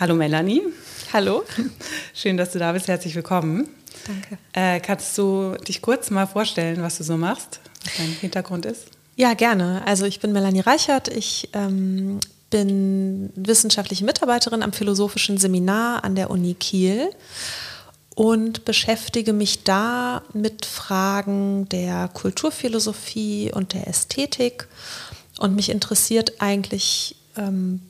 Hallo Melanie. Hallo. Schön, dass du da bist. Herzlich willkommen. Danke. Äh, kannst du dich kurz mal vorstellen, was du so machst, was dein Hintergrund ist? Ja, gerne. Also ich bin Melanie Reichert. Ich ähm, bin wissenschaftliche Mitarbeiterin am Philosophischen Seminar an der Uni Kiel und beschäftige mich da mit Fragen der Kulturphilosophie und der Ästhetik. Und mich interessiert eigentlich ähm,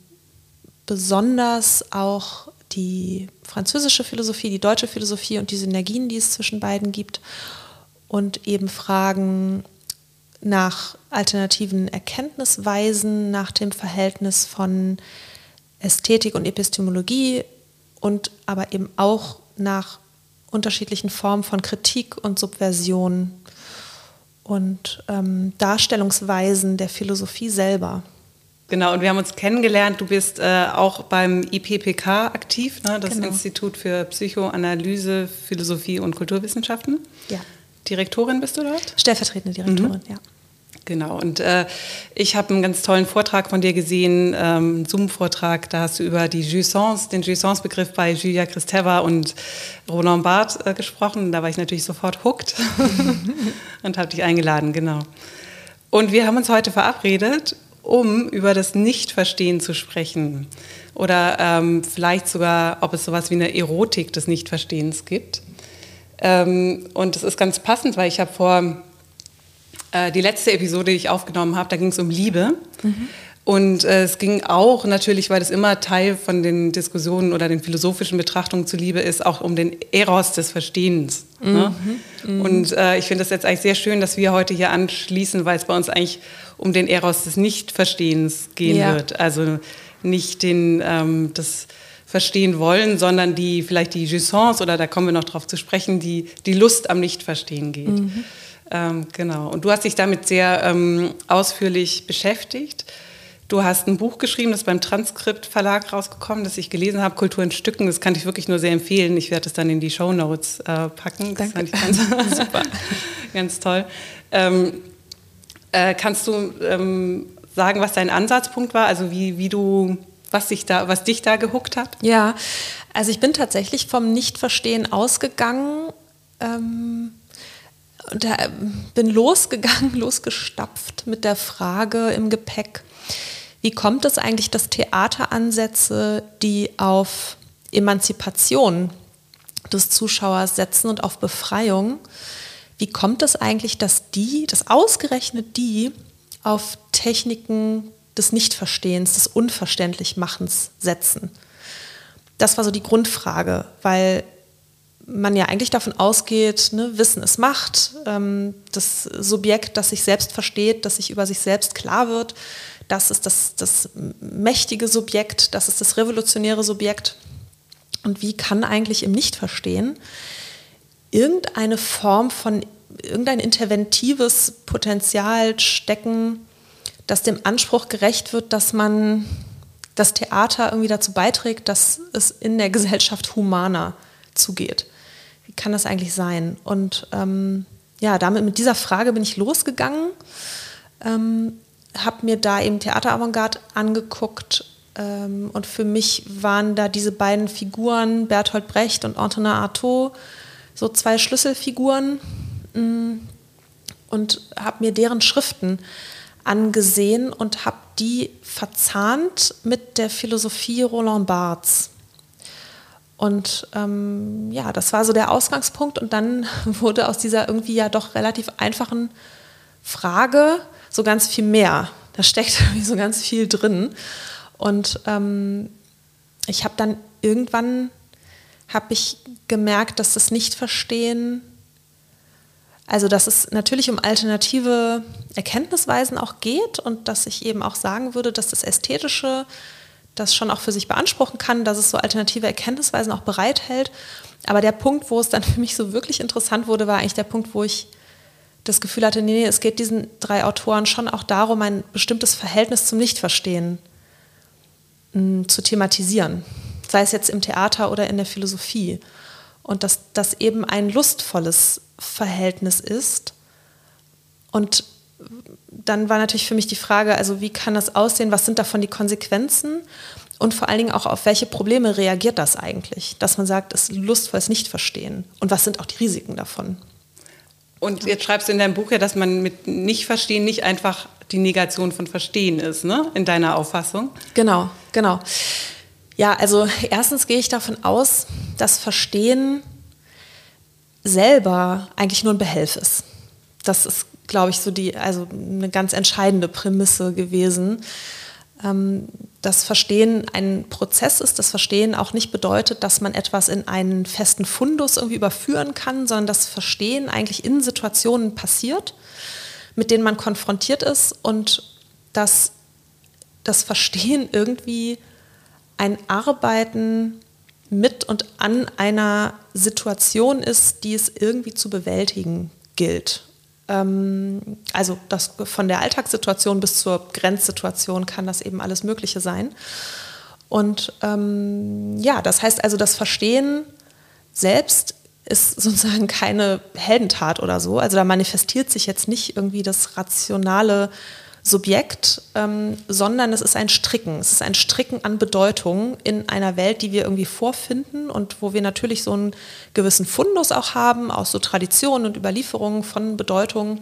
besonders auch die französische Philosophie, die deutsche Philosophie und die Synergien, die es zwischen beiden gibt. Und eben Fragen nach alternativen Erkenntnisweisen, nach dem Verhältnis von Ästhetik und Epistemologie und aber eben auch nach unterschiedlichen Formen von Kritik und Subversion und ähm, Darstellungsweisen der Philosophie selber. Genau, und wir haben uns kennengelernt. Du bist äh, auch beim IPPK aktiv, ne? das genau. Institut für Psychoanalyse, Philosophie und Kulturwissenschaften. Ja. Direktorin bist du dort? Stellvertretende Direktorin, mhm. ja. Genau, und äh, ich habe einen ganz tollen Vortrag von dir gesehen, ähm, Zoom-Vortrag, da hast du über die Jouissance, den Jouissance-Begriff bei Julia Kristeva und Roland Barth äh, gesprochen. Da war ich natürlich sofort hooked und habe dich eingeladen, genau. Und wir haben uns heute verabredet, um über das Nichtverstehen zu sprechen. Oder ähm, vielleicht sogar, ob es sowas wie eine Erotik des Nichtverstehens gibt. Ähm, und das ist ganz passend, weil ich habe vor äh, die letzte Episode, die ich aufgenommen habe, da ging es um Liebe. Mhm. Und äh, es ging auch natürlich, weil es immer Teil von den Diskussionen oder den philosophischen Betrachtungen zu Liebe ist, auch um den Eros des Verstehens. Mhm. Ne? Mhm. Und äh, ich finde das jetzt eigentlich sehr schön, dass wir heute hier anschließen, weil es bei uns eigentlich um den Eros des Nichtverstehens gehen ja. wird. Also nicht den, ähm, das Verstehen wollen, sondern die vielleicht die Jouissance, oder da kommen wir noch drauf zu sprechen, die, die Lust am Nichtverstehen geht. Mhm. Ähm, genau. Und du hast dich damit sehr ähm, ausführlich beschäftigt. Du hast ein Buch geschrieben, das beim Transkript Verlag rausgekommen, das ich gelesen habe, Kultur in Stücken. Das kann ich wirklich nur sehr empfehlen. Ich werde es dann in die Show Notes äh, packen. Das Danke. fand ich ganz, super. ganz toll. Ähm, äh, kannst du ähm, sagen, was dein Ansatzpunkt war? Also wie, wie du, was dich da, was dich da gehuckt hat? Ja, also ich bin tatsächlich vom Nichtverstehen ausgegangen. Ähm, und da bin losgegangen, losgestapft mit der Frage im Gepäck, wie kommt es eigentlich, dass Theateransätze, die auf Emanzipation des Zuschauers setzen und auf Befreiung, wie kommt es eigentlich, dass die, dass ausgerechnet die auf Techniken des Nichtverstehens, des Unverständlichmachens setzen? Das war so die Grundfrage, weil man ja eigentlich davon ausgeht, ne, Wissen ist Macht, ähm, das Subjekt, das sich selbst versteht, das sich über sich selbst klar wird, das ist das, das mächtige Subjekt, das ist das revolutionäre Subjekt. Und wie kann eigentlich im Nichtverstehen irgendeine Form von, irgendein interventives Potenzial stecken, das dem Anspruch gerecht wird, dass man das Theater irgendwie dazu beiträgt, dass es in der Gesellschaft humaner zugeht. Wie kann das eigentlich sein? Und ähm, ja, damit mit dieser Frage bin ich losgegangen, ähm, habe mir da eben Theater Avantgarde angeguckt ähm, und für mich waren da diese beiden Figuren, Bertolt Brecht und Antonin Artaud, so zwei Schlüsselfiguren mm, und habe mir deren Schriften angesehen und habe die verzahnt mit der Philosophie Roland Barths. Und ähm, ja, das war so der Ausgangspunkt. Und dann wurde aus dieser irgendwie ja doch relativ einfachen Frage so ganz viel mehr. Da steckt irgendwie so ganz viel drin. Und ähm, ich habe dann irgendwann habe ich gemerkt, dass das Nicht-Verstehen, also dass es natürlich um alternative Erkenntnisweisen auch geht und dass ich eben auch sagen würde, dass das Ästhetische das schon auch für sich beanspruchen kann, dass es so alternative Erkenntnisweisen auch bereithält. Aber der Punkt, wo es dann für mich so wirklich interessant wurde, war eigentlich der Punkt, wo ich das Gefühl hatte, nee, nee, es geht diesen drei Autoren schon auch darum, ein bestimmtes Verhältnis zum Nichtverstehen mh, zu thematisieren sei es jetzt im Theater oder in der Philosophie. Und dass das eben ein lustvolles Verhältnis ist. Und dann war natürlich für mich die Frage, also wie kann das aussehen, was sind davon die Konsequenzen? Und vor allen Dingen auch, auf welche Probleme reagiert das eigentlich? Dass man sagt, es ist lustvolles Nicht-Verstehen. Und was sind auch die Risiken davon? Und jetzt schreibst du in deinem Buch ja, dass man mit Nicht-Verstehen nicht einfach die Negation von Verstehen ist, ne? in deiner Auffassung. Genau, genau. Ja, also erstens gehe ich davon aus, dass Verstehen selber eigentlich nur ein Behelf ist. Das ist, glaube ich, so die, also eine ganz entscheidende Prämisse gewesen. Ähm, das Verstehen ein Prozess ist, das Verstehen auch nicht bedeutet, dass man etwas in einen festen Fundus irgendwie überführen kann, sondern das Verstehen eigentlich in Situationen passiert, mit denen man konfrontiert ist und dass das Verstehen irgendwie ein Arbeiten mit und an einer Situation ist, die es irgendwie zu bewältigen gilt. Ähm, also das von der Alltagssituation bis zur Grenzsituation kann das eben alles Mögliche sein. Und ähm, ja, das heißt also, das Verstehen selbst ist sozusagen keine Heldentat oder so. Also da manifestiert sich jetzt nicht irgendwie das rationale Subjekt, ähm, sondern es ist ein Stricken. Es ist ein Stricken an Bedeutung in einer Welt, die wir irgendwie vorfinden und wo wir natürlich so einen gewissen Fundus auch haben, aus so Traditionen und Überlieferungen von Bedeutungen.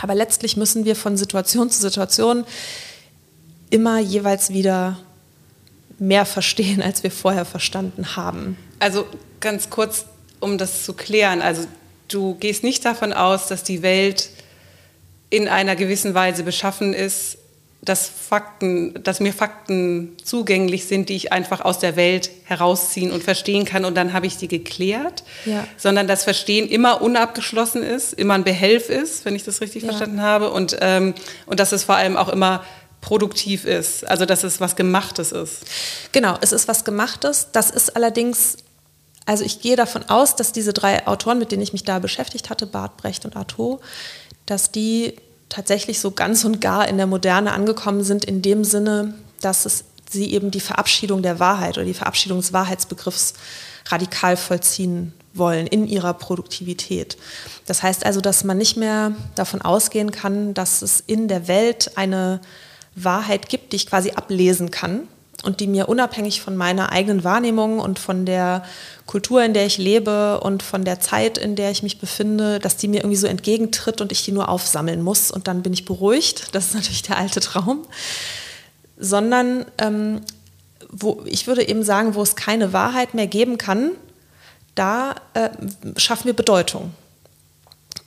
Aber letztlich müssen wir von Situation zu Situation immer jeweils wieder mehr verstehen, als wir vorher verstanden haben. Also ganz kurz, um das zu klären. Also du gehst nicht davon aus, dass die Welt in einer gewissen Weise beschaffen ist, dass Fakten, dass mir Fakten zugänglich sind, die ich einfach aus der Welt herausziehen und verstehen kann und dann habe ich die geklärt, ja. sondern das Verstehen immer unabgeschlossen ist, immer ein Behelf ist, wenn ich das richtig ja. verstanden habe und, ähm, und dass es vor allem auch immer produktiv ist, also dass es was Gemachtes ist. Genau, es ist was Gemachtes. Das ist allerdings, also ich gehe davon aus, dass diese drei Autoren, mit denen ich mich da beschäftigt hatte, Bart, Brecht und Artaud, dass die tatsächlich so ganz und gar in der Moderne angekommen sind, in dem Sinne, dass es sie eben die Verabschiedung der Wahrheit oder die Verabschiedung des Wahrheitsbegriffs radikal vollziehen wollen in ihrer Produktivität. Das heißt also, dass man nicht mehr davon ausgehen kann, dass es in der Welt eine Wahrheit gibt, die ich quasi ablesen kann, und die mir unabhängig von meiner eigenen Wahrnehmung und von der Kultur, in der ich lebe und von der Zeit, in der ich mich befinde, dass die mir irgendwie so entgegentritt und ich die nur aufsammeln muss und dann bin ich beruhigt. Das ist natürlich der alte Traum. Sondern ähm, wo, ich würde eben sagen, wo es keine Wahrheit mehr geben kann, da äh, schaffen wir Bedeutung.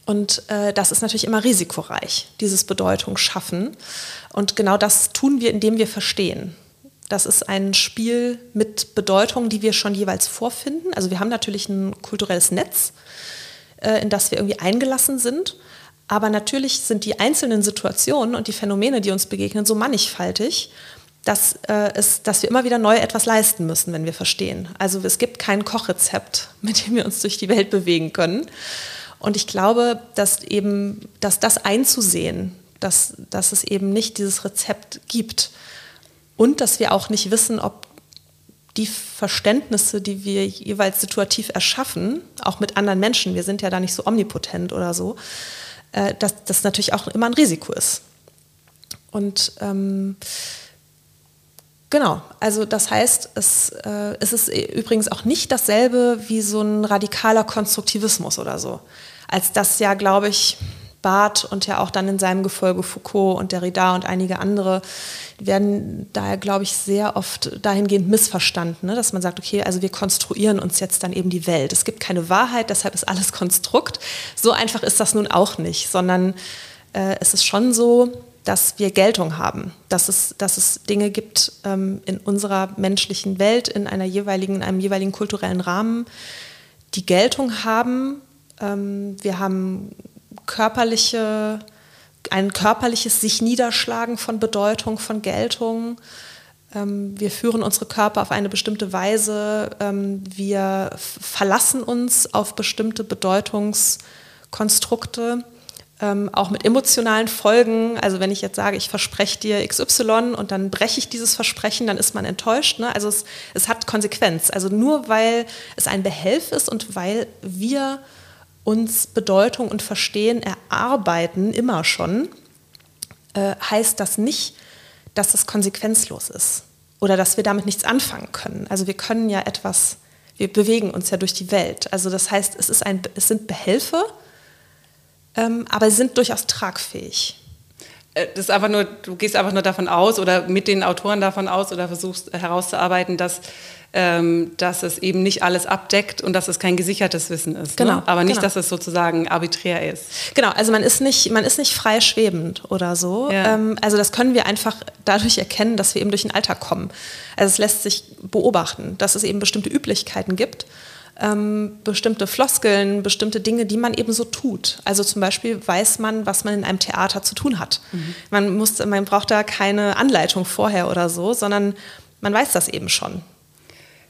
Und äh, das ist natürlich immer risikoreich, dieses Bedeutung schaffen. Und genau das tun wir, indem wir verstehen. Das ist ein Spiel mit Bedeutungen, die wir schon jeweils vorfinden. Also wir haben natürlich ein kulturelles Netz, äh, in das wir irgendwie eingelassen sind. Aber natürlich sind die einzelnen Situationen und die Phänomene, die uns begegnen, so mannigfaltig, dass, äh, es, dass wir immer wieder neu etwas leisten müssen, wenn wir verstehen. Also es gibt kein Kochrezept, mit dem wir uns durch die Welt bewegen können. Und ich glaube, dass eben, dass das einzusehen, dass, dass es eben nicht dieses Rezept gibt, und dass wir auch nicht wissen, ob die Verständnisse, die wir jeweils situativ erschaffen, auch mit anderen Menschen, wir sind ja da nicht so omnipotent oder so, äh, dass das natürlich auch immer ein Risiko ist. Und ähm, genau, also das heißt, es, äh, es ist übrigens auch nicht dasselbe wie so ein radikaler Konstruktivismus oder so. Als das ja, glaube ich, Barth und ja auch dann in seinem Gefolge Foucault und Derrida und einige andere werden daher, glaube ich, sehr oft dahingehend missverstanden, ne? dass man sagt, okay, also wir konstruieren uns jetzt dann eben die Welt. Es gibt keine Wahrheit, deshalb ist alles Konstrukt. So einfach ist das nun auch nicht, sondern äh, es ist schon so, dass wir Geltung haben, dass es, dass es Dinge gibt ähm, in unserer menschlichen Welt, in, einer jeweiligen, in einem jeweiligen kulturellen Rahmen, die Geltung haben. Ähm, wir haben körperliche, ein körperliches sich niederschlagen von Bedeutung, von Geltung. Ähm, wir führen unsere Körper auf eine bestimmte Weise. Ähm, wir verlassen uns auf bestimmte Bedeutungskonstrukte. Ähm, auch mit emotionalen Folgen. Also wenn ich jetzt sage, ich verspreche dir XY und dann breche ich dieses Versprechen, dann ist man enttäuscht. Ne? Also es, es hat Konsequenz. Also nur weil es ein Behelf ist und weil wir uns Bedeutung und Verstehen erarbeiten, immer schon, äh, heißt das nicht, dass es konsequenzlos ist. oder dass wir damit nichts anfangen können. Also wir können ja etwas, wir bewegen uns ja durch die Welt. Also das heißt, es, ist ein, es sind Behelfe, ähm, aber sie sind durchaus tragfähig. Äh, das ist einfach nur, du gehst einfach nur davon aus oder mit den Autoren davon aus oder versuchst herauszuarbeiten, dass, dass es eben nicht alles abdeckt und dass es kein gesichertes Wissen ist. Ne? Genau. Ne? Aber nicht, genau. dass es sozusagen arbiträr ist. Genau, also man ist nicht, man ist nicht frei schwebend oder so. Ja. Ähm, also das können wir einfach dadurch erkennen, dass wir eben durch den Alltag kommen. Also es lässt sich beobachten, dass es eben bestimmte Üblichkeiten gibt ähm, bestimmte Floskeln, bestimmte Dinge, die man eben so tut. Also zum Beispiel weiß man, was man in einem Theater zu tun hat. Mhm. Man, muss, man braucht da keine Anleitung vorher oder so, sondern man weiß das eben schon.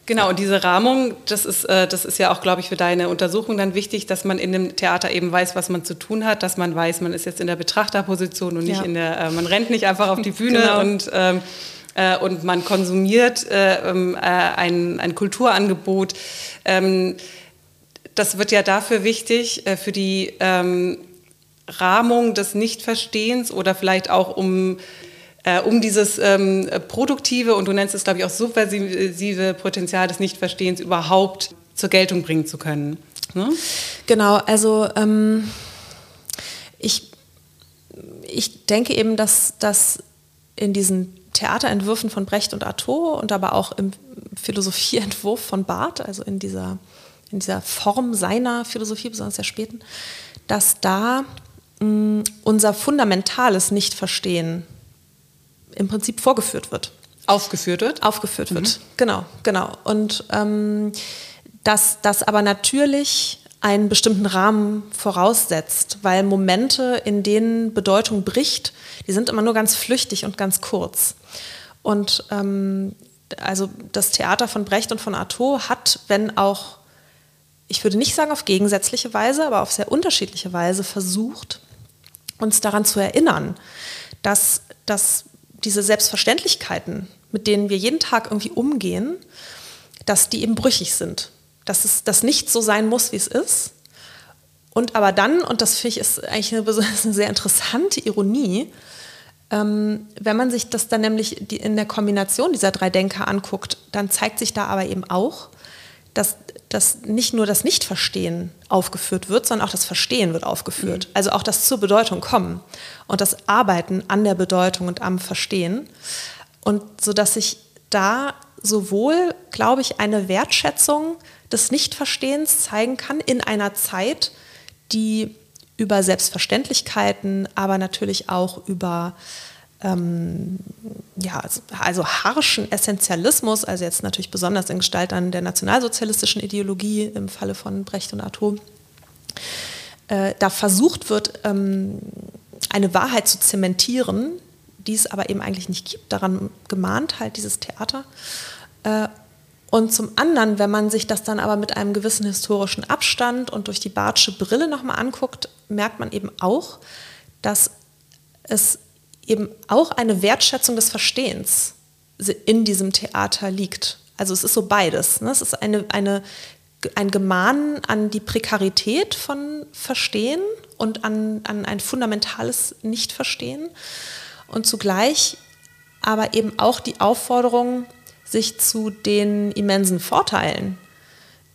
Genau, und diese Rahmung, das ist, äh, das ist ja auch, glaube ich, für deine Untersuchung dann wichtig, dass man in dem Theater eben weiß, was man zu tun hat, dass man weiß, man ist jetzt in der Betrachterposition und nicht ja. in der, äh, man rennt nicht einfach auf die Bühne genau. und ähm, äh, und man konsumiert äh, ähm, äh, ein, ein Kulturangebot. Ähm, das wird ja dafür wichtig, für die ähm, Rahmung des Nichtverstehens oder vielleicht auch um äh, um dieses ähm, produktive und du nennst es, glaube ich, auch subversive Potenzial des Nichtverstehens überhaupt zur Geltung bringen zu können. Ne? Genau, also ähm, ich, ich denke eben, dass, dass in diesen Theaterentwürfen von Brecht und Artaud und aber auch im Philosophieentwurf von Barth, also in dieser, in dieser Form seiner Philosophie, besonders der späten, dass da mh, mm, unser fundamentales Nichtverstehen im Prinzip vorgeführt wird. Aufgeführt wird? Aufgeführt mhm. wird, genau, genau. Und ähm, dass das aber natürlich einen bestimmten Rahmen voraussetzt, weil Momente, in denen Bedeutung bricht, die sind immer nur ganz flüchtig und ganz kurz. Und ähm, also das Theater von Brecht und von Artaud hat, wenn auch, ich würde nicht sagen auf gegensätzliche Weise, aber auf sehr unterschiedliche Weise versucht, uns daran zu erinnern, dass, dass diese Selbstverständlichkeiten, mit denen wir jeden Tag irgendwie umgehen, dass die eben brüchig sind dass es das nicht so sein muss, wie es ist. Und aber dann, und das finde ich ist eigentlich eine, eine sehr interessante Ironie, ähm, wenn man sich das dann nämlich die, in der Kombination dieser drei Denker anguckt, dann zeigt sich da aber eben auch, dass, dass nicht nur das Nichtverstehen aufgeführt wird, sondern auch das Verstehen wird aufgeführt. Mhm. Also auch das zur Bedeutung kommen und das Arbeiten an der Bedeutung und am Verstehen. Und so dass sich da sowohl, glaube ich, eine Wertschätzung des Nichtverstehens zeigen kann in einer Zeit, die über Selbstverständlichkeiten, aber natürlich auch über ähm, ja, also, harschen Essentialismus, also jetzt natürlich besonders in Gestalt an der nationalsozialistischen Ideologie im Falle von Brecht und Artaud, äh, da versucht wird, ähm, eine Wahrheit zu zementieren, die es aber eben eigentlich nicht gibt. Daran gemahnt halt dieses Theater. Äh, und zum anderen, wenn man sich das dann aber mit einem gewissen historischen Abstand und durch die Bartsche Brille nochmal anguckt, merkt man eben auch, dass es eben auch eine Wertschätzung des Verstehens in diesem Theater liegt. Also es ist so beides. Ne? Es ist eine, eine, ein Gemahnen an die Prekarität von Verstehen und an, an ein fundamentales Nichtverstehen und zugleich aber eben auch die Aufforderung, sich zu den immensen Vorteilen,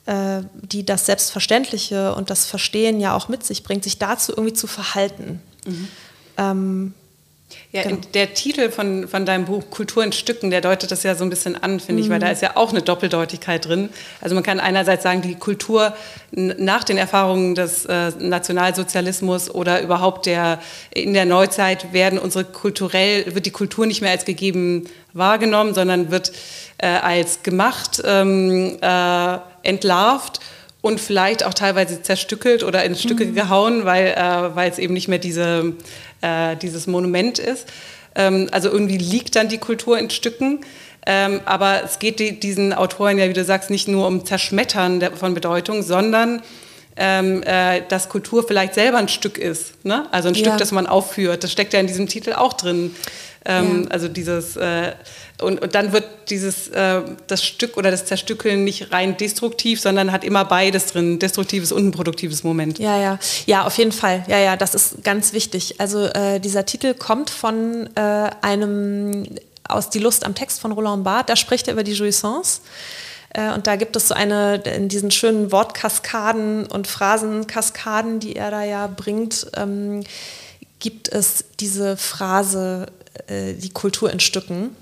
äh, die das Selbstverständliche und das Verstehen ja auch mit sich bringt, sich dazu irgendwie zu verhalten. Mhm. Ähm, ja, genau. der Titel von, von deinem Buch Kultur in Stücken, der deutet das ja so ein bisschen an, finde mhm. ich, weil da ist ja auch eine Doppeldeutigkeit drin. Also man kann einerseits sagen, die Kultur nach den Erfahrungen des äh, Nationalsozialismus oder überhaupt der in der Neuzeit werden unsere kulturell wird die Kultur nicht mehr als gegeben wahrgenommen, sondern wird äh, als gemacht, ähm, äh, entlarvt und vielleicht auch teilweise zerstückelt oder in Stücke mhm. gehauen, weil, äh, weil es eben nicht mehr diese, äh, dieses Monument ist. Ähm, also irgendwie liegt dann die Kultur in Stücken. Ähm, aber es geht die, diesen Autoren ja, wie du sagst, nicht nur um Zerschmettern der, von Bedeutung, sondern ähm, äh, dass Kultur vielleicht selber ein Stück ist. Ne? Also ein ja. Stück, das man aufführt. Das steckt ja in diesem Titel auch drin. Ähm, ja. Also dieses äh, und, und, dann wird dieses äh, das Stück oder das Zerstückeln nicht rein destruktiv, sondern hat immer beides drin, destruktives und ein produktives Moment. Ja, ja, ja, auf jeden Fall. Ja, ja, das ist ganz wichtig. Also äh, dieser Titel kommt von äh, einem aus Die Lust am Text von Roland Barthes, da spricht er über die Jouissance. Äh, und da gibt es so eine, in diesen schönen Wortkaskaden und Phrasenkaskaden, die er da ja bringt, ähm, gibt es diese Phrase, äh, die Kultur in Stücken.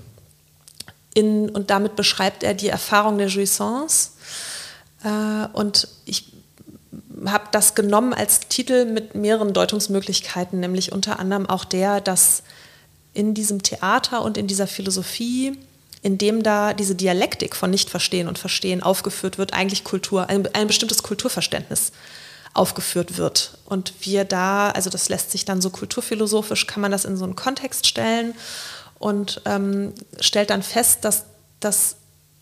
In, und damit beschreibt er die Erfahrung der Jouissance. Äh, und ich habe das genommen als Titel mit mehreren Deutungsmöglichkeiten, nämlich unter anderem auch der, dass in diesem Theater und in dieser Philosophie, in dem da diese Dialektik von Nicht-Verstehen und Verstehen aufgeführt wird, eigentlich Kultur, ein, ein bestimmtes Kulturverständnis aufgeführt wird. Und wir da, also das lässt sich dann so kulturphilosophisch, kann man das in so einen Kontext stellen und ähm, stellt dann fest, dass, dass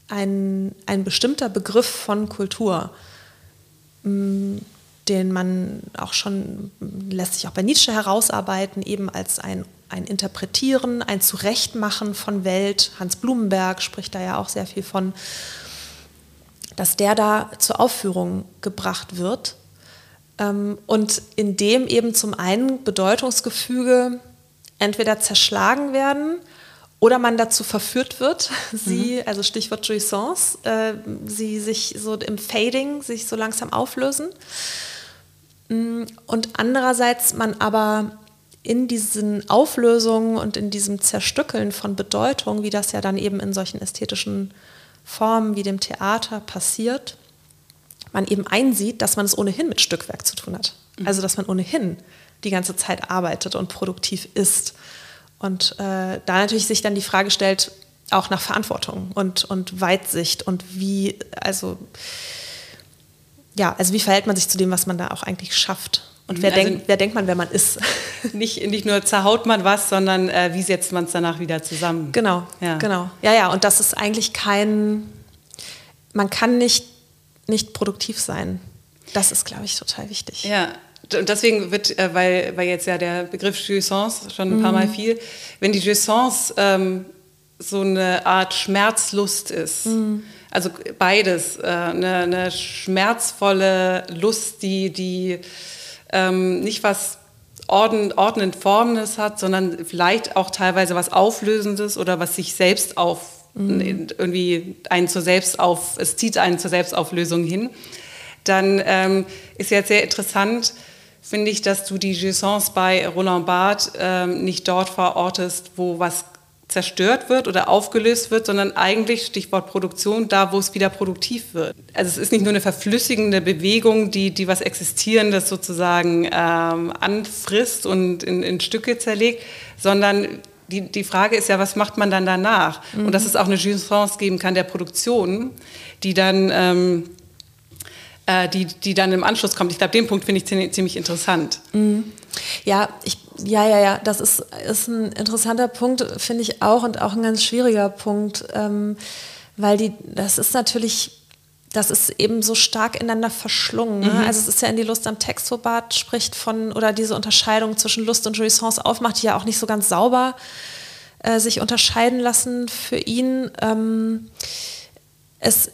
ein, ein bestimmter Begriff von Kultur, mh, mm, den man auch schon, lässt sich auch bei Nietzsche herausarbeiten, eben als ein, ein Interpretieren, ein Zurechtmachen von Welt. Hans Blumenberg spricht da ja auch sehr viel von, dass der da zur Aufführung gebracht wird ähm, und in dem eben zum einen Bedeutungsgefüge entweder zerschlagen werden oder man dazu verführt wird, sie, mhm. also Stichwort Jouissance, äh, sie sich so im Fading, sich so langsam auflösen. Mm, und andererseits man aber in diesen Auflösungen und in diesem Zerstückeln von Bedeutung, wie das ja dann eben in solchen ästhetischen Formen wie dem Theater passiert, man eben einsieht, dass man es ohnehin mit Stückwerk zu tun hat. Mhm. Also dass man ohnehin die ganze Zeit arbeitet und produktiv ist. Und äh, da natürlich sich dann die Frage stellt, auch nach Verantwortung und, und Weitsicht und wie, also ja, also wie verhält man sich zu dem, was man da auch eigentlich schafft? Und wer, also, denkt, wer denkt man, wer man ist? Nicht, nicht nur zerhaut man was, sondern äh, wie setzt man es danach wieder zusammen? Genau, ja. genau. Ja, ja, und das ist eigentlich kein, man kann nicht nicht produktiv sein. Das ist, glaube ich, total wichtig. Ja, und deswegen wird, äh, weil, weil jetzt ja der Begriff Jouissance schon ein mhm. paar Mal fiel, wenn die Jouissance ähm, so eine Art Schmerzlust ist, mhm. also beides, äh, eine, eine, schmerzvolle Lust, die, die ähm, nicht was Orden, ordnend Formendes hat, sondern vielleicht auch teilweise was Auflösendes oder was sich selbst auf mhm. irgendwie einen zur Selbstauf, es zieht einen zur Selbstauflösung hin, dann ähm, ist jetzt sehr interessant, finde ich, dass du die Jouissance bei Roland Barthes ähm, nicht dort verortest, wo was zerstört wird oder aufgelöst wird, sondern eigentlich, Stichwort Produktion, da, wo es wieder produktiv wird. Also es ist nicht nur eine verflüssigende Bewegung, die, die was Existierendes sozusagen ähm, anfrisst und in, in Stücke zerlegt, sondern die, die Frage ist ja, was macht man dann danach? Mhm. Und dass es auch eine Jouissance geben kann der Produktion, die dann, ähm, äh, die, die dann im Anschluss kommt. Ich glaube, den Punkt finde ich ziemlich, ziemlich interessant. Mhm. Ja, ich, ja, ja, ja, das ist, ist ein interessanter Punkt, finde ich auch, und auch ein ganz schwieriger Punkt, ähm, weil die, das ist natürlich das ist eben so stark ineinander verschlungen. Ne? Mhm. Also es ist ja in die Lust am Text, wo Barth spricht von, oder diese Unterscheidung zwischen Lust und Jouissance aufmacht, die ja auch nicht so ganz sauber äh, sich unterscheiden lassen für ihn. Ähm, es,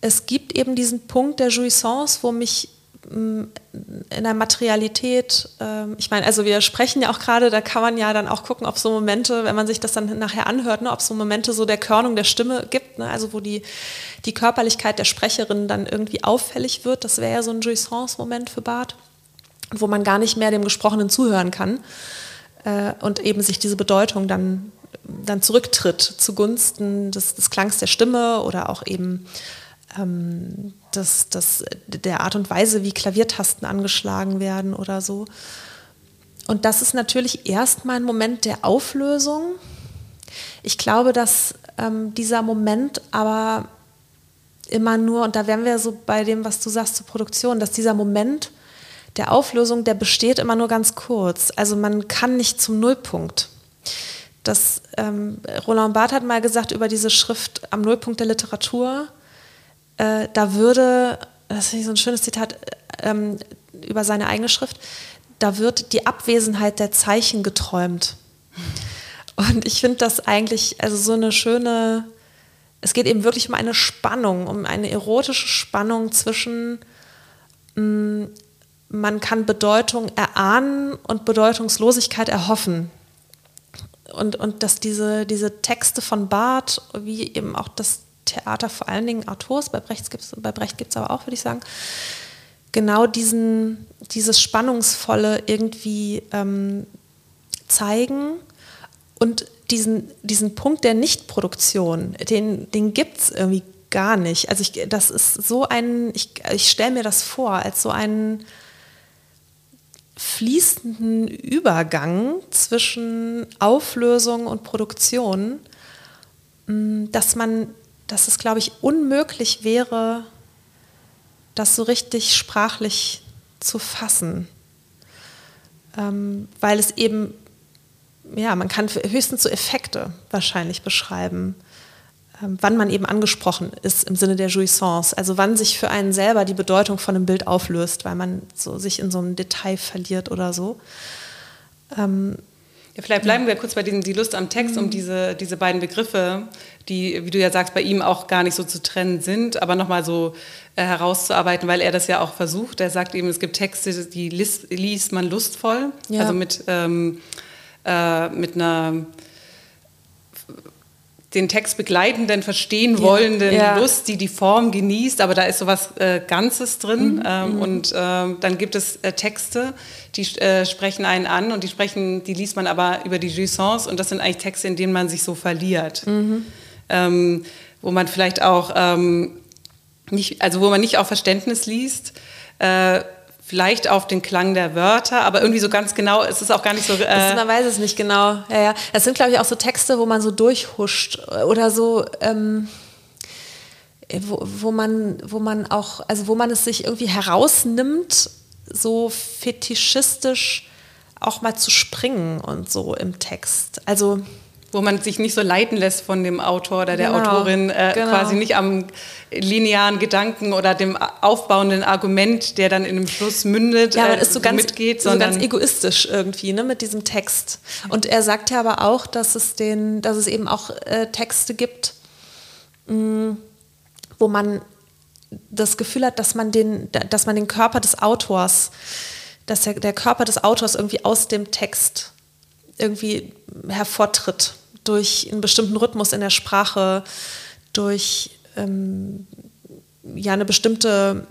es gibt eben diesen Punkt der Jouissance, wo mich in der Materialität, ähm, ich meine, also wir sprechen ja auch gerade, da kann man ja dann auch gucken, ob so Momente, wenn man sich das dann nachher anhört, ne, ob es so Momente so der Körnung der Stimme gibt, ne, also wo die, die Körperlichkeit der Sprecherin dann irgendwie auffällig wird. Das wäre ja so ein Jouissance-Moment für Bart, wo man gar nicht mehr dem Gesprochenen zuhören kann äh, und eben sich diese Bedeutung dann, dann zurücktritt zugunsten des, des Klangs der Stimme oder auch eben ähm, das, das, der Art und Weise, wie Klaviertasten angeschlagen werden oder so. Und das ist natürlich erstmal ein Moment der Auflösung. Ich glaube, dass ähm, dieser Moment aber immer nur, und da wären wir so bei dem, was du sagst zur Produktion, dass dieser Moment der Auflösung, der besteht immer nur ganz kurz. Also man kann nicht zum Nullpunkt. Das, ähm, Roland Barth hat mal gesagt über diese Schrift am Nullpunkt der Literatur, äh, da würde, das ist so ein schönes Zitat ähm, über seine eigene Schrift, da wird die Abwesenheit der Zeichen geträumt. Und ich finde das eigentlich, also so eine schöne, es geht eben wirklich um eine Spannung, um eine erotische Spannung zwischen, mh, mm, man kann Bedeutung erahnen und Bedeutungslosigkeit erhoffen. und, und dass diese, diese Texte von Barth, wie eben auch das Theater vor allen Dingen Autors, bei Brecht gibt es bei Brecht gibt's aber auch, würde ich sagen, genau diesen, dieses Spannungsvolle irgendwie ähm, zeigen und diesen, diesen Punkt der Nichtproduktion, den, den gibt es irgendwie gar nicht. Also ich, das ist so ein, ich, ich stelle mir das vor, als so einen fließenden Übergang zwischen Auflösung und Produktion, mm, dass man, dass es, glaube ich, unmöglich wäre, das so richtig sprachlich zu fassen. Ähm, weil es eben, ja, man kann höchstens so Effekte wahrscheinlich beschreiben. Ähm, wann man eben angesprochen ist im Sinne der Jouissance, also wann sich für einen selber die Bedeutung von einem Bild auflöst, weil man so sich in so einem Detail verliert oder so. Ähm, vielleicht bleiben wir kurz bei diesem, die Lust am Text, um diese, diese beiden Begriffe, die, wie du ja sagst, bei ihm auch gar nicht so zu trennen sind, aber nochmal so äh, herauszuarbeiten, weil er das ja auch versucht. Er sagt eben, es gibt Texte, die liest, liest man lustvoll, ja. also mit, ähm, äh, mit einer den Text begleitenden, verstehen wollenden ja. Lust, die die Form genießt, aber da ist sowas äh, Ganzes drin. Mhm. Ähm, mhm. und äh, dann gibt es äh, Texte, die äh, sprechen einen an und die sprechen, die liest man aber über die Jouissance und das sind eigentlich Texte, in denen man sich so verliert. Mhm. Ähm, wo man vielleicht auch ähm, nicht, also wo man nicht auf Verständnis liest, äh, vielleicht auf den Klang der Wörter, aber irgendwie so ganz genau, es ist auch gar nicht so. Äh man weiß es nicht genau. Ja, ja. Das sind, glaube ich, auch so Texte, wo man so durchhuscht oder so. Ähm wo, wo, man, wo man auch, also wo man es sich irgendwie herausnimmt, so fetischistisch auch mal zu springen und so im Text. Also wo man sich nicht so leiten lässt von dem Autor oder der genau, Autorin, äh, genau. quasi nicht am linearen Gedanken oder dem aufbauenden Argument, der dann in dem Schluss mündet, ja, äh, ist so ganz, mitgeht, so ganz egoistisch irgendwie ne, mit diesem Text. Und er sagt ja aber auch, dass es, den, dass es eben auch äh, Texte gibt, mh, mm, wo man das Gefühl hat, dass man den, dass man den Körper des Autors, dass der, der Körper des Autors irgendwie aus dem Text irgendwie hervortritt durch einen bestimmten Rhythmus in der Sprache, durch ähm, ja eine bestimmte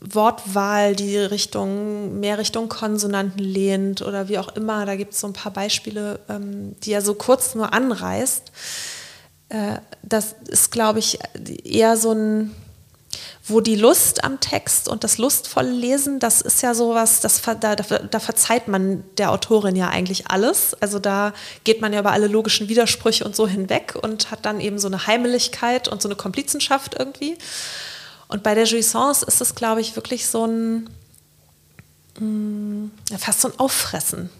Wortwahl, die Richtung, mehr Richtung Konsonanten lehnt oder wie auch immer. Da gibt es so ein paar Beispiele, ähm, die er so kurz nur anreißt. Äh, das ist, glaube ich, eher so ein wo die Lust am Text und das lustvolle Lesen, das ist ja sowas, das, da, da, da, verzeiht man der Autorin ja eigentlich alles. Also da geht man ja über alle logischen Widersprüche und so hinweg und hat dann eben so eine Heimeligkeit und so eine Komplizenschaft irgendwie. Und bei der Jouissance ist es, glaube ich, wirklich so ein, mm, fast so ein Auffressen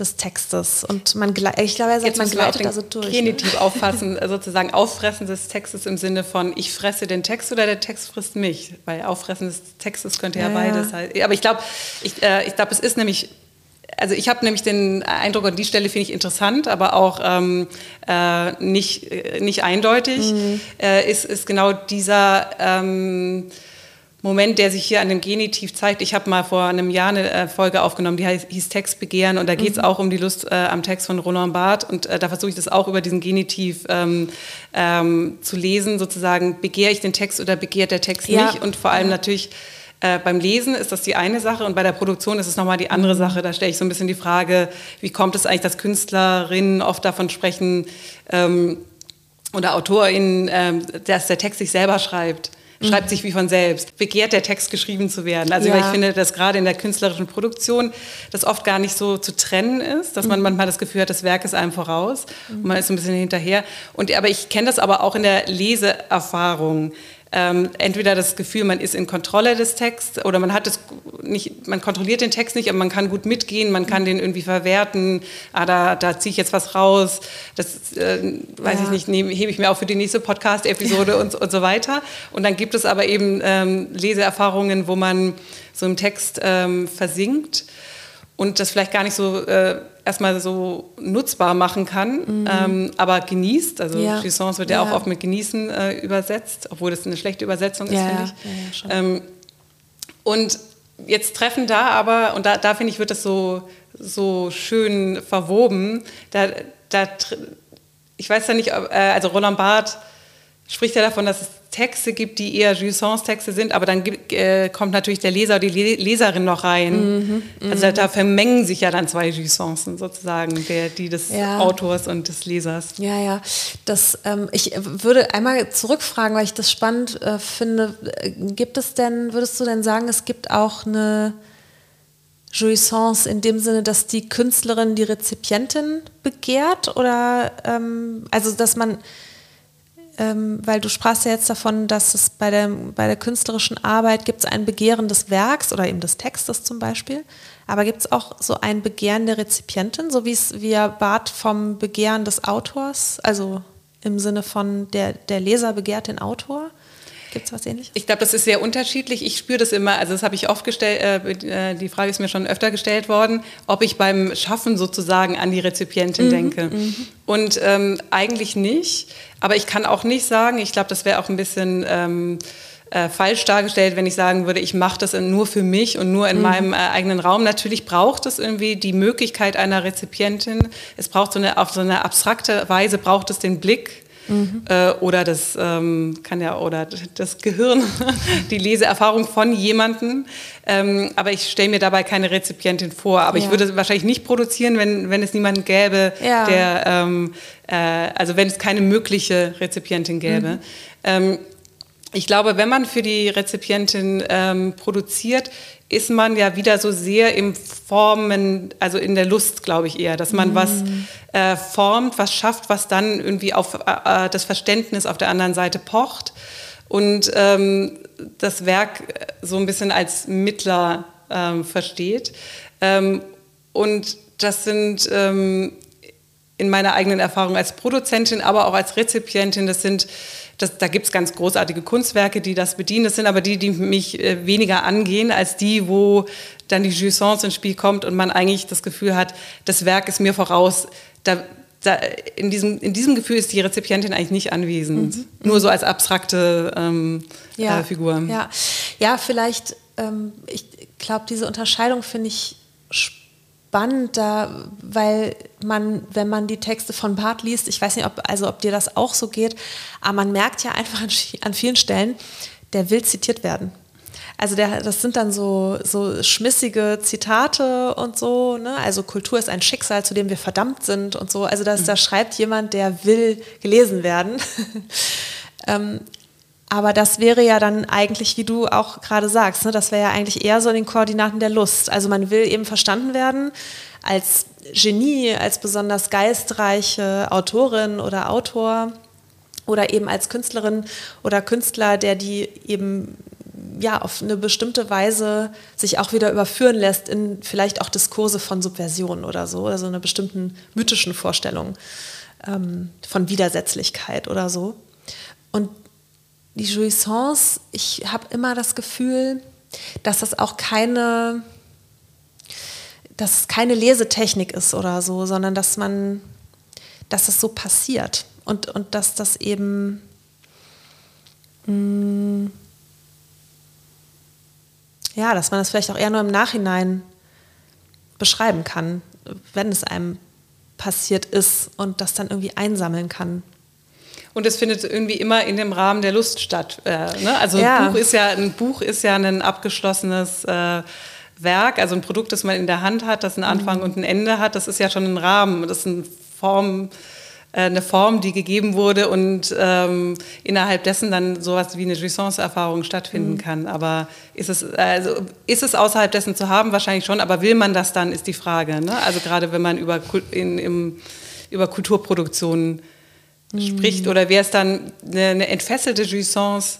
des Textes. Und man, ich glaube, er sagt, man gleitet also durch. Genitiv ne? auffassen, sozusagen Auffressen des Textes im Sinne von ich fresse den Text oder der Text frisst mich. Weil Auffressen des Textes könnte ja, ja beides halt. Aber ich glaube, ich, äh, ich glaube, es ist nämlich also ich habe nämlich den Eindruck, an die Stelle finde ich interessant, aber auch ähm, äh, nicht, äh, nicht eindeutig, mhm. äh, ist, ist genau dieser ähm, Moment, der sich hier an dem Genitiv zeigt. Ich habe mal vor einem Jahr eine äh, Folge aufgenommen, die hieß Textbegehren und da geht es mhm. auch um die Lust äh, am Text von Roland Barth und äh, da versuche ich das auch über diesen Genitiv ähm, ähm, zu lesen, sozusagen begehre ich den Text oder begehrt der Text ja. nicht und vor allem natürlich äh, beim Lesen ist das die eine Sache und bei der Produktion ist es nochmal die andere mhm. Sache. Da stelle ich so ein bisschen die Frage, wie kommt es eigentlich, dass Künstlerinnen oft davon sprechen ähm, oder AutorInnen, ähm, dass der Text sich selber schreibt schreibt sich wie von selbst. Begehrt der Text geschrieben zu werden. Also ja. ich finde, dass gerade in der künstlerischen Produktion das oft gar nicht so zu trennen ist, dass man mhm. manchmal das Gefühl hat, das Werk ist einem voraus und man ist ein bisschen hinterher. Und, aber ich kenne das aber auch in der Leseerfahrung ähm, entweder das Gefühl, man ist in Kontrolle des Texts oder man hat es nicht, man kontrolliert den Text nicht, aber man kann gut mitgehen, man kann den irgendwie verwerten, ah, da, da ziehe ich jetzt was raus, das äh, weiß ja. ich nicht, nehme, hebe ich mir auch für die nächste Podcast-Episode und, und so weiter. Und dann gibt es aber eben ähm, Leseerfahrungen, wo man so im Text ähm, versinkt und das vielleicht gar nicht so äh, erstmal so nutzbar machen kann, mhm. ähm, aber genießt. Also ja. Jouissance wird ja, ja, auch oft mit genießen äh, übersetzt, obwohl das eine schlechte Übersetzung ist, finde ich. Ähm, und jetzt treffen da aber, und da, da finde ich, wird das so, so schön verwoben. Da, da, ich weiß ja nicht, ob, äh, also Roland Barth spricht ja davon, dass es Texte gibt, die eher Jouissance-Texte sind, aber dann äh, kommt natürlich der Leser oder die Leserin noch rein. Mhm, also da, da, vermengen sich ja dann zwei Jouissancen sozusagen, der, die des ja. Autors und des Lesers. Ja, ja. Das, ähm, ich würde einmal zurückfragen, weil ich das spannend äh, finde. Gibt es denn, würdest du denn sagen, es gibt auch eine Jouissance in dem Sinne, dass die Künstlerin die Rezipientin begehrt oder ähm, also dass man ähm, weil du sprachst ja jetzt davon, dass es bei der, bei der künstlerischen Arbeit gibt es ein Begehren des Werks oder eben des Textes zum Beispiel, aber gibt es auch so ein Begehren der Rezipientin, so wie es wir bat vom Begehren des Autors, also im Sinne von der, der Leser begehrt den Autor? Gibt es was ähnliches? Ich glaube, das ist sehr unterschiedlich. Ich spüre das immer, also das habe ich oft gestellt, äh, äh, die Frage ist mir schon öfter gestellt worden, ob ich beim Schaffen sozusagen an die Rezipientin mhm, denke. Mhm. Und ähm, eigentlich nicht. Aber ich kann auch nicht sagen, ich glaube, das wäre auch ein bisschen... Ähm, äh, falsch dargestellt, wenn ich sagen würde, ich mache das nur für mich und nur in mhm. meinem äh, eigenen Raum. Natürlich braucht es irgendwie die Möglichkeit einer Rezipientin. Es braucht so eine, auf so eine abstrakte Weise braucht es den Blick Mhm. Äh, oder das ähm, kann ja, oder das Gehirn, die Leseerfahrung von jemandem. Ähm, aber ich stelle mir dabei keine Rezipientin vor. Aber ja. ich würde es wahrscheinlich nicht produzieren, wenn, wenn es niemanden gäbe, ja. der, ähm, äh, also wenn es keine mögliche Rezipientin gäbe. Mhm. Ich glaube, wenn man für die Rezipientin ähm, produziert, ist man ja wieder so sehr im Formen, also in der Lust, glaube ich eher, dass man mm. was äh, formt, was schafft, was dann irgendwie auf äh, äh, das Verständnis auf der anderen Seite pocht und ähm, das Werk so ein bisschen als Mittler ähm, versteht. Ähm, und das sind ähm, in meiner eigenen Erfahrung als Produzentin, aber auch als Rezipientin, das sind das, da gibt es ganz großartige Kunstwerke, die das bedienen. Das sind aber die, die mich äh, weniger angehen, als die, wo dann die Jouissance ins Spiel kommt und man eigentlich das Gefühl hat, das Werk ist mir voraus. Da, da, in, diesem, in diesem Gefühl ist die Rezipientin eigentlich nicht anwesend. Mhm. Nur so als abstrakte ähm, ja. äh, Figur. Ja, ja vielleicht, ähm, ich glaube, diese Unterscheidung finde ich spannend spannend, da, weil man, wenn man die Texte von Barth liest, ich weiß nicht, ob, also ob dir das auch so geht, aber man merkt ja einfach an, an vielen Stellen, der will zitiert werden. Also der, das sind dann so, so schmissige Zitate und so. Ne? Also Kultur ist ein Schicksal, zu dem wir verdammt sind und so. Also das, mhm. da schreibt jemand, der will gelesen werden. ähm, aber das wäre ja dann eigentlich, wie du auch gerade sagst, ne, das wäre ja eigentlich eher so in den Koordinaten der Lust. Also man will eben verstanden werden als Genie, als besonders geistreiche Autorin oder Autor oder eben als Künstlerin oder Künstler, der die eben ja auf eine bestimmte Weise sich auch wieder überführen lässt in vielleicht auch Diskurse von Subversion oder so, oder so einer bestimmten mythischen Vorstellung ähm, von Widersetzlichkeit oder so. Und die Jouissance, ich habe immer das Gefühl, dass das auch keine, dass keine Lesetechnik ist oder so, sondern dass man, dass das so passiert und, und dass das eben mh, mm, ja, dass man das vielleicht auch eher nur im Nachhinein beschreiben kann, wenn es einem passiert ist und das dann irgendwie einsammeln kann. Und es findet irgendwie immer in dem Rahmen der Lust statt. Äh, ne? Also ja. ein Buch ist ja ein Buch ist ja ein abgeschlossenes äh, Werk, also ein Produkt, das man in der Hand hat, das einen Anfang mhm. und ein Ende hat. Das ist ja schon ein Rahmen, das ist eine Form, äh, eine Form, die gegeben wurde und ähm, innerhalb dessen dann sowas wie eine Jouissance-Erfahrung stattfinden mhm. kann. Aber ist es, also ist es außerhalb dessen zu haben? Wahrscheinlich schon, aber will man das dann, ist die Frage. Ne? Also gerade wenn man über, in, im, über Kulturproduktionen spricht oder wäre es dann eine, eine, entfesselte Jouissance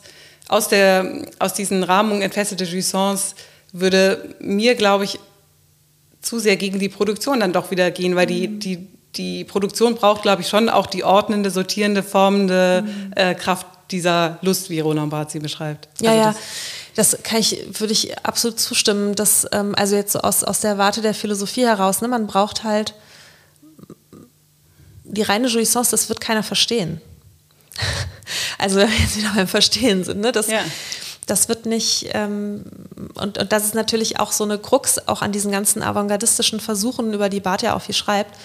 aus, der, aus diesen Rahmungen entfesselte Jouissance würde mir, glaube ich, zu sehr gegen die Produktion dann doch wieder gehen, weil die, mhm. die, die Produktion braucht, glaube ich, schon auch die ordnende, sortierende, formende mhm. äh, Kraft dieser Lust, wie Roland Barth sie beschreibt. Ja, also ja. Das kann ich, würde ich absolut zustimmen. Dass, ähm, also jetzt so aus, aus der Warte der Philosophie heraus, ne, man braucht halt die reine Jouissance, das wird keiner verstehen. also wenn wir jetzt wieder beim Verstehen sind, ne? das, ja. das wird nicht, ähm, und, und das ist natürlich auch so eine Krux, auch an diesen ganzen avantgardistischen Versuchen, über die Barth ja auch viel schreibt,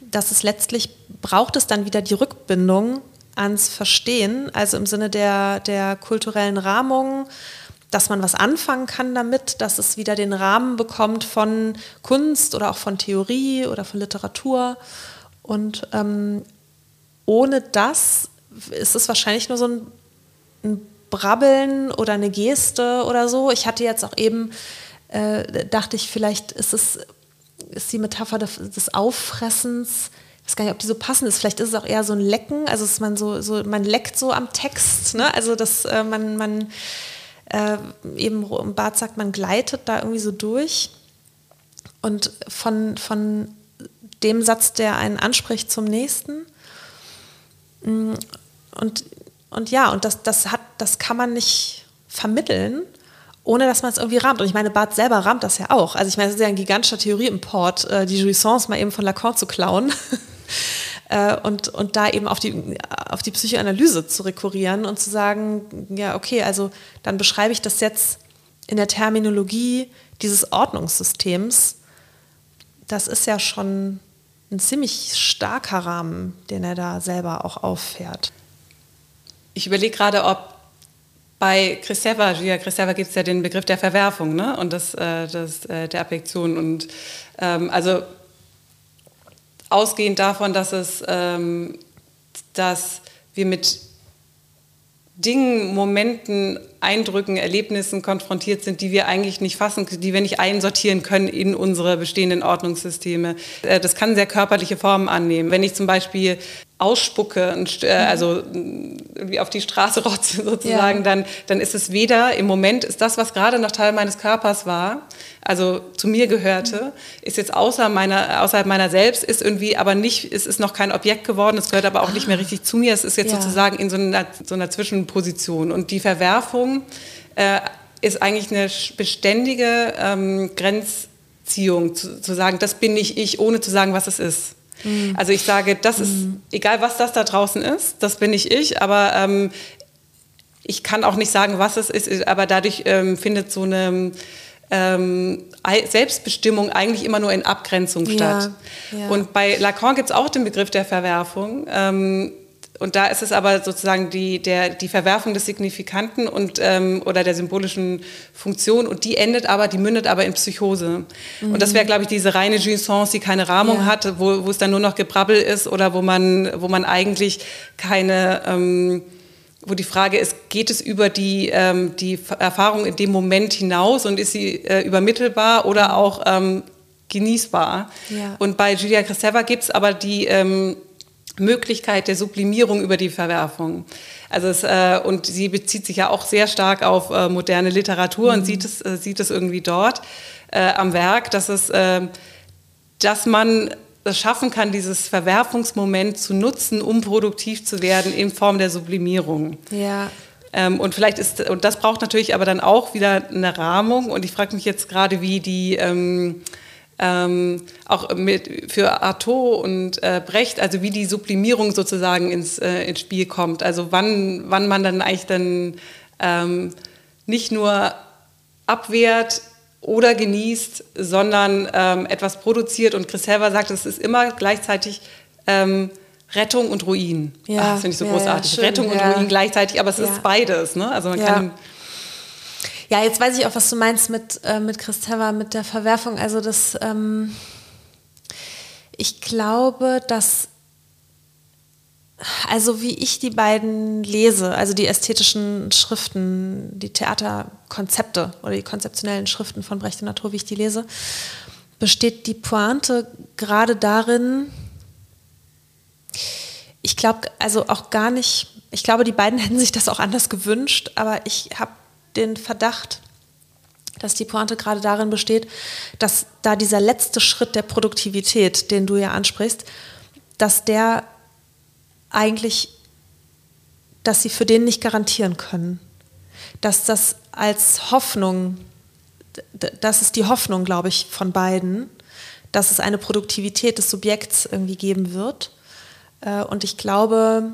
dass es letztlich braucht es dann wieder die Rückbindung ans Verstehen, also im Sinne der, der kulturellen Rahmung, dass man was anfangen kann damit, dass es wieder den Rahmen bekommt von Kunst oder auch von Theorie oder von Literatur. Und ähm, ohne das ist es wahrscheinlich nur so ein, ein, Brabbeln oder eine Geste oder so. Ich hatte jetzt auch eben, äh, dachte ich, vielleicht ist es ist die Metapher des, des Auffressens ich weiß gar nicht, ob die so passend ist. Vielleicht ist es auch eher so ein Lecken, also ist man so, so man leckt so am Text, ne? Also dass äh, man, man äh, eben im Bad sagt, man gleitet da irgendwie so durch. Und von, von dem Satz, der einen anspricht, zum nächsten. Mm, und, und ja, und das, das, hat, das kann man nicht vermitteln, ohne dass man es irgendwie rahmt. Und ich meine, Barth selber rahmt das ja auch. Also ich meine, es ist ja ein gigantischer Theorieimport, äh, die Jouissance mal eben von Lacan zu klauen. Äh, und, und da eben auf die, auf die Psychoanalyse zu rekurrieren und zu sagen, ja, okay, also dann beschreibe ich das jetzt in der Terminologie dieses Ordnungssystems. Das ist ja schon ein ziemlich starker Rahmen, den er da selber auch auffährt. Ich überlege gerade, ob bei Christeva, Gia Christeva gibt es ja den Begriff der Verwerfung ne? und das, äh, das, äh, der Affektion. Und ähm, also ausgehend davon, dass, es, ähm, dass wir mit Dingen, Momenten, Eindrücken, Erlebnissen konfrontiert sind, die wir eigentlich nicht fassen, die wir nicht einsortieren können in unsere bestehenden Ordnungssysteme. Äh, das kann sehr körperliche Formen annehmen. Wenn ich zum Beispiel ausspucke, äh, also irgendwie auf die Straße rotze sozusagen, ja. dann, dann ist es weder, im Moment ist das, was gerade noch Teil meines Körpers war, also zu mir gehörte, ist jetzt außer meiner, außerhalb meiner selbst, ist irgendwie aber nicht, es ist noch kein Objekt geworden, es gehört aber auch ah. nicht mehr richtig zu mir, es ist jetzt ja. sozusagen in so einer, so einer Zwischenposition. Und die Verwerfung äh, ist eigentlich eine beständige ähm, Grenzziehung, zu, zu sagen, das bin nicht ich, ohne zu sagen, was es ist. Mhm. Also ich sage, das ist, mhm. egal was das da draußen ist, das bin nicht ich, aber ähm, ich kann auch nicht sagen, was es ist, aber dadurch ähm, findet so eine ähm, Selbstbestimmung eigentlich immer nur in Abgrenzung statt. Ja, ja. Und bei Lacan gibt es auch den Begriff der Verwerfung. Ähm, und da ist es aber sozusagen die, der, die Verwerfung des Signifikanten und, ähm, oder der symbolischen Funktion und die endet aber, die mündet aber in Psychose. Mhm. Und das wäre, glaube ich, diese reine Jouissance, die keine Rahmung ja. hat, wo, wo es dann nur noch Gebrabbel ist oder wo man, wo man eigentlich keine, ähm, wo die Frage ist, geht es über die, ähm, die Erfahrung in dem Moment hinaus und ist sie äh, übermittelbar oder auch ähm, genießbar? Ja. Und bei Julia Kristeva gibt es aber die ähm, Möglichkeit der Sublimierung über die Verwerfung. Also es, äh, und sie bezieht sich ja auch sehr stark auf äh, moderne Literatur mhm. und sieht es, äh, sieht es irgendwie dort äh, am Werk, dass es, äh, dass man es schaffen kann, dieses Verwerfungsmoment zu nutzen, um produktiv zu werden in Form der Sublimierung. Ja. Ähm, und vielleicht ist, und das braucht natürlich aber dann auch wieder eine Rahmung. Und ich frage mich jetzt gerade, wie die ähm, ähm, auch mit, für Artaud und äh, Brecht, also wie die Sublimierung sozusagen ins, äh, ins Spiel kommt. Also wann, wann man dann eigentlich dann ähm, nicht nur abwehrt, oder genießt, sondern ähm, etwas produziert. Und Chris Helver sagt, es ist immer gleichzeitig ähm, Rettung und Ruin. Ja, Ach, das finde ich so ja, großartig. Ja, Rettung und Ruin gleichzeitig, aber es ist beides. Ne? Also man kann ja, jetzt weiß ich auch, was du meinst mit, äh, mit Chris Helver, mit der Verwerfung. Also das, ähm, ich glaube, dass also wie ich die beiden lese, also die ästhetischen Schriften, die Theaterkonzepte oder die konzeptionellen Schriften von Brecht und Natur, wie ich die lese, besteht die Pointe gerade darin, ich glaube, also auch gar nicht, ich glaube, die beiden hätten sich das auch anders gewünscht, aber ich habe den Verdacht, dass die Pointe gerade darin besteht, dass da dieser letzte Schritt der Produktivität, den du ja ansprichst, dass der eigentlich, dass sie für den nicht garantieren können. Dass das als Hoffnung, das ist die Hoffnung, glaube ich, von beiden, dass es eine Produktivität des Subjekts irgendwie geben wird. Äh, und ich glaube,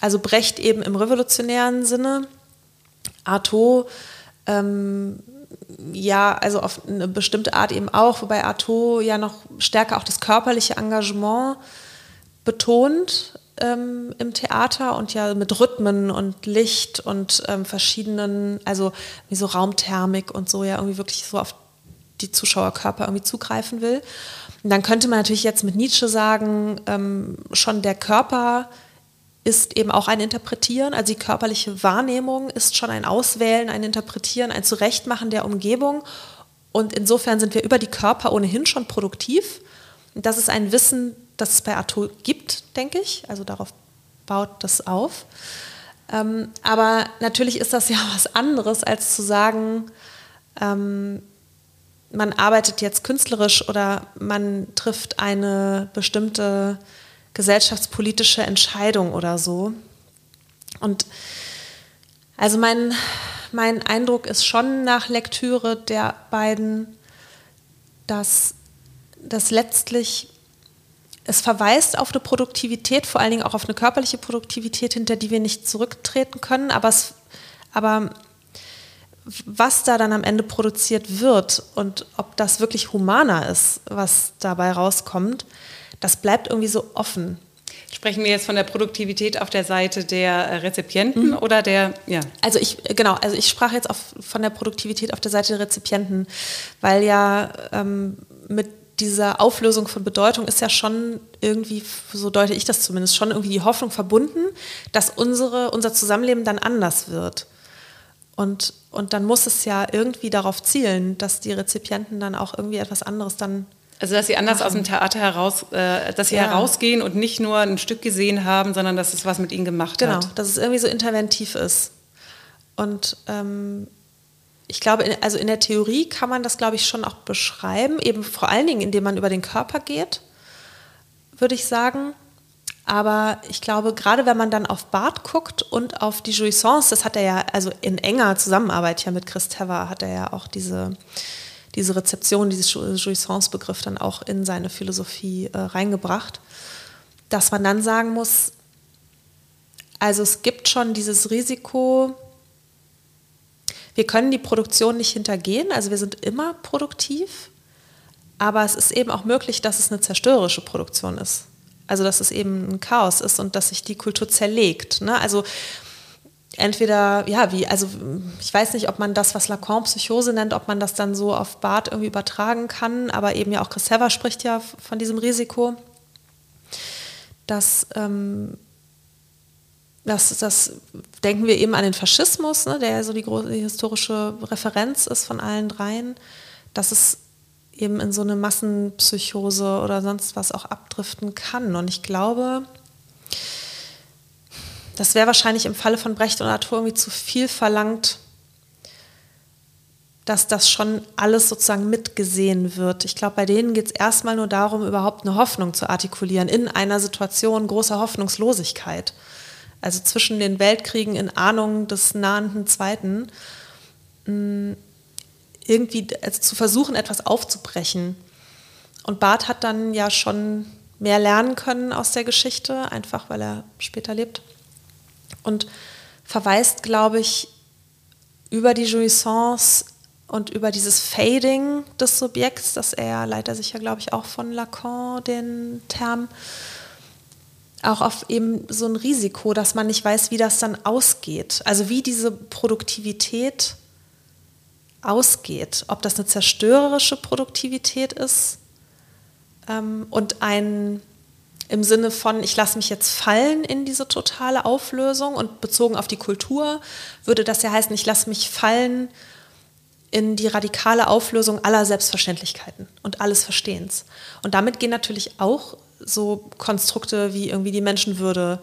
also Brecht eben im revolutionären Sinne, Artaud ähm, ja, also auf eine bestimmte Art eben auch, wobei Artaud ja noch stärker auch das körperliche Engagement betont ähm, im Theater und ja mit Rhythmen und Licht und ähm, verschiedenen, also wie so Raumthermik und so ja irgendwie wirklich so auf die Zuschauerkörper irgendwie zugreifen will. Und dann könnte man natürlich jetzt mit Nietzsche sagen, ähm, schon der Körper ist eben auch ein Interpretieren, also die körperliche Wahrnehmung ist schon ein Auswählen, ein Interpretieren, ein Zurechtmachen der Umgebung. Und insofern sind wir über die Körper ohnehin schon produktiv. Das ist ein Wissen, das es bei Arthur gibt, denke ich. Also darauf baut das auf. Ähm, aber natürlich ist das ja was anderes, als zu sagen, ähm, man arbeitet jetzt künstlerisch oder man trifft eine bestimmte gesellschaftspolitische Entscheidung oder so. Und also mein, mein Eindruck ist schon nach Lektüre der beiden, dass das letztlich es verweist auf eine Produktivität, vor allen Dingen auch auf eine körperliche Produktivität, hinter die wir nicht zurücktreten können. Aber, es, aber was da dann am Ende produziert wird und ob das wirklich humaner ist, was dabei rauskommt, das bleibt irgendwie so offen. Sprechen wir jetzt von der Produktivität auf der Seite der Rezipienten mhm. oder der, ja? Also ich, genau, also ich sprach jetzt auf, von der Produktivität auf der Seite der Rezipienten, weil ja ähm, mit dieser Auflösung von Bedeutung ist ja schon irgendwie, so deute ich das zumindest, schon irgendwie die Hoffnung verbunden, dass unsere, unser Zusammenleben dann anders wird. Und, und dann muss es ja irgendwie darauf zielen, dass die Rezipienten dann auch irgendwie etwas anderes dann also dass sie anders machen. aus dem Theater heraus, äh, dass sie ja. herausgehen und nicht nur ein Stück gesehen haben, sondern dass es was mit ihnen gemacht genau, hat. Genau, dass es irgendwie so interventiv ist. Und ähm, ich glaube, in, also in der Theorie kann man das, glaube ich, schon auch beschreiben, eben vor allen Dingen, indem man über den Körper geht, würde ich sagen. Aber ich glaube, gerade wenn man dann auf Bart guckt und auf die Jouissance, das hat er ja, also in enger Zusammenarbeit ja mit Chris Tever, hat er ja auch diese diese Rezeption, diesen Jouissance-Begriff dann auch in seine Philosophie äh, reingebracht, dass man dann sagen muss, also es gibt schon dieses Risiko, wir können die Produktion nicht hintergehen, also wir sind immer produktiv, aber es ist eben auch möglich, dass es eine zerstörerische Produktion ist. Also dass es eben ein Chaos ist und dass sich die Kultur zerlegt. Ne? Also entweder, ja, wie, also ich weiß nicht, ob man das, was Lacan Psychose nennt, ob man das dann so auf Bart irgendwie übertragen kann, aber eben ja auch Chris Hever spricht ja von diesem Risiko, dass, ähm, das, das denken wir eben an den Faschismus, ne, der ja so die, große, historische Referenz ist von allen dreien, dass es eben in so eine Massenpsychose oder sonst was auch abdriften kann. Und ich glaube, das wäre wahrscheinlich im Falle von Brecht und Arthur irgendwie zu viel verlangt, dass das schon alles sozusagen mitgesehen wird. Ich glaube, bei denen geht es erstmal nur darum, überhaupt eine Hoffnung zu artikulieren in einer Situation großer Hoffnungslosigkeit. Also zwischen den Weltkriegen in Ahnung des nahenden Zweiten, mm, irgendwie also zu versuchen, etwas aufzubrechen. Und Barth hat dann ja schon mehr lernen können aus der Geschichte, einfach weil er später lebt und verweist, glaube ich, über die Jouissance und über dieses Fading des Subjekts, das er leitet sich ja, glaube ich, auch von Lacan, den Term, auch auf eben so ein Risiko, dass man nicht weiß, wie das dann ausgeht. Also wie diese Produktivität ausgeht. Ob das eine zerstörerische Produktivität ist ähm, und ein im Sinne von, ich lasse mich jetzt fallen in diese totale Auflösung und bezogen auf die Kultur würde das ja heißen, ich lasse mich fallen in die radikale Auflösung aller Selbstverständlichkeiten und alles Verstehens. Und damit gehen natürlich auch so Konstrukte wie irgendwie die Menschenwürde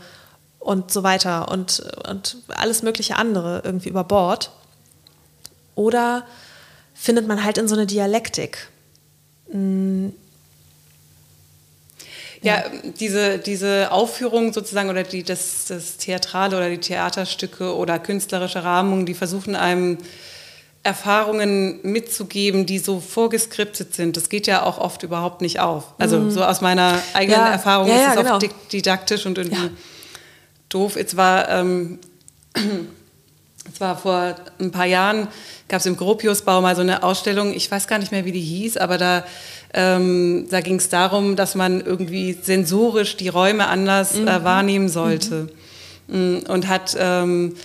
und so weiter und, und alles mögliche andere irgendwie über Bord. Oder findet man halt in so eine Dialektik hm, ja, diese, diese Aufführung sozusagen oder die, das, das Theatrale oder die Theaterstücke oder künstlerische Rahmungen, die versuchen einem Erfahrungen mitzugeben, die so vorgeskriptet sind. Das geht ja auch oft überhaupt nicht auf. Also mhm. so aus meiner eigenen ja. Erfahrung ja, ja, ist es genau. oft didaktisch und irgendwie doof. Jetzt war ähm, es war vor ein paar Jahren, gab es im Gropiusbau mal so eine Ausstellung, ich weiß gar nicht mehr, wie die hieß, aber da, ähm, da ging es darum, dass man irgendwie sensorisch die Räume anders äh, mhm. wahrnehmen sollte. Mhm. Und hat ähm,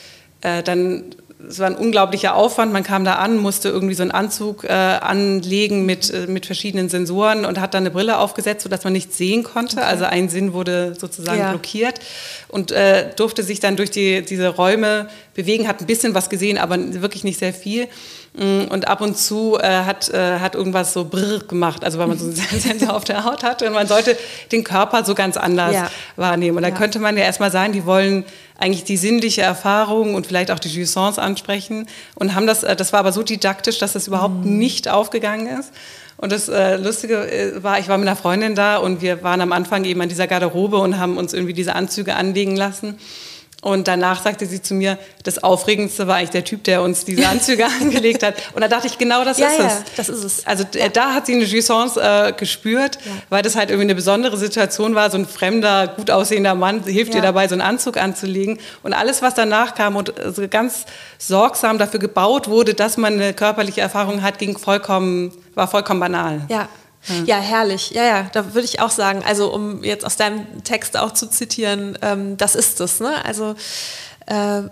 äh, dann es war ein unglaublicher Aufwand. Man kam da an, musste irgendwie so einen Anzug äh, anlegen mit, äh, mit verschiedenen Sensoren und hat dann eine Brille aufgesetzt, sodass man nichts sehen konnte. Okay. Also ein Sinn wurde sozusagen ja. blockiert und äh, durfte sich dann durch die, diese Räume bewegen, hat ein bisschen was gesehen, aber wirklich nicht sehr viel. Mm, und ab und zu äh, hat, äh, hat irgendwas so brrr gemacht, also weil man so einen Sensor auf der Haut hatte und man sollte den Körper so ganz anders ja. wahrnehmen. Und da ja. könnte man ja erstmal sagen, die wollen eigentlich die sinnliche Erfahrung und vielleicht auch die Jouissance ansprechen und haben das, äh, das war aber so didaktisch, dass das überhaupt mhm. nicht aufgegangen ist. Und das äh, Lustige äh, war, ich war mit einer Freundin da und wir waren am Anfang eben an dieser Garderobe und haben uns irgendwie diese Anzüge anlegen lassen. Und danach sagte sie zu mir, das Aufregendste war eigentlich der Typ, der uns diese Anzüge angelegt hat. Und da dachte ich, genau das ja, ist ja, es. das ist es. Also ja. da hat sie eine Jouissance äh, gespürt, weil das halt irgendwie eine besondere Situation war. So ein fremder, gut aussehender Mann hilft ihr dabei, so einen Anzug anzulegen. Und alles, was danach kam und also ganz sorgsam dafür gebaut wurde, dass man eine körperliche Erfahrung hat, ging vollkommen, war vollkommen banal. Ja, ja, herrlich. Ja, ja, da würde ich auch sagen, also um jetzt aus deinem Text auch zu zitieren, ähm, das ist es. Ne? Also äh,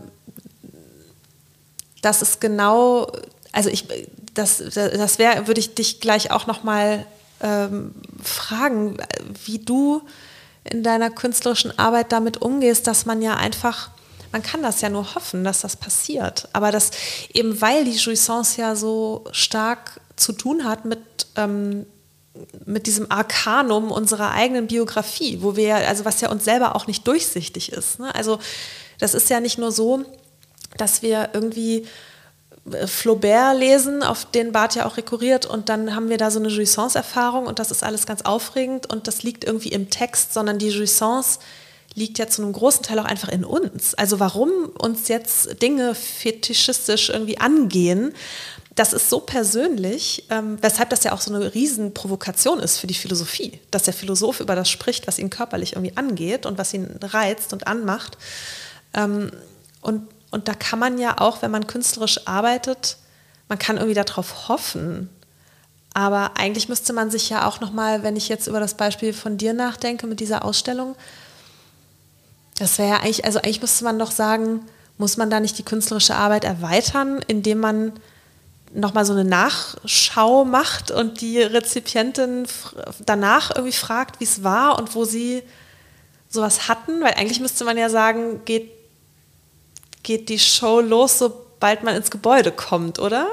das ist genau, also ich, das, das wäre, würde ich dich gleich auch nochmal ähm, fragen, wie du in deiner künstlerischen Arbeit damit umgehst, dass man ja einfach man kann das ja nur hoffen, dass das passiert. Aber das eben weil die Jouissance ja so stark zu tun hat mit ähm, mit diesem Arkanum unserer eigenen Biografie, wo wir, also was ja uns selber auch nicht durchsichtig ist. Ne? Also das ist ja nicht nur so, dass wir irgendwie äh, Flaubert lesen, auf den Bart ja auch rekurriert und dann haben wir da so eine Jouissance-Erfahrung und das ist alles ganz aufregend und das liegt irgendwie im Text, sondern die Jouissance liegt ja zu einem großen Teil auch einfach in uns. Also warum uns jetzt Dinge fetischistisch irgendwie angehen, das ist so persönlich, ähm, weshalb das ja auch so eine Riesenprovokation ist für die Philosophie, dass der Philosoph über das spricht, was ihn körperlich irgendwie angeht und was ihn reizt und anmacht. Ähm, und, und da kann man ja auch, wenn man künstlerisch arbeitet, man kann irgendwie darauf hoffen. Aber eigentlich müsste man sich ja auch nochmal, wenn ich jetzt über das Beispiel von dir nachdenke mit dieser Ausstellung, das wäre ja eigentlich, also eigentlich müsste man doch sagen, muss man da nicht die künstlerische Arbeit erweitern, indem man nochmal so eine Nachschau macht und die Rezipientin danach irgendwie fragt, wie es war und wo sie sowas hatten, weil eigentlich müsste man ja sagen, geht, geht die Show los, sobald man ins Gebäude kommt, oder?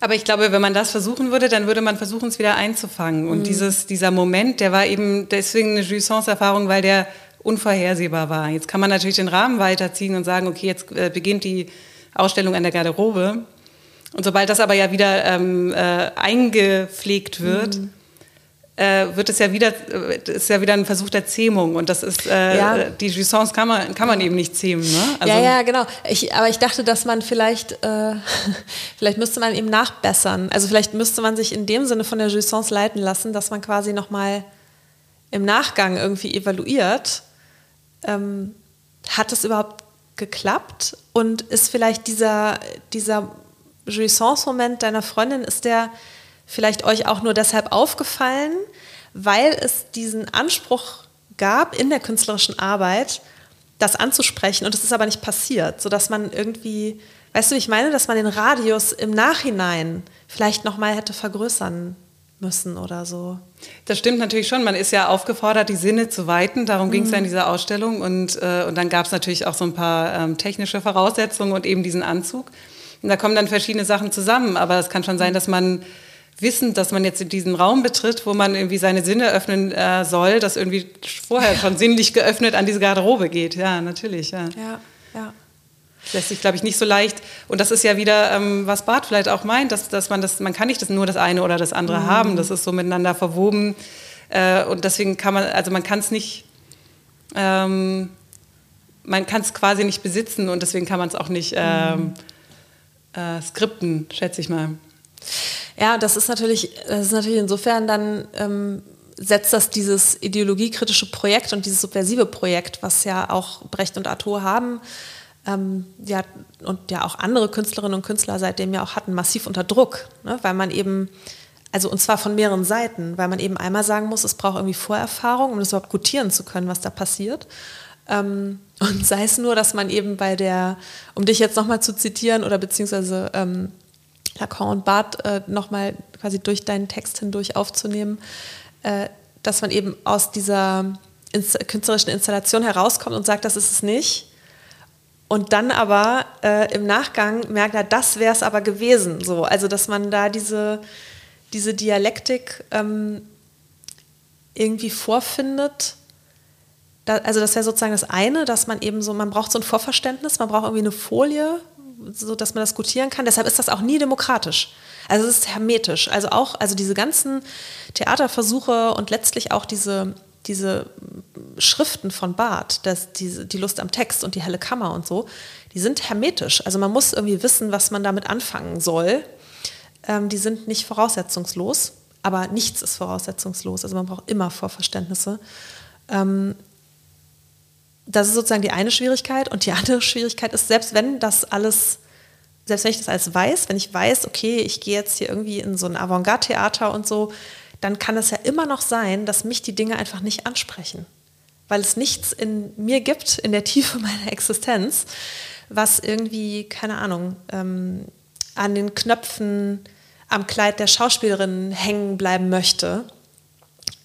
Aber ich glaube, wenn man das versuchen würde, dann würde man versuchen, es wieder einzufangen. Und mhm. dieses, dieser Moment, der war eben deswegen eine Jouissance-Erfahrung, weil der unvorhersehbar war. Jetzt kann man natürlich den Rahmen weiterziehen und sagen, okay, jetzt äh, beginnt die Ausstellung an der Garderobe. Und sobald das aber ja wieder ähm, äh, eingepflegt wird, mhm. äh, wird es ja wieder, äh, ist ja wieder ein Versuch der Zähmung. Und das ist, äh, ja. die Jouissance kann man, kann man eben nicht zähmen. Ne? Also ja, ja, genau. Ich, aber ich dachte, dass man vielleicht, äh, vielleicht müsste man eben nachbessern. Also vielleicht müsste man sich in dem Sinne von der Jouissance leiten lassen, dass man quasi nochmal im Nachgang irgendwie evaluiert. Ähm, hat es überhaupt geklappt? Und ist vielleicht dieser, dieser Jouissance-Moment deiner Freundin, ist der vielleicht euch auch nur deshalb aufgefallen, weil es diesen Anspruch gab in der künstlerischen Arbeit, das anzusprechen und es ist aber nicht passiert, sodass man irgendwie, weißt du, ich meine, dass man den Radius im Nachhinein vielleicht nochmal hätte vergrößern müssen oder so. Das stimmt natürlich schon. Man ist ja aufgefordert, die Sinne zu weiten. Darum mhm. ging es ja in dieser Ausstellung. Und, äh, und dann gab es natürlich auch so ein paar ähm, technische Voraussetzungen und eben diesen Anzug. Und da kommen dann verschiedene Sachen zusammen. Aber es kann schon sein, dass man wissend, dass man jetzt in diesen Raum betritt, wo man irgendwie seine Sinne öffnen äh, soll, dass irgendwie vorher schon sinnlich geöffnet an diese Garderobe geht. Ja, natürlich. Ja, ja. ja. Das lässt sich, glaube ich, nicht so leicht. Und das ist ja wieder, ähm, was Bart vielleicht auch meint, dass, dass man das, man kann nicht das, nur das eine oder das andere mhm. haben. Das ist so miteinander verwoben. Äh, und deswegen kann man, also man kann es nicht, ähm, man kann es quasi nicht besitzen und deswegen kann man es auch nicht ähm, mhm äh, Skripten, schätze ich mal. Ja, das ist natürlich, das ist natürlich insofern dann ähm, setzt das dieses ideologiekritische Projekt und dieses subversive Projekt, was ja auch Brecht und Artaud haben, ähm, ja, und ja auch andere Künstlerinnen und Künstler seitdem ja auch hatten, massiv unter Druck, ne? weil man eben, also und zwar von mehreren Seiten, weil man eben einmal sagen muss, es braucht irgendwie Vorerfahrung, um das überhaupt gutieren zu können, was da passiert. Ähm, und sei es nur, dass man eben bei der, um dich jetzt nochmal zu zitieren oder beziehungsweise ähm, Lacan und Barth äh, nochmal quasi durch deinen Text hindurch aufzunehmen, äh, dass man eben aus dieser inst künstlerischen Installation herauskommt und sagt, das ist es nicht. Und dann aber äh, im Nachgang merkt er, das wäre es aber gewesen. So. Also, dass man da diese, diese Dialektik ähm, irgendwie vorfindet. Da, also, das wäre sozusagen das eine, dass man eben so, man braucht so ein Vorverständnis, man braucht irgendwie eine Folie, so dass man das gutieren kann. Deshalb ist das auch nie demokratisch. Also es ist hermetisch. Also auch, also diese ganzen Theaterversuche und letztlich auch diese diese Schriften von Barth, das, die, die Lust am Text und die helle Kammer und so, die sind hermetisch. Also man muss irgendwie wissen, was man damit anfangen soll. Ähm, die sind nicht voraussetzungslos, aber nichts ist voraussetzungslos. Also man braucht immer Vorverständnisse. Ähm, das ist sozusagen die eine Schwierigkeit. Und die andere Schwierigkeit ist, selbst wenn das alles, selbst wenn ich das alles weiß, wenn ich weiß, okay, ich gehe jetzt hier irgendwie in so ein Avantgarde-Theater und so, dann kann es ja immer noch sein, dass mich die Dinge einfach nicht ansprechen. Weil es nichts in mir gibt, in der Tiefe meiner Existenz, was irgendwie, keine Ahnung, ähm, an den Knöpfen am Kleid der Schauspielerin hängen bleiben möchte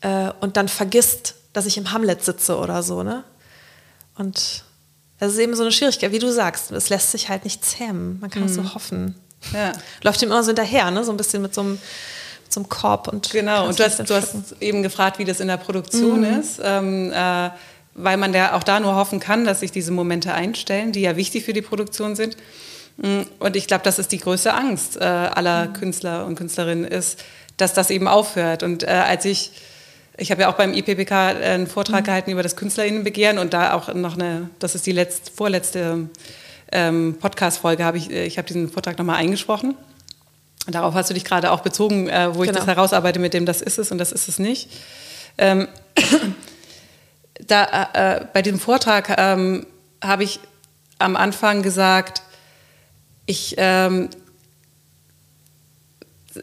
äh, und dann vergisst, dass ich im Hamlet sitze oder so. Ne? Und das ist eben so eine Schwierigkeit, wie du sagst, es lässt sich halt nicht zähmen. Man kann mhm. so hoffen. Ja. Läuft ihm immer so hinterher, ne? so ein bisschen mit so einem zum Korb und genau und du hast, du hast eben gefragt wie das in der Produktion mhm. ist ähm, äh, weil man ja auch da nur hoffen kann dass sich diese Momente einstellen die ja wichtig für die Produktion sind mm, und ich glaube das ist die größte Angst äh, aller mhm. Künstler und Künstlerinnen ist dass das eben aufhört und äh, als ich ich habe ja auch beim IPPK einen Vortrag mhm. gehalten über das Künstlerinnenbegehren und da auch noch eine das ist die letzte vorletzte ähm, Podcast Folge habe ich ich habe diesen Vortrag noch mal eingesprochen Darauf hast du dich gerade auch bezogen, äh, wo ich genau. das herausarbeite mit dem, das ist es und das ist es nicht. Ähm, da, äh, bei diesem Vortrag ähm, habe ich am Anfang gesagt, ich, ähm,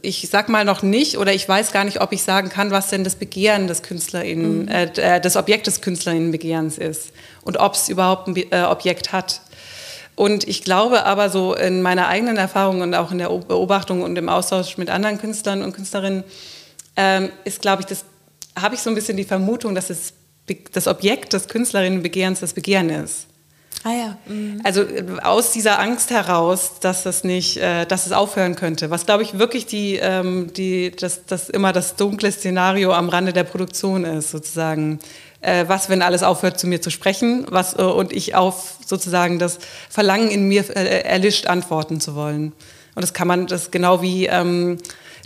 ich sag mal noch nicht oder ich weiß gar nicht, ob ich sagen kann, was denn das Begehren des KünstlerInnen, mhm. äh, äh das Objekt des KünstlerInnenbegehrens ist und ob es überhaupt ein äh, Objekt hat. Und ich glaube aber so in meiner eigenen Erfahrung und auch in der Beobachtung und im Austausch mit anderen Künstlern und Künstlerinnen ähm, ist, glaube ich, das habe ich so ein bisschen die Vermutung, dass es das Objekt des Künstlerinnenbegehrens das Begehren ist. Ah ja. Mhm. Also äh, aus dieser Angst heraus, dass es nicht, äh, dass es aufhören könnte. Was glaube ich wirklich die, ähm, die, das, das immer das dunkle Szenario am Rande der Produktion ist, sozusagen äh, was, wenn alles aufhört, zu mir zu sprechen was, äh, und ich auf sozusagen das Verlangen in mir äh, erlischt, antworten zu wollen. Und das kann man, das genau wie ähm,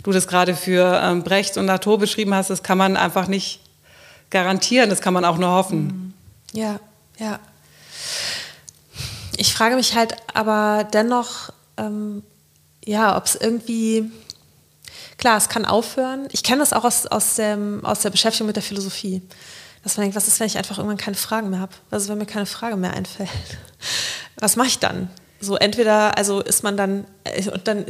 du das gerade für ähm, Brecht und Natur beschrieben hast, das kann man einfach nicht garantieren, das kann man auch nur hoffen. Mhm. Ja, ja. Ich frage mich halt aber dennoch, ähm, ja, ob es irgendwie, klar, es kann aufhören. Ich kenne das auch aus, aus, dem, aus der Beschäftigung mit der Philosophie dass man denkt, was ist, wenn ich einfach irgendwann keine Fragen mehr habe? Was ist, wenn mir keine Frage mehr einfällt? Was mache ich dann? So entweder, also ist man dann, äh, und dann,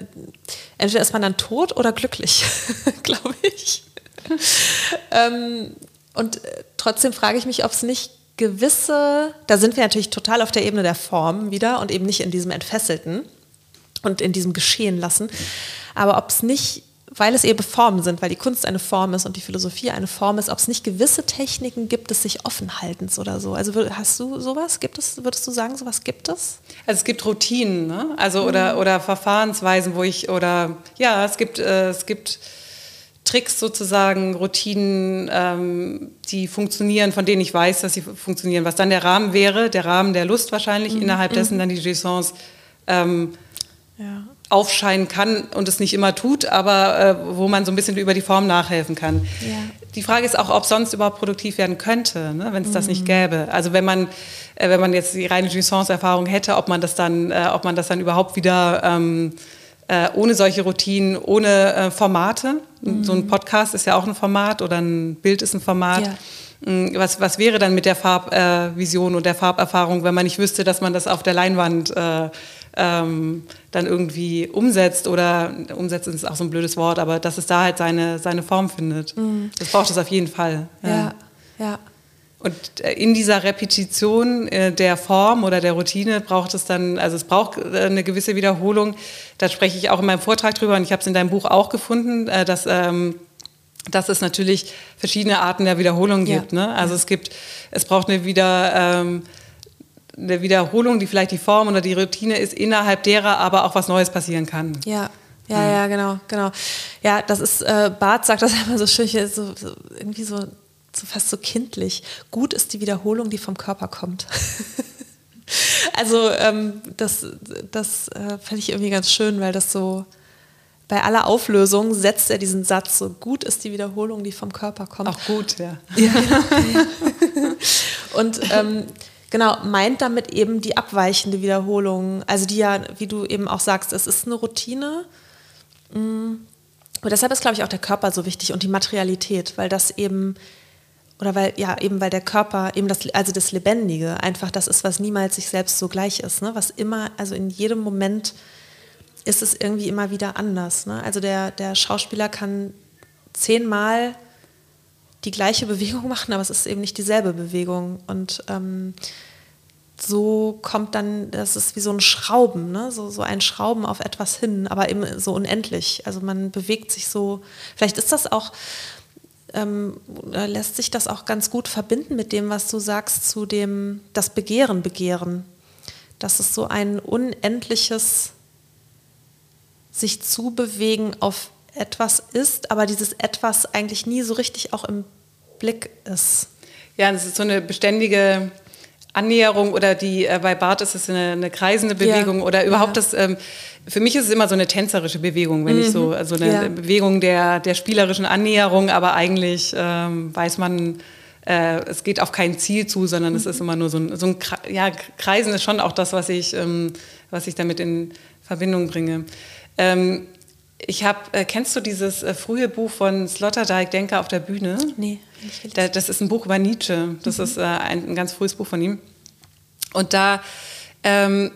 entweder ist man dann tot oder glücklich, glaube ich. ähm, und äh, trotzdem frage ich mich, ob es nicht gewisse, da sind wir natürlich total auf der Ebene der Form wieder und eben nicht in diesem Entfesselten und in diesem Geschehen lassen, aber ob es nicht weil es eben Formen sind, weil die Kunst eine Form ist und die Philosophie eine Form ist, ob es nicht gewisse Techniken gibt des sich Offenhaltens oder so. Also hast du sowas? Gibt es, würdest du sagen, sowas gibt es? Also es gibt Routinen, ne? Also mhm. oder, oder Verfahrensweisen, wo ich, oder ja, es gibt, äh, es gibt Tricks sozusagen, Routinen, ähm, die funktionieren, von denen ich weiß, dass sie funktionieren. Was dann der Rahmen wäre, der Rahmen der Lust wahrscheinlich, mhm. innerhalb dessen mhm. dann die Jouissance ähm, ja aufscheinen kann und es nicht immer tut, aber äh, wo man so ein bisschen über die Form nachhelfen kann. Ja. Die Frage ist auch, ob sonst überhaupt produktiv werden könnte, ne, wenn es mhm. das nicht mhm. gäbe. Also wenn man, äh, wenn man jetzt die reine Jouissance-Erfahrung hätte, ob man das dann, äh, ob man das dann überhaupt wieder ähm, äh, ohne solche Routinen, ohne äh, Formate. Mhm. So ein Podcast ist ja auch ein Format oder ein Bild ist ein Format. Ja. hm, was, was wäre dann mit der Farbvision äh, und der Farberfahrung, wenn man nicht wüsste, dass man das auf der Leinwand ähm, dann irgendwie umsetzt oder umsetzen ist auch so ein blödes Wort, aber dass es da halt seine, seine Form findet. Mhm. Das braucht es auf jeden Fall. Ja, ja. ja. Und äh, in dieser Repetition äh, der Form oder der Routine braucht es dann, also es braucht äh, eine gewisse Wiederholung. Da spreche ich auch in meinem Vortrag drüber und ich habe es in deinem Buch auch gefunden, dass, ähm, dass es natürlich verschiedene Arten der Wiederholung gibt. Ja. Ne? Also es gibt, es braucht eine wieder ähm, eine Wiederholung, die vielleicht die Form oder die Routine ist, innerhalb derer aber auch was Neues passieren kann. Ja. Ja, ja, ja genau, genau. Ja, das ist, äh, Bart sagt das immer so schön, so, so, irgendwie so, so fast so kindlich. Gut ist die Wiederholung, die vom Körper kommt. also ähm, das, das äh, fände ich irgendwie ganz schön, weil das so, bei aller Auflösung setzt er diesen Satz so, gut ist die Wiederholung, die vom Körper kommt. Auch gut, ja. ja, ja. Und ähm, Genau, meint damit eben die abweichende Wiederholung, also die ja, wie du eben auch sagst, es ist eine Routine. Mm. Und deshalb ist, glaube ich, auch der Körper so wichtig und die Materialität, weil das eben, oder weil, ja, eben weil der Körper, eben das, also das Lebendige, einfach das ist, was niemals sich selbst so gleich ist, ne? was immer, also in jedem Moment ist es irgendwie immer wieder anders. Ne? Also der, der Schauspieler kann zehnmal die gleiche Bewegung machen, aber es ist eben nicht dieselbe Bewegung. Und ähm, so kommt dann, das ist wie so ein Schrauben, ne? so, so ein Schrauben auf etwas hin, aber eben so unendlich. Also man bewegt sich so, vielleicht ist das auch, ähm, lässt sich das auch ganz gut verbinden mit dem, was du sagst, zu dem, das Begehren, Begehren. Dass es so ein unendliches sich zubewegen auf etwas ist, aber dieses etwas eigentlich nie so richtig auch im Blick ist. Ja, das ist so eine beständige Annäherung oder die äh, bei Bart ist es eine, eine kreisende Bewegung ja. oder überhaupt ja. das. Ähm, für mich ist es immer so eine tänzerische Bewegung, wenn mhm. ich so also eine ja. Bewegung der der spielerischen Annäherung, aber eigentlich ähm, weiß man. Äh, es geht auf kein Ziel zu, sondern mhm. es ist immer nur so ein, so ein ja, Kreisen ist schon auch das, was ich, ähm, was ich damit in Verbindung bringe. Ähm, ich habe, äh, kennst du dieses äh, frühe Buch von Sloterdijk, Denker auf der Bühne? Nee. Da, das ist ein Buch über Nietzsche. Das mhm. ist äh, ein, ein, ganz frühes Buch von ihm. Und da ähm,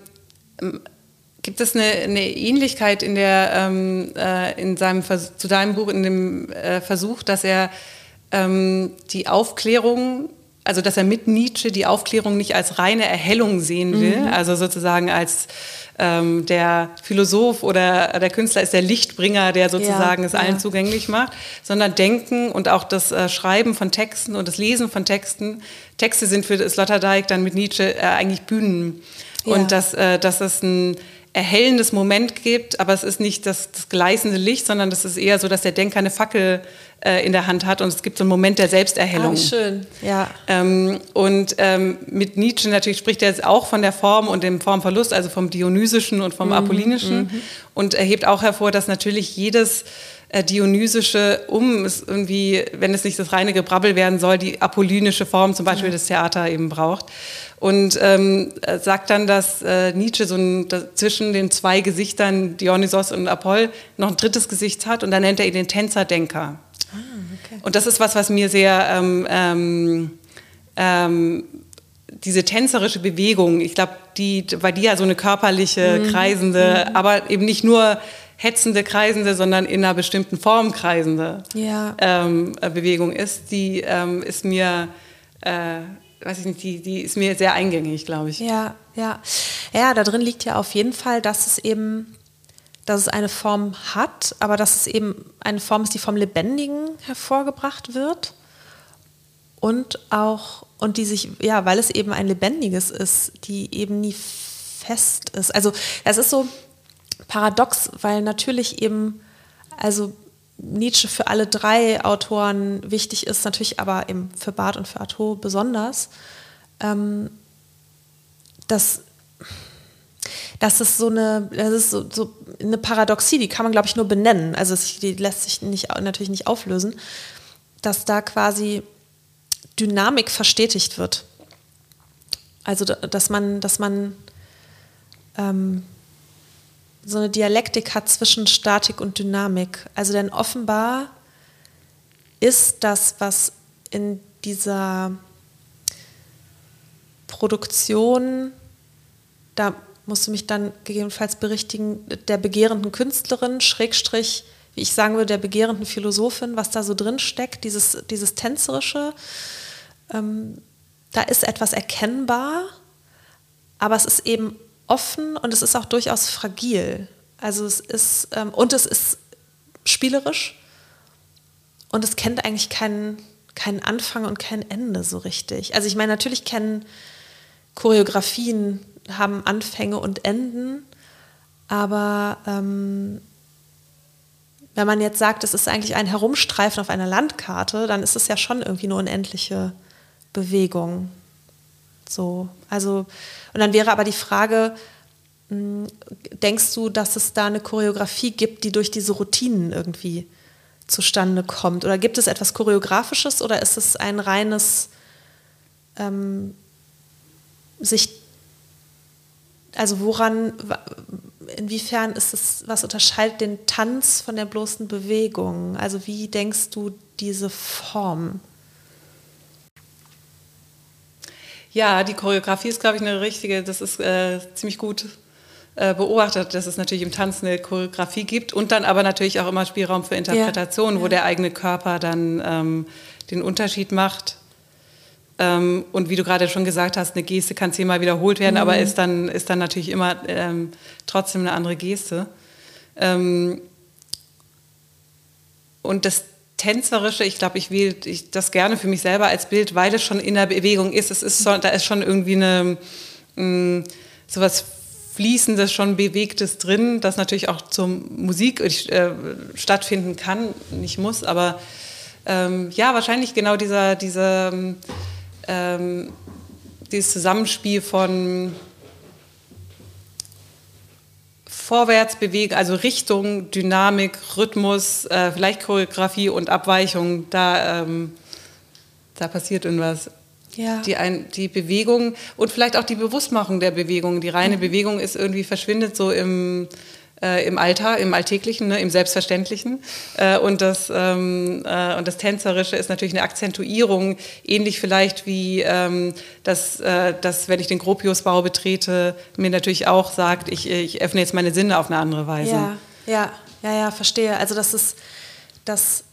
gibt es eine, eine, Ähnlichkeit in, der, ähm, äh, in seinem Vers zu deinem Buch, in dem äh, Versuch, dass er ähm, die Aufklärung also dass er mit Nietzsche die Aufklärung nicht als reine Erhellung sehen will, mhm. also sozusagen als ähm, der Philosoph oder der Künstler ist der Lichtbringer, der sozusagen ja, es allen ja. zugänglich macht, sondern Denken und auch das äh, Schreiben von Texten und das Lesen von Texten. Texte sind für Sloterdijk dann mit Nietzsche äh, eigentlich Bühnen. Ja. Und dass, äh, dass es ein erhellendes Moment gibt, aber es ist nicht das, das gleißende Licht, sondern das ist eher so, dass der Denker eine Fackel äh, in der Hand hat und es gibt so einen Moment der Selbsterhellung. Ah, schön, ja. Ähm, und ähm, mit Nietzsche natürlich spricht er jetzt auch von der Form und dem Formverlust, also vom Dionysischen und vom mhm, Apollinischen mhm. und er hebt auch hervor, dass natürlich jedes äh, Dionysische, um es irgendwie, wenn es nicht das reine Gebrabbel werden soll, die apollinische Form zum Beispiel ja. des Theater eben braucht. Und ähm, sagt dann, dass äh, Nietzsche so ein, zwischen den zwei Gesichtern Dionysos und Apoll noch ein drittes Gesicht hat und dann nennt er ihn den Tänzerdenker. Ah, okay. Und das ist was, was mir sehr ähm, ähm, ähm diese tänzerische Bewegung, ich glaube, die, weil die ja so eine körperliche, mhm. kreisende, mhm. aber eben nicht nur hetzende, kreisende, sondern in einer bestimmten Form kreisende ja. ähm, äh, Bewegung ist, die ähm, ist mir, äh, weiß ich nicht, die, die ist mir sehr eingängig, glaube ich. Ja, ja. Ja, da drin liegt ja auf jeden Fall, dass es eben, dass es eine Form hat, aber dass es eben eine Form ist, die vom Lebendigen hervorgebracht wird und auch, und die sich, ja, weil es eben ein Lebendiges ist, die eben nie fest ist. Also es ist so, paradox, weil natürlich eben, also Nietzsche für alle drei Autoren wichtig ist, natürlich aber eben für Barth und für Artaud besonders, ähm, dass, dass es so eine, das ist so, so eine Paradoxie, die kann man, glaube ich, nur benennen. Also es, die lässt sich nicht, natürlich nicht auflösen, dass da quasi Dynamik verstetigt wird. Also dass man, dass man ähm, so eine Dialektik hat zwischen Statik und Dynamik. Also denn offenbar ist das, was in dieser Produktion, da musst du mich dann gegebenenfalls berichtigen, der begehrenden Künstlerin, Schrägstrich, wie ich sagen würde, der begehrenden Philosophin, was da so drin steckt, dieses, dieses Tänzerische. Ähm, da ist etwas erkennbar, aber es ist eben offen und es ist auch durchaus fragil. Also es ist, ähm, und es ist spielerisch und es kennt eigentlich keinen, keinen Anfang und kein Ende so richtig. Also ich meine, natürlich kennen Choreografien, haben Anfänge und Enden, aber ähm, wenn man jetzt sagt, es ist eigentlich ein Herumstreifen auf einer Landkarte, dann ist es ja schon irgendwie eine unendliche Bewegung. So, also, und dann wäre aber die Frage, hm, denkst du, dass es da eine Choreografie gibt, die durch diese Routinen irgendwie zustande kommt? Oder gibt es etwas Choreografisches oder ist es ein reines ähm, sich, also woran, inwiefern ist es, was unterscheidet den Tanz von der bloßen Bewegung? Also wie denkst du diese Form? Ja, die Choreografie ist, glaube ich, eine richtige, das ist äh, ziemlich gut äh, beobachtet, dass es natürlich im Tanz eine Choreografie gibt und dann aber natürlich auch immer Spielraum für Interpretation, ja, wo der eigene Körper dann ähm, den Unterschied macht. Ähm, und wie du gerade schon gesagt hast, eine Geste kann zehnmal wiederholt werden, mhm. aber ist dann, ist dann natürlich immer ähm, trotzdem eine andere Geste. Ähm, und das Tänzerische, ich glaube, ich wähle das gerne für mich selber als Bild, weil es schon in der Bewegung ist. Es ist so, da ist schon irgendwie eine mh, mm, sowas Fließendes, schon Bewegtes drin, das natürlich auch zur Musik äh, stattfinden kann, nicht muss, aber ähm, ja, wahrscheinlich genau dieser, dieser, ähm, dieses Zusammenspiel von Vorwärtsbewegung, also Richtung, Dynamik, Rhythmus, äh, vielleicht Choreografie und Abweichung, da, ähm, da passiert irgendwas. Ja. Die, ein, die Bewegung und vielleicht auch die Bewusstmachung der Bewegung. Die reine mhm. Bewegung ist irgendwie verschwindet so im, äh, im Alltag, im Alltäglichen, ne, im Selbstverständlichen. Äh, und, das, ähm, äh, und das Tänzerische ist natürlich eine Akzentuierung, ähnlich vielleicht wie ähm, das, äh, das, wenn ich den Gropiusbau betrete, mir natürlich auch sagt, ich, ich öffne jetzt meine Sinne auf eine andere Weise. Ja, ja, ja, ja verstehe. Also das ist das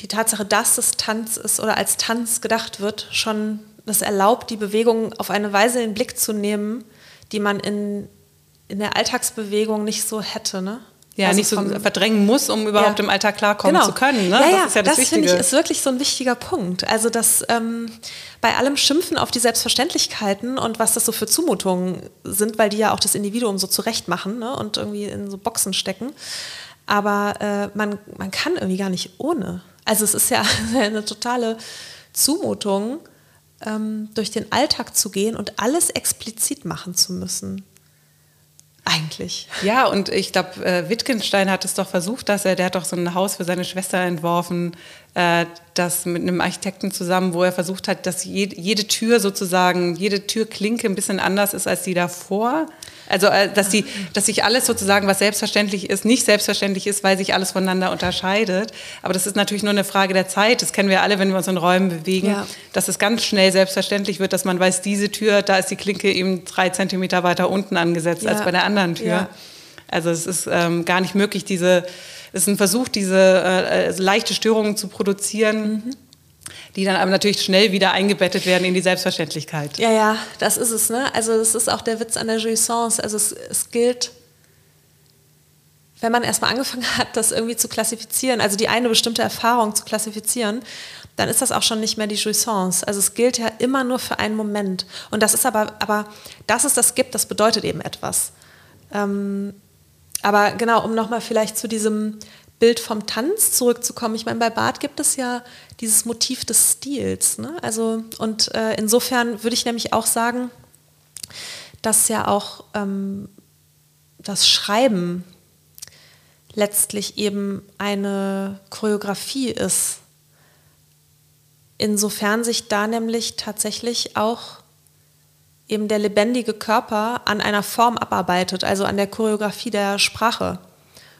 die Tatsache, dass es Tanz ist oder als Tanz gedacht wird, schon das erlaubt, die Bewegung auf eine Weise in den Blick zu nehmen, die man in in der Alltagsbewegung nicht so hätte, ne? Ja, also nicht so vom, verdrängen muss, um überhaupt ja. im Alltag klarkommen genau. zu können. Ne? Ja, ja, das ist ja das, das finde ich ist wirklich so ein wichtiger Punkt. Also, dass ähm, bei allem Schimpfen auf die Selbstverständlichkeiten und was das so für Zumutungen sind, weil die ja auch das Individuum so zurecht machen ne? und irgendwie in so Boxen stecken. Aber äh, man, man kann irgendwie gar nicht ohne. Also, es ist ja eine totale Zumutung, ähm, durch den Alltag zu gehen und alles explizit machen zu müssen. Eigentlich. Ja, und ich glaube, äh, Wittgenstein hat es doch versucht, dass er, der hat doch so ein Haus für seine Schwester entworfen, äh, das mit einem Architekten zusammen, wo er versucht hat, dass jede, jede Tür sozusagen, jede Türklinke ein bisschen anders ist als die davor. Also, äh, dass, die, dass sich alles sozusagen, was selbstverständlich ist, nicht selbstverständlich ist, weil sich alles voneinander unterscheidet. Aber das ist natürlich nur eine Frage der Zeit. Das kennen wir alle, wenn wir uns in Räumen bewegen, ja. dass es ganz schnell selbstverständlich wird, dass man weiß, diese Tür, da ist die Klinke eben drei Zentimeter weiter unten angesetzt ja. als bei der anderen Tür. Ja. Also es ist ähm, gar nicht möglich, diese, es ist ein Versuch, diese äh, äh leichte Störungen zu produzieren. Mhm die dann aber natürlich schnell wieder eingebettet werden in die Selbstverständlichkeit. Ja, ja, das ist es. Ne? Also das ist auch der Witz an der Jouissance. Also es, es gilt, wenn man erstmal angefangen hat, das irgendwie zu klassifizieren, also die eine bestimmte Erfahrung zu klassifizieren, dann ist das auch schon nicht mehr die Jouissance. Also es gilt ja immer nur für einen Moment. Und das ist aber, aber dass es das gibt, das bedeutet eben etwas. Ähm, aber genau, um nochmal vielleicht zu diesem Bild vom Tanz zurückzukommen. Ich meine, bei Barth gibt es ja dieses Motiv des Stils. Ne? Also, und äh, insofern würde ich nämlich auch sagen, dass ja auch ähm, das Schreiben letztlich eben eine Choreografie ist. Insofern sich da nämlich tatsächlich auch eben der lebendige Körper an einer Form abarbeitet, also an der Choreografie der Sprache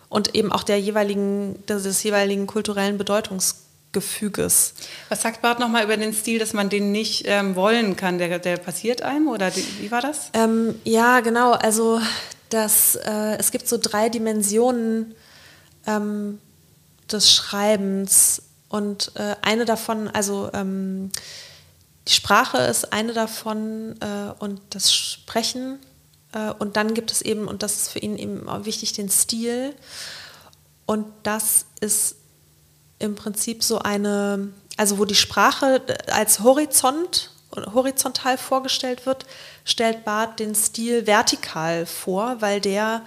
und eben auch der jeweiligen, des jeweiligen kulturellen Bedeutungskonstrukts. Gefüges. Was sagt Barth nochmal über den Stil, dass man den nicht ähm, wollen kann? Der, der passiert einem oder die, wie war das? Ähm, ja, genau. Also das, äh, es gibt so drei Dimensionen ähm, des Schreibens und äh, eine davon, also ähm, die Sprache ist eine davon äh, und das Sprechen äh, und dann gibt es eben, und das ist für ihn eben auch wichtig, den Stil und das ist im Prinzip so eine, also wo die Sprache als Horizont, horizontal vorgestellt wird, stellt Barth den Stil vertikal vor, weil der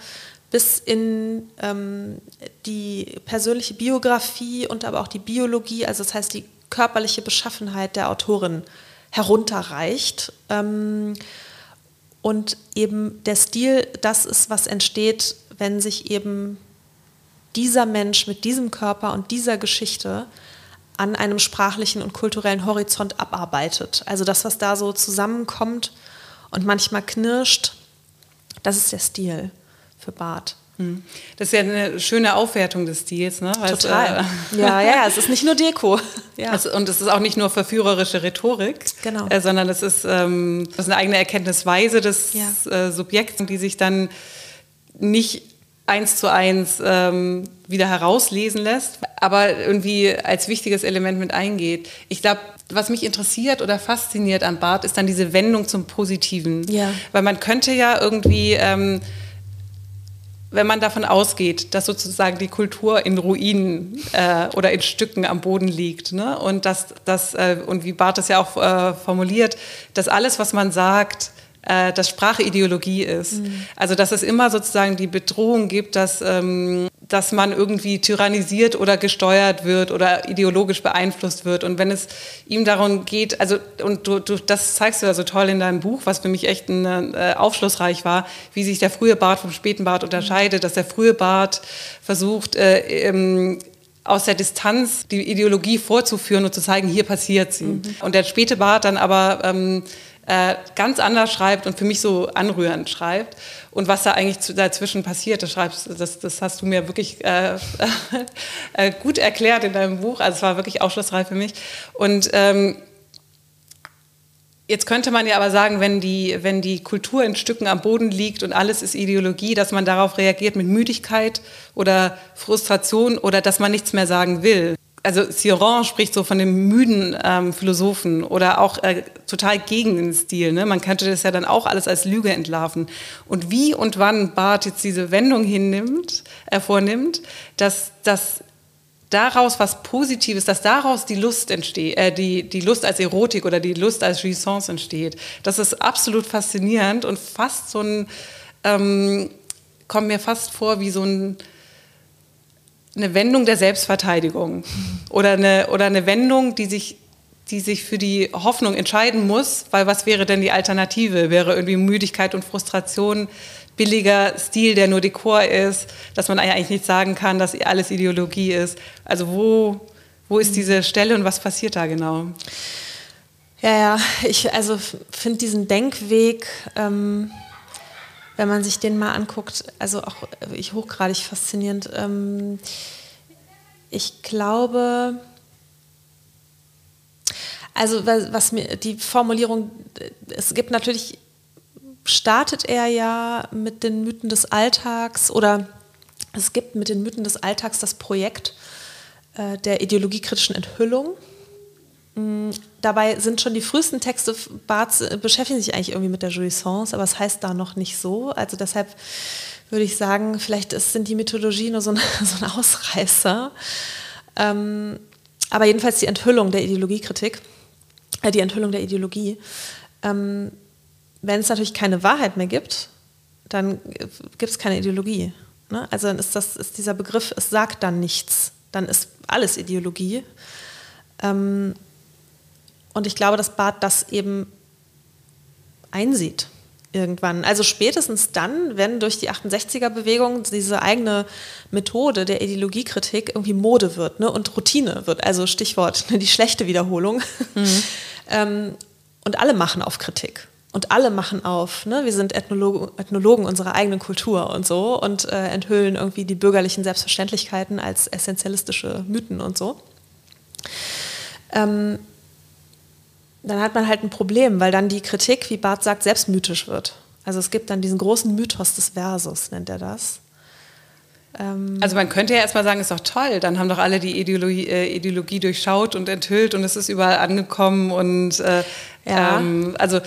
bis in ähm, die persönliche Biografie und aber auch die Biologie, also das heißt die körperliche Beschaffenheit der Autorin herunterreicht. Ähm, und eben der Stil, das ist, was entsteht, wenn sich eben dieser Mensch mit diesem Körper und dieser Geschichte an einem sprachlichen und kulturellen Horizont abarbeitet. Also das, was da so zusammenkommt und manchmal knirscht, das ist der Stil für Barth. Hm. Das ist ja eine schöne Aufwertung des Stils, ne? Weil Total. Es, äh, ja, ja, es ist nicht nur Deko. Ja. Also, und es ist auch nicht nur verführerische Rhetorik, genau. äh, sondern es ist, ähm, das ist eine eigene Erkenntnisweise des ja. äh, Subjekts, die sich dann nicht eins zu eins ähm, wieder herauslesen lässt, aber irgendwie als wichtiges Element mit eingeht. Ich glaube, was mich interessiert oder fasziniert an Barth, ist dann diese Wendung zum Positiven. Ja. Weil man könnte ja irgendwie, ähm, wenn man davon ausgeht, dass sozusagen die Kultur in Ruinen äh, oder in Stücken am Boden liegt, ne? und, dass, dass, äh, und wie Barth das ja auch äh, formuliert, dass alles, was man sagt, äh, dass Sprache Ideologie ist. Mhm. Also dass es immer sozusagen die Bedrohung gibt, dass, ähm, dass man irgendwie tyrannisiert oder gesteuert wird oder ideologisch beeinflusst wird. Und wenn es ihm darum geht, also und du, du das zeigst du ja so toll in deinem Buch, was für mich echt ein, äh, aufschlussreich war, wie sich der frühe Bart vom späten Bart unterscheidet, dass der frühe Bart versucht, äh, ähm, aus der Distanz die Ideologie vorzuführen und zu zeigen, hier passiert sie. Mhm. Und der späte Bart dann aber ähm, äh, ganz anders schreibt und für mich so anrührend schreibt. Und was da eigentlich dazwischen passiert, das, schreibst, das, das hast du mir wirklich äh, äh, gut erklärt in deinem Buch. Also es war wirklich aufschlussreich für mich. Und ähm, Jetzt könnte man ja aber sagen, wenn die, wenn die Kultur in Stücken am Boden liegt und alles ist Ideologie, dass man darauf reagiert mit Müdigkeit oder Frustration oder dass man nichts mehr sagen will also Sioran spricht so von dem müden ähm, Philosophen oder auch äh, total gegen den Stil. Ne? Man könnte das ja dann auch alles als Lüge entlarven. Und wie und wann Barth jetzt diese Wendung hinnimmt, äh, vornimmt, dass, dass daraus was Positives, dass daraus die Lust entsteht, äh, die, die Lust als Erotik oder die Lust als Jouissance entsteht. Das ist absolut faszinierend und fast so ein, ähm, kommt mir fast vor wie so ein eine Wendung der Selbstverteidigung oder eine, oder eine Wendung, die sich, die sich für die Hoffnung entscheiden muss, weil was wäre denn die Alternative? Wäre irgendwie Müdigkeit und Frustration billiger Stil, der nur Dekor ist, dass man eigentlich nicht sagen kann, dass alles Ideologie ist. Also wo, wo ist diese Stelle und was passiert da genau? Ja, ja, ich also finde diesen Denkweg ähm, wenn man sich den mal anguckt, also auch äh, ich hochgradig faszinierend. Ähm, ich glaube, also was mir die Formulierung, es gibt natürlich, startet er ja mit den Mythen des Alltags oder es gibt mit den Mythen des Alltags das Projekt äh, der ideologiekritischen Enthüllung. Dabei sind schon die frühesten Texte Barths äh, beschäftigen sich eigentlich irgendwie mit der Jouissance, aber es heißt da noch nicht so. Also deshalb würde ich sagen, vielleicht ist, sind die Methodologien nur so ein, so ein Ausreißer. Ähm, aber jedenfalls die Enthüllung der Ideologiekritik, äh, die Enthüllung der Ideologie. Ähm, wenn es natürlich keine Wahrheit mehr gibt, dann gibt es keine Ideologie. Ne? Also dann ist, das, ist dieser Begriff, es sagt dann nichts. Dann ist alles Ideologie. Ähm, und ich glaube, dass Barth das eben einsieht irgendwann. Also spätestens dann, wenn durch die 68er-Bewegung diese eigene Methode der Ideologiekritik irgendwie Mode wird ne, und Routine wird. Also Stichwort ne, die schlechte Wiederholung. Mhm. ähm, und alle machen auf Kritik. Und alle machen auf, ne, wir sind Ethnologen, Ethnologen unserer eigenen Kultur und so und äh, enthüllen irgendwie die bürgerlichen Selbstverständlichkeiten als essentialistische Mythen und so. ähm, dann hat man halt ein Problem, weil dann die Kritik, wie Barth sagt, selbst mythisch wird. Also es gibt dann diesen großen Mythos des Versus, nennt er das. Ähm also man könnte ja erstmal sagen, ist doch toll, dann haben doch alle die Ideologie, äh, Ideologie durchschaut und enthüllt und es ist überall angekommen und äh, ja. ähm, also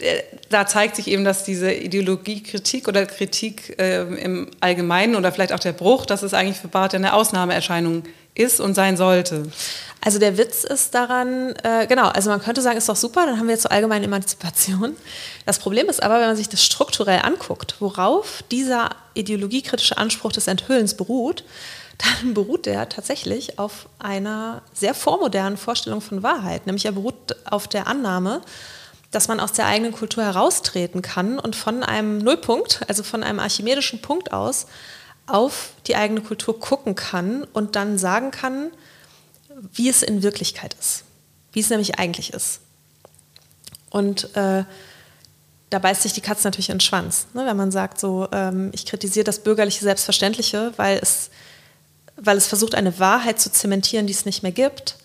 äh, da zeigt sich eben, dass diese Ideologiekritik oder Kritik äh, im Allgemeinen oder vielleicht auch der Bruch, dass es eigentlich für Barth eine Ausnahmeerscheinung ist und sein sollte. Also der Witz ist daran, äh, genau, also man könnte sagen, ist doch super, dann haben wir jetzt zur allgemeinen Emanzipation. Das Problem ist aber, wenn man sich das strukturell anguckt, worauf dieser ideologiekritische Anspruch des Enthüllens beruht, dann beruht der tatsächlich auf einer sehr vormodernen Vorstellung von Wahrheit. Nämlich er beruht auf der Annahme, dass man aus der eigenen Kultur heraustreten kann und von einem Nullpunkt, also von einem archimedischen Punkt aus, auf die eigene Kultur gucken kann und dann sagen kann, wie es in Wirklichkeit ist, wie es nämlich eigentlich ist. Und äh, da beißt sich die Katze natürlich in den Schwanz, ne? wenn man sagt, so, ähm, ich kritisiere das bürgerliche Selbstverständliche, weil es, weil es versucht, eine Wahrheit zu zementieren, die es nicht mehr gibt.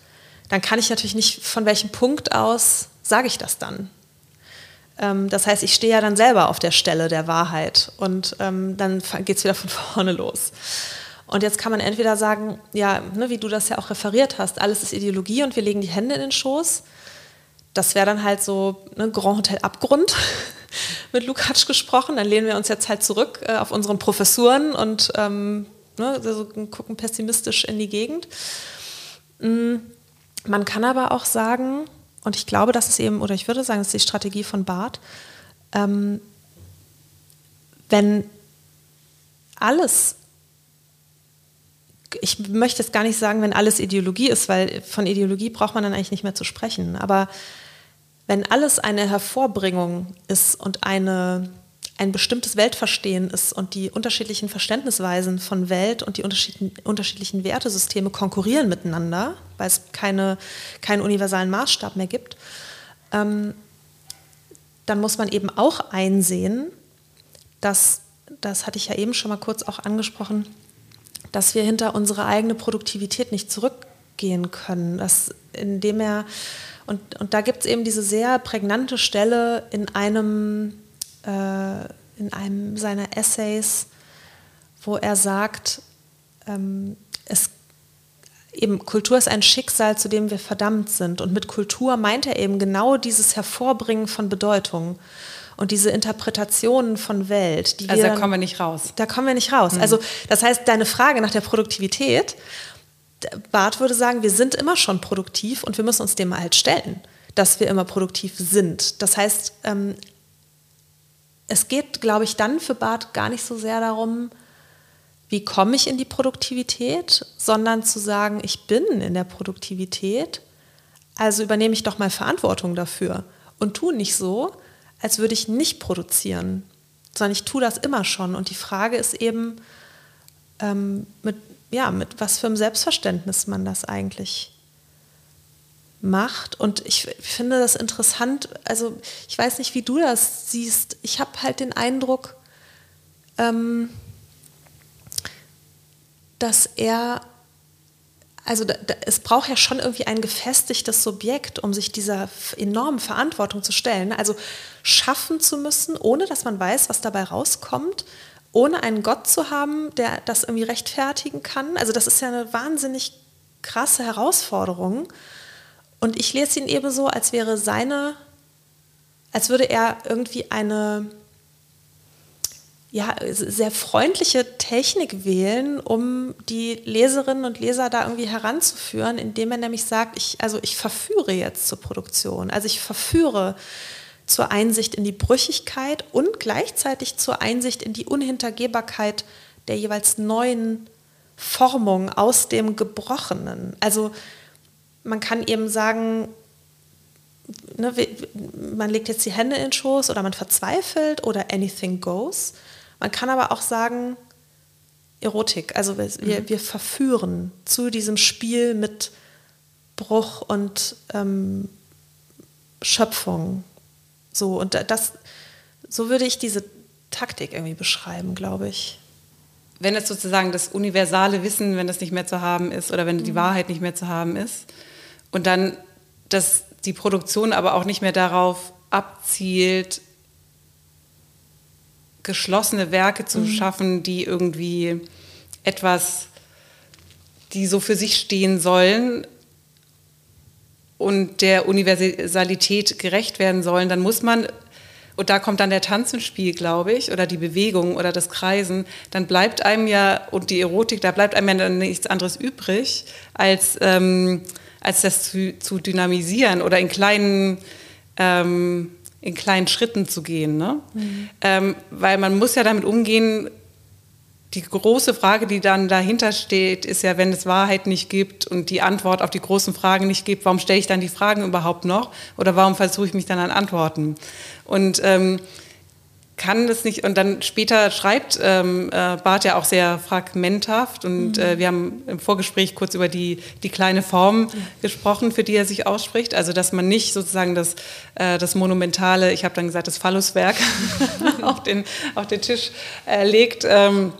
Dann kann ich natürlich nicht, von welchem Punkt aus sage ich das dann? Ähm, das heißt, ich stehe ja dann selber auf der Stelle der Wahrheit und ähm, dann geht es wieder von vorne los. Und jetzt kann man entweder sagen, ja, ne, wie du das ja auch referiert hast, alles ist Ideologie und wir legen die Hände in den Schoß. Das wäre dann halt so ne, Grand Hotel Abgrund mit Lukacs gesprochen. Dann lehnen wir uns jetzt halt zurück äh, auf unseren Professuren und ähm, ne, also gucken pessimistisch in die Gegend. Mm, man kann aber auch sagen, und ich glaube, das ist eben, oder ich würde sagen, das ist die Strategie von Barth, ähm, wenn alles ich möchte jetzt gar nicht sagen, wenn alles Ideologie ist, weil von Ideologie braucht man dann eigentlich nicht mehr zu sprechen. Aber wenn alles eine Hervorbringung ist und eine, ein bestimmtes Weltverstehen ist und die unterschiedlichen Verständnisweisen von Welt und die unterschiedlichen Wertesysteme konkurrieren miteinander, weil es keine, keinen universalen Maßstab mehr gibt, ähm, dann muss man eben auch einsehen, dass, das hatte ich ja eben schon mal kurz auch angesprochen, dass wir hinter unsere eigene Produktivität nicht zurückgehen können. Dass, indem er, und, und da gibt es eben diese sehr prägnante Stelle in einem, äh, in einem seiner Essays, wo er sagt, ähm, es eben Kultur ist ein Schicksal, zu dem wir verdammt sind. Und mit Kultur meint er eben genau dieses Hervorbringen von Bedeutung und diese Interpretationen von Welt. also da kommen wir nicht raus. Da kommen wir nicht raus. Mhm. Also das heißt, deine Frage nach der Produktivität, Barth würde sagen, wir sind immer schon produktiv und wir müssen uns dem halt stellen, dass wir immer produktiv sind. Das heißt, ähm, es geht, glaube ich, dann für Barth gar nicht so sehr darum, wie komme ich in die Produktivität, sondern zu sagen, ich bin in der Produktivität, also übernehme ich doch mal Verantwortung dafür und tue nicht so, als würde ich nicht produzieren, sondern ich tue das immer schon. Und die Frage ist eben, ähm, mit, ja, mit was für einem Selbstverständnis man das eigentlich macht. Und ich finde das interessant, also ich weiß nicht, wie du das siehst. Ich habe halt den Eindruck, ähm, dass er also da, da, es braucht ja schon irgendwie ein gefestigtes Subjekt, um sich dieser enormen Verantwortung zu stellen. Also schaffen zu müssen, ohne dass man weiß, was dabei rauskommt, ohne einen Gott zu haben, der das irgendwie rechtfertigen kann. Also das ist ja eine wahnsinnig krasse Herausforderung. Und ich lese ihn eben so, als wäre seine, als würde er irgendwie eine ja, sehr freundliche Technik wählen, um die Leserinnen und Leser da irgendwie heranzuführen, indem er nämlich sagt, ich, also ich verführe jetzt zur Produktion. Also ich verführe zur Einsicht in die Brüchigkeit und gleichzeitig zur Einsicht in die Unhintergehbarkeit der jeweils neuen Formung aus dem Gebrochenen. Also man kann eben sagen, ne, man legt jetzt die Hände in den Schoß oder man verzweifelt oder anything goes. Man kann aber auch sagen, Erotik. Also wir, mhm. wir verführen zu diesem Spiel mit Bruch und ähm, Schöpfung. So, und das, so würde ich diese Taktik irgendwie beschreiben, glaube ich. Wenn es sozusagen das universale Wissen, wenn das nicht mehr zu haben ist oder wenn mhm. die Wahrheit nicht mehr zu haben ist Und dann, dass die Produktion aber auch nicht mehr darauf abzielt, geschlossene Werke zu mhm. schaffen, die irgendwie etwas, die so für sich stehen sollen und der Universalität gerecht werden sollen, dann muss man, und da kommt dann der Tanz ins Spiel, glaube ich, oder die Bewegung oder das Kreisen, dann bleibt einem ja, und die Erotik, da bleibt einem ja dann nichts anderes übrig, als, ähm, als das zu, zu dynamisieren oder in kleinen ähm, in kleinen Schritten zu gehen. Ne? Mhm. Ähm, weil man muss ja damit umgehen, die große Frage, die dann dahinter steht, ist ja, wenn es Wahrheit nicht gibt und die Antwort auf die großen Fragen nicht gibt, warum stelle ich dann die Fragen überhaupt noch? Oder warum versuche ich mich dann an Antworten? Und ähm, kann das nicht, und dann später schreibt ähm, äh, Barth ja auch sehr fragmenthaft und mhm. äh, wir haben im Vorgespräch kurz über die, die kleine Form mhm. gesprochen, für die er sich ausspricht, also dass man nicht sozusagen das, äh, das monumentale, ich habe dann gesagt, das Phalluswerk auf, den, auf den Tisch äh, legt, ähm,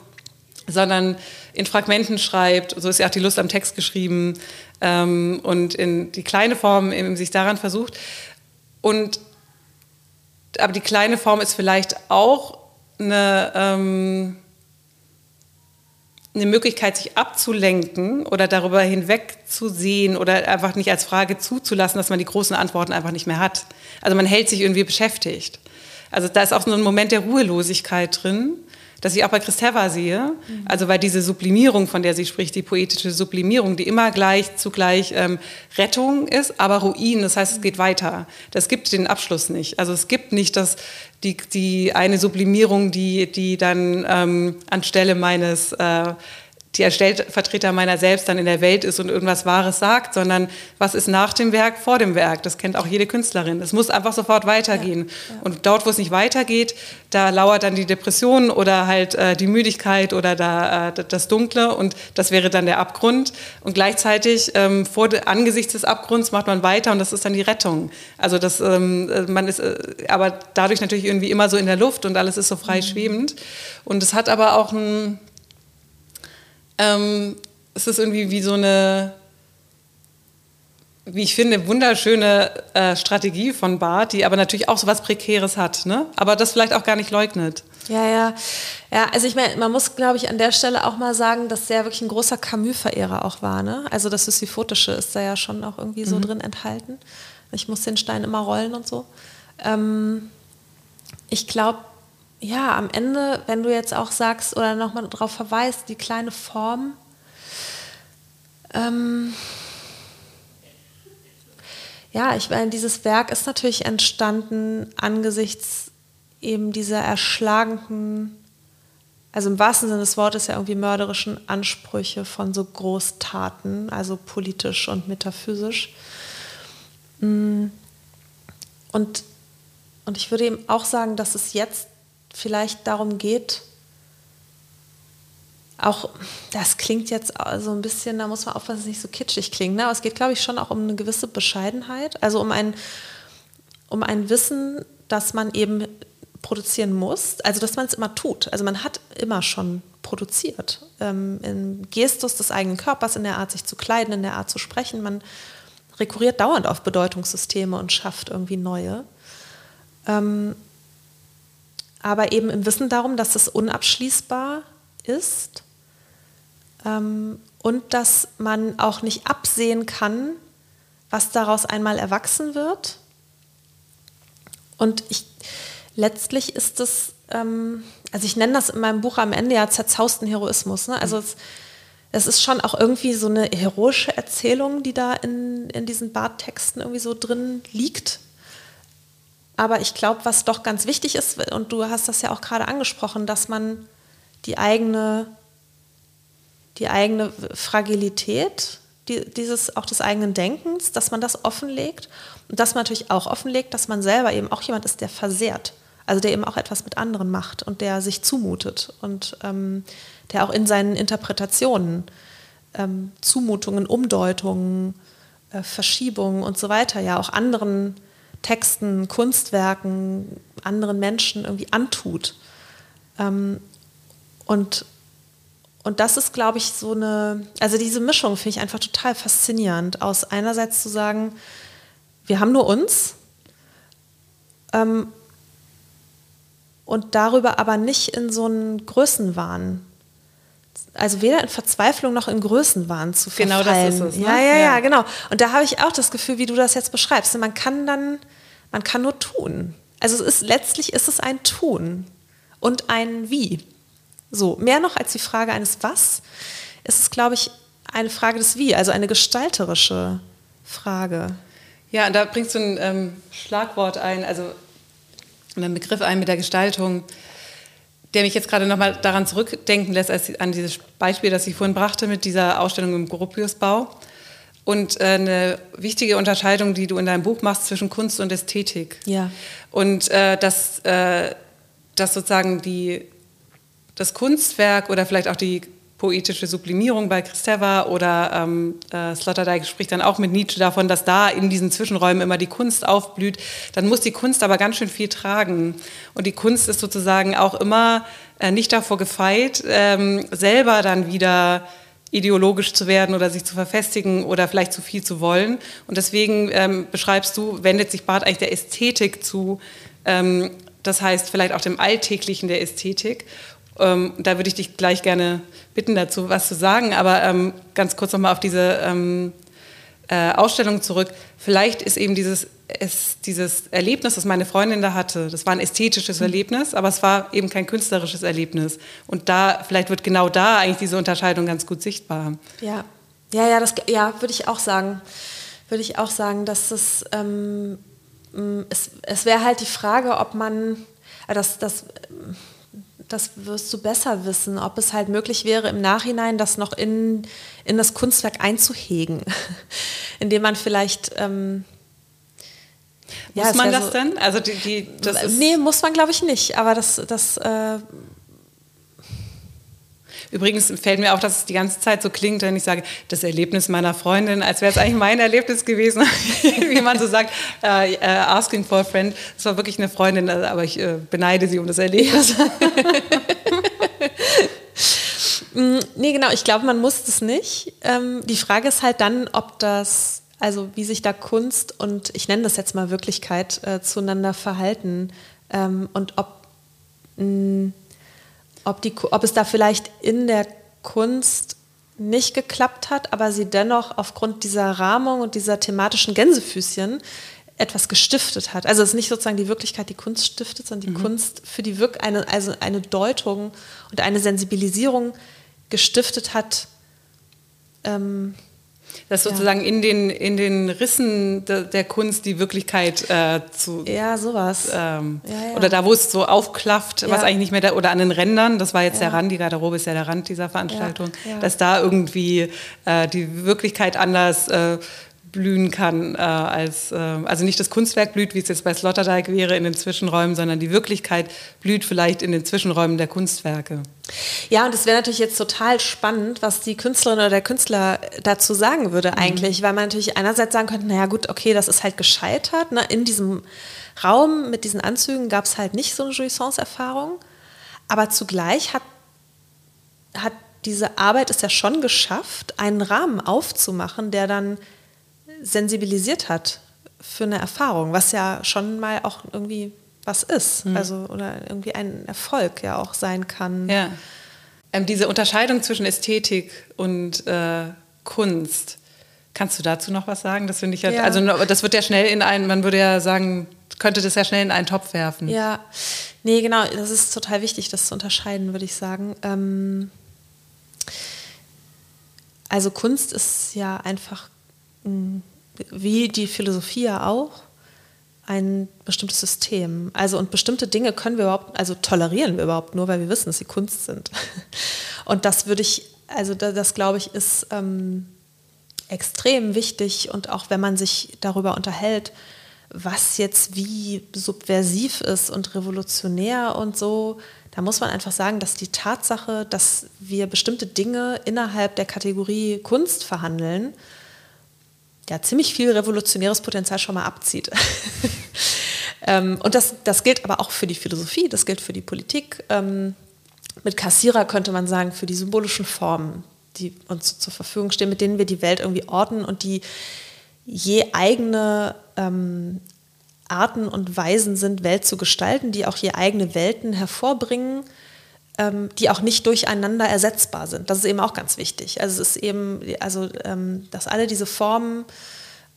sondern in Fragmenten schreibt, so ist ja auch die Lust am Text geschrieben ähm, und in die kleine Form eben sich daran versucht und aber die kleine Form ist vielleicht auch eine, ähm, eine Möglichkeit, sich abzulenken oder darüber hinwegzusehen oder einfach nicht als Frage zuzulassen, dass man die großen Antworten einfach nicht mehr hat. Also man hält sich irgendwie beschäftigt. Also da ist auch so ein Moment der Ruhelosigkeit drin das ich auch bei Christeva sehe. Also weil diese Sublimierung, von der sie spricht, die poetische Sublimierung, die immer gleich zugleich ähm, Rettung ist, aber Ruin, das heißt, es geht weiter. Das gibt den Abschluss nicht. Also es gibt nicht das, die, die eine Sublimierung, die, die dann ähm, anstelle meines äh, die Stellvertreter meiner selbst dann in der Welt ist und irgendwas Wahres sagt, sondern was ist nach dem Werk, vor dem Werk. Das kennt auch jede Künstlerin. Es muss einfach sofort weitergehen. Ja, ja. Und dort, wo es nicht weitergeht, da lauert dann die Depression oder halt äh, die Müdigkeit oder da, äh, das Dunkle und das wäre dann der Abgrund. Und gleichzeitig ähm, vor angesichts des Abgrunds macht man weiter und das ist dann die Rettung. Also das, ähm, äh, man ist äh, aber dadurch natürlich irgendwie immer so in der Luft und alles ist so frei mhm. schwebend. Und es hat aber auch ein ähm, es ist irgendwie wie so eine, wie ich finde, wunderschöne äh, Strategie von Barth, die aber natürlich auch so was Prekäres hat, ne? aber das vielleicht auch gar nicht leugnet. Ja, ja. Ja, also ich meine, man muss, glaube ich, an der Stelle auch mal sagen, dass der wirklich ein großer Camus-Verehrer auch war. Ne? Also das Sisyphotische ist da ja schon auch irgendwie so mhm. drin enthalten. Ich muss den Stein immer rollen und so. Ähm, ich glaube, ja, am Ende, wenn du jetzt auch sagst oder nochmal darauf verweist, die kleine Form, ähm, ja, ich meine, dieses Werk ist natürlich entstanden angesichts eben dieser erschlagenden, also im wahrsten Sinne des Wortes ja irgendwie mörderischen Ansprüche von so Großtaten, also politisch und metaphysisch. Mm. Und, und ich würde eben auch sagen, dass es jetzt vielleicht darum geht, auch, das klingt jetzt so ein bisschen, da muss man aufpassen, dass es nicht so kitschig klingt, ne? aber es geht, glaube ich, schon auch um eine gewisse Bescheidenheit, also um ein, um ein Wissen, dass man eben produzieren muss, also dass man es immer tut. Also man hat immer schon produziert. Ähm, Im Gestus des eigenen Körpers, in der Art, sich zu kleiden, in der Art zu sprechen. Man rekurriert dauernd auf Bedeutungssysteme und schafft irgendwie neue. Ähm, aber eben im Wissen darum, dass es unabschließbar ist ähm, und dass man auch nicht absehen kann, was daraus einmal erwachsen wird. Und ich, letztlich ist es, ähm, also ich nenne das in meinem Buch am Ende ja zerzausten Heroismus. Ne? Also es, es, ist schon auch irgendwie so eine heroische Erzählung, die da in, in diesen Barttexten irgendwie so drin liegt. Aber ich glaube, was doch ganz wichtig ist, und du hast das ja auch gerade angesprochen, dass man die eigene, die eigene Fragilität, die, dieses auch des eigenen Denkens, dass man das offenlegt. Und dass man natürlich auch offenlegt, dass man selber eben auch jemand ist, der versehrt, also der eben auch etwas mit anderen macht und der sich zumutet und ähm, der auch in seinen Interpretationen ähm, Zumutungen, Umdeutungen, äh, Verschiebungen und so weiter ja auch anderen Texten, Kunstwerken, anderen Menschen irgendwie antut. Ähm, und, und das ist, glaube ich, so eine, also diese Mischung finde ich einfach total faszinierend, aus einerseits zu sagen, wir haben nur uns ähm, und darüber aber nicht in so einen Größenwahn also weder in Verzweiflung noch in Größenwahn zu verfallen. Genau das ist es. Ne? Ja, ja, ja, ja, genau. Und da habe ich auch das Gefühl, wie du das jetzt beschreibst. Man kann dann, man kann nur tun. Also es ist letztlich ist es ein Tun und ein Wie. So mehr noch als die Frage eines Was ist es, glaube ich, eine Frage des Wie, also eine gestalterische Frage. Ja, und da bringst du ein ähm, Schlagwort ein, also einen Begriff ein mit der Gestaltung der mich jetzt gerade nochmal daran zurückdenken lässt, als, an dieses Beispiel, das ich vorhin brachte mit dieser Ausstellung im Gropiusbau. Und äh, eine wichtige Unterscheidung, die du in deinem Buch machst zwischen Kunst und Ästhetik. Ja. Und äh, dass, äh, dass sozusagen die, das Kunstwerk oder vielleicht auch die poetische Sublimierung bei Kristeva oder ähm, äh, Sloterdijk spricht dann auch mit Nietzsche davon, dass da in diesen Zwischenräumen immer die Kunst aufblüht. Dann muss die Kunst aber ganz schön viel tragen. Und die Kunst ist sozusagen auch immer äh, nicht davor gefeit, ähm, selber dann wieder ideologisch zu werden oder sich zu verfestigen oder vielleicht zu viel zu wollen. Und deswegen ähm, beschreibst du, wendet sich Barth eigentlich der Ästhetik zu, ähm, das heißt vielleicht auch dem Alltäglichen der Ästhetik. Ähm, da würde ich dich gleich gerne bitten, dazu was zu sagen. Aber ähm, ganz kurz nochmal auf diese ähm, äh, Ausstellung zurück. Vielleicht ist eben dieses, es, dieses Erlebnis, das meine Freundin da hatte, das war ein ästhetisches mhm. Erlebnis, aber es war eben kein künstlerisches Erlebnis. Und da, vielleicht wird genau da eigentlich diese Unterscheidung ganz gut sichtbar. Ja, ja, ja, das, ja, würde ich auch sagen. Würde ich auch sagen, dass es, ähm, es, es wäre halt die Frage, ob man, äh, das, das das wirst du besser wissen, ob es halt möglich wäre, im Nachhinein das noch in, in das Kunstwerk einzuhegen, indem man vielleicht... Ähm, muss ja, man das so, denn? Also die, die, das nee, muss man glaube ich nicht, aber das, das äh, Übrigens fällt mir auf, dass es die ganze Zeit so klingt, wenn ich sage, das Erlebnis meiner Freundin, als wäre es eigentlich mein Erlebnis gewesen, wie man so sagt, äh, äh, asking for a friend. Es war wirklich eine Freundin, also, aber ich äh, beneide sie um das Erlebnis. Mm, nee, genau, ich glaube, man muss das nicht. Ähm, die Frage ist halt dann, ob das, also wie sich da Kunst und ich nenne das jetzt mal Wirklichkeit äh, zueinander verhalten ähm, und ob mh, mm, ob, die, ob es da vielleicht in der Kunst nicht geklappt hat, aber sie dennoch aufgrund dieser Rahmung und dieser thematischen Gänsefüßchen etwas gestiftet hat. Also es ist nicht sozusagen die Wirklichkeit, die Kunst stiftet, sondern die mhm. Kunst für die Wirk eine, also eine Deutung und eine Sensibilisierung gestiftet hat, ähm, dass sozusagen ja. in, den, in den Rissen de, der Kunst die Wirklichkeit äh, zu. Ja, sowas. Ähm, ja, ja. Oder da, wo es so aufklafft, was eigentlich nicht mehr da, oder an den Rändern, das war jetzt der Rand, die Garderobe ist ja der Rand dieser Veranstaltung, dass da irgendwie äh, die Wirklichkeit anders äh, blühen kann, äh, als, äh, also nicht das Kunstwerk blüht, wie es jetzt bei Sloterdijk wäre in den Zwischenräumen, sondern die Wirklichkeit blüht vielleicht in den Zwischenräumen der Kunstwerke. Ja, und es wäre natürlich jetzt total spannend, was die Künstlerin oder der Künstler dazu sagen würde mhm. eigentlich, weil man natürlich einerseits sagen könnte, naja gut, okay, das ist halt gescheitert. Ne? In diesem Raum mit diesen Anzügen gab es halt nicht so eine Jouissance-Erfahrung, aber zugleich hat, hat diese Arbeit es ja schon geschafft, einen Rahmen aufzumachen, der dann sensibilisiert hat für eine Erfahrung, was ja schon mal auch irgendwie was ist, mhm. also oder irgendwie ein Erfolg ja auch sein kann. Ja. Ähm, diese Unterscheidung zwischen Ästhetik und äh, Kunst, kannst du dazu noch was sagen? Das finde ich ja, ja, also das wird ja schnell in einen, man würde ja sagen, könnte das ja schnell in einen Topf werfen. Ja, nee, genau, das ist total wichtig, das zu unterscheiden, würde ich sagen. Ähm, also Kunst ist ja einfach wie die Philosophie ja auch, ein bestimmtes System. Also und bestimmte Dinge können wir überhaupt, also tolerieren wir überhaupt nur, weil wir wissen, dass sie Kunst sind. Und das würde ich, also das, das glaube ich, ist ähm, extrem wichtig und auch wenn man sich darüber unterhält, was jetzt wie subversiv ist und revolutionär und so, da muss man einfach sagen, dass die Tatsache, dass wir bestimmte Dinge innerhalb der Kategorie Kunst verhandeln, ja, ziemlich viel revolutionäres Potenzial schon mal abzieht. ähm, und das, das gilt aber auch für die Philosophie, das gilt für die Politik. Ähm, mit Kassierer könnte man sagen, für die symbolischen Formen, die uns zur Verfügung stehen, mit denen wir die Welt irgendwie ordnen und die je eigene ähm, Arten und Weisen sind, Welt zu gestalten, die auch je eigene Welten hervorbringen, ähm, die auch nicht durcheinander ersetzbar sind. Das ist eben auch ganz wichtig. Also es ist eben, also ähm, dass alle diese Formen,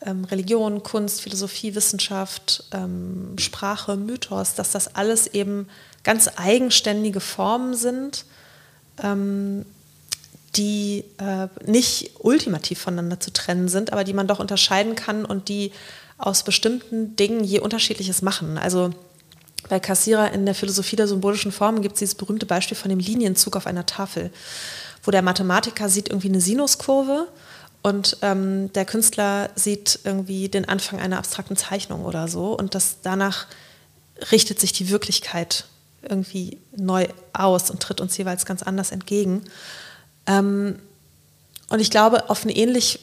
ähm, Religion, Kunst, Philosophie, Wissenschaft, ähm, Sprache, Mythos, dass das alles eben ganz eigenständige Formen sind, ähm, die äh, nicht ultimativ voneinander zu trennen sind, aber die man doch unterscheiden kann und die aus bestimmten Dingen je unterschiedliches machen. Also bei Kassierer in der Philosophie der symbolischen Formen gibt es dieses berühmte Beispiel von dem Linienzug auf einer Tafel, wo der Mathematiker sieht irgendwie eine Sinuskurve und ähm, der Künstler sieht irgendwie den Anfang einer abstrakten Zeichnung oder so und das danach richtet sich die Wirklichkeit irgendwie neu aus und tritt uns jeweils ganz anders entgegen. Ähm, und ich glaube, auf eine ähnlich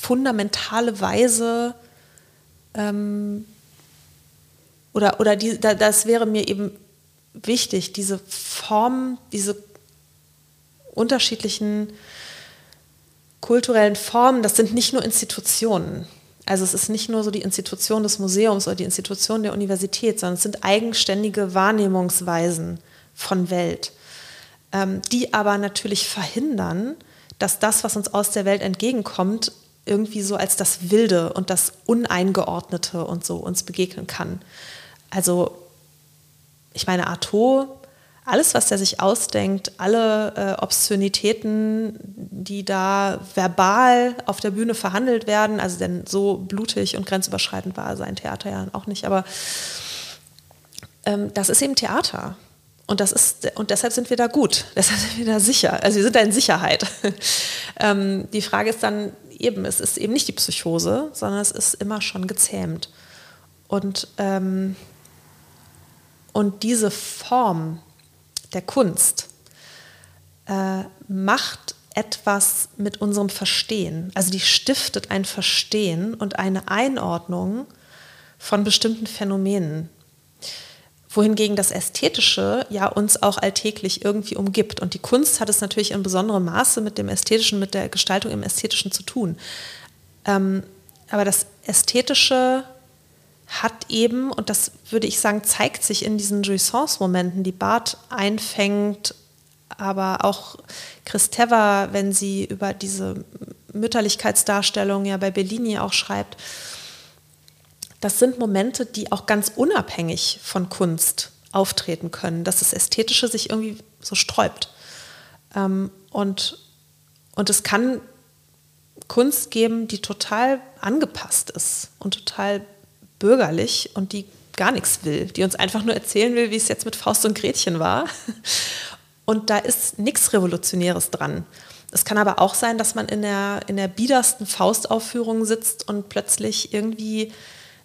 fundamentale Weise ähm, oder, oder die, da, das wäre mir eben wichtig, diese Formen, diese unterschiedlichen kulturellen Formen, das sind nicht nur Institutionen. Also es ist nicht nur so die Institution des Museums oder die Institution der Universität, sondern es sind eigenständige Wahrnehmungsweisen von Welt, ähm, die aber natürlich verhindern, dass das, was uns aus der Welt entgegenkommt, irgendwie so als das Wilde und das Uneingeordnete und so uns begegnen kann. Also ich meine, Artaud, alles, was er sich ausdenkt, alle äh, Obszönitäten, die da verbal auf der Bühne verhandelt werden, also denn so blutig und grenzüberschreitend war sein Theater ja auch nicht, aber ähm, das ist eben Theater. Und, das ist, und deshalb sind wir da gut, deshalb sind wir da sicher, also wir sind da in Sicherheit. ähm, die Frage ist dann eben, es ist eben nicht die Psychose, sondern es ist immer schon gezähmt. Und, ähm, und diese Form der Kunst äh, macht etwas mit unserem Verstehen. Also die stiftet ein Verstehen und eine Einordnung von bestimmten Phänomenen wohingegen das Ästhetische ja uns auch alltäglich irgendwie umgibt. Und die Kunst hat es natürlich in besonderem Maße mit dem Ästhetischen, mit der Gestaltung im Ästhetischen zu tun. Ähm, aber das Ästhetische hat eben, und das würde ich sagen, zeigt sich in diesen Jouissance-Momenten, die Barth einfängt, aber auch Christeva, wenn sie über diese Mütterlichkeitsdarstellung ja bei Bellini auch schreibt, das sind Momente, die auch ganz unabhängig von Kunst auftreten können, dass das Ästhetische sich irgendwie so sträubt. Ähm, und, und es kann Kunst geben, die total angepasst ist und total bürgerlich und die gar nichts will, die uns einfach nur erzählen will, wie es jetzt mit Faust und Gretchen war. Und da ist nichts Revolutionäres dran. Es kann aber auch sein, dass man in der, in der biedersten Faustaufführung sitzt und plötzlich irgendwie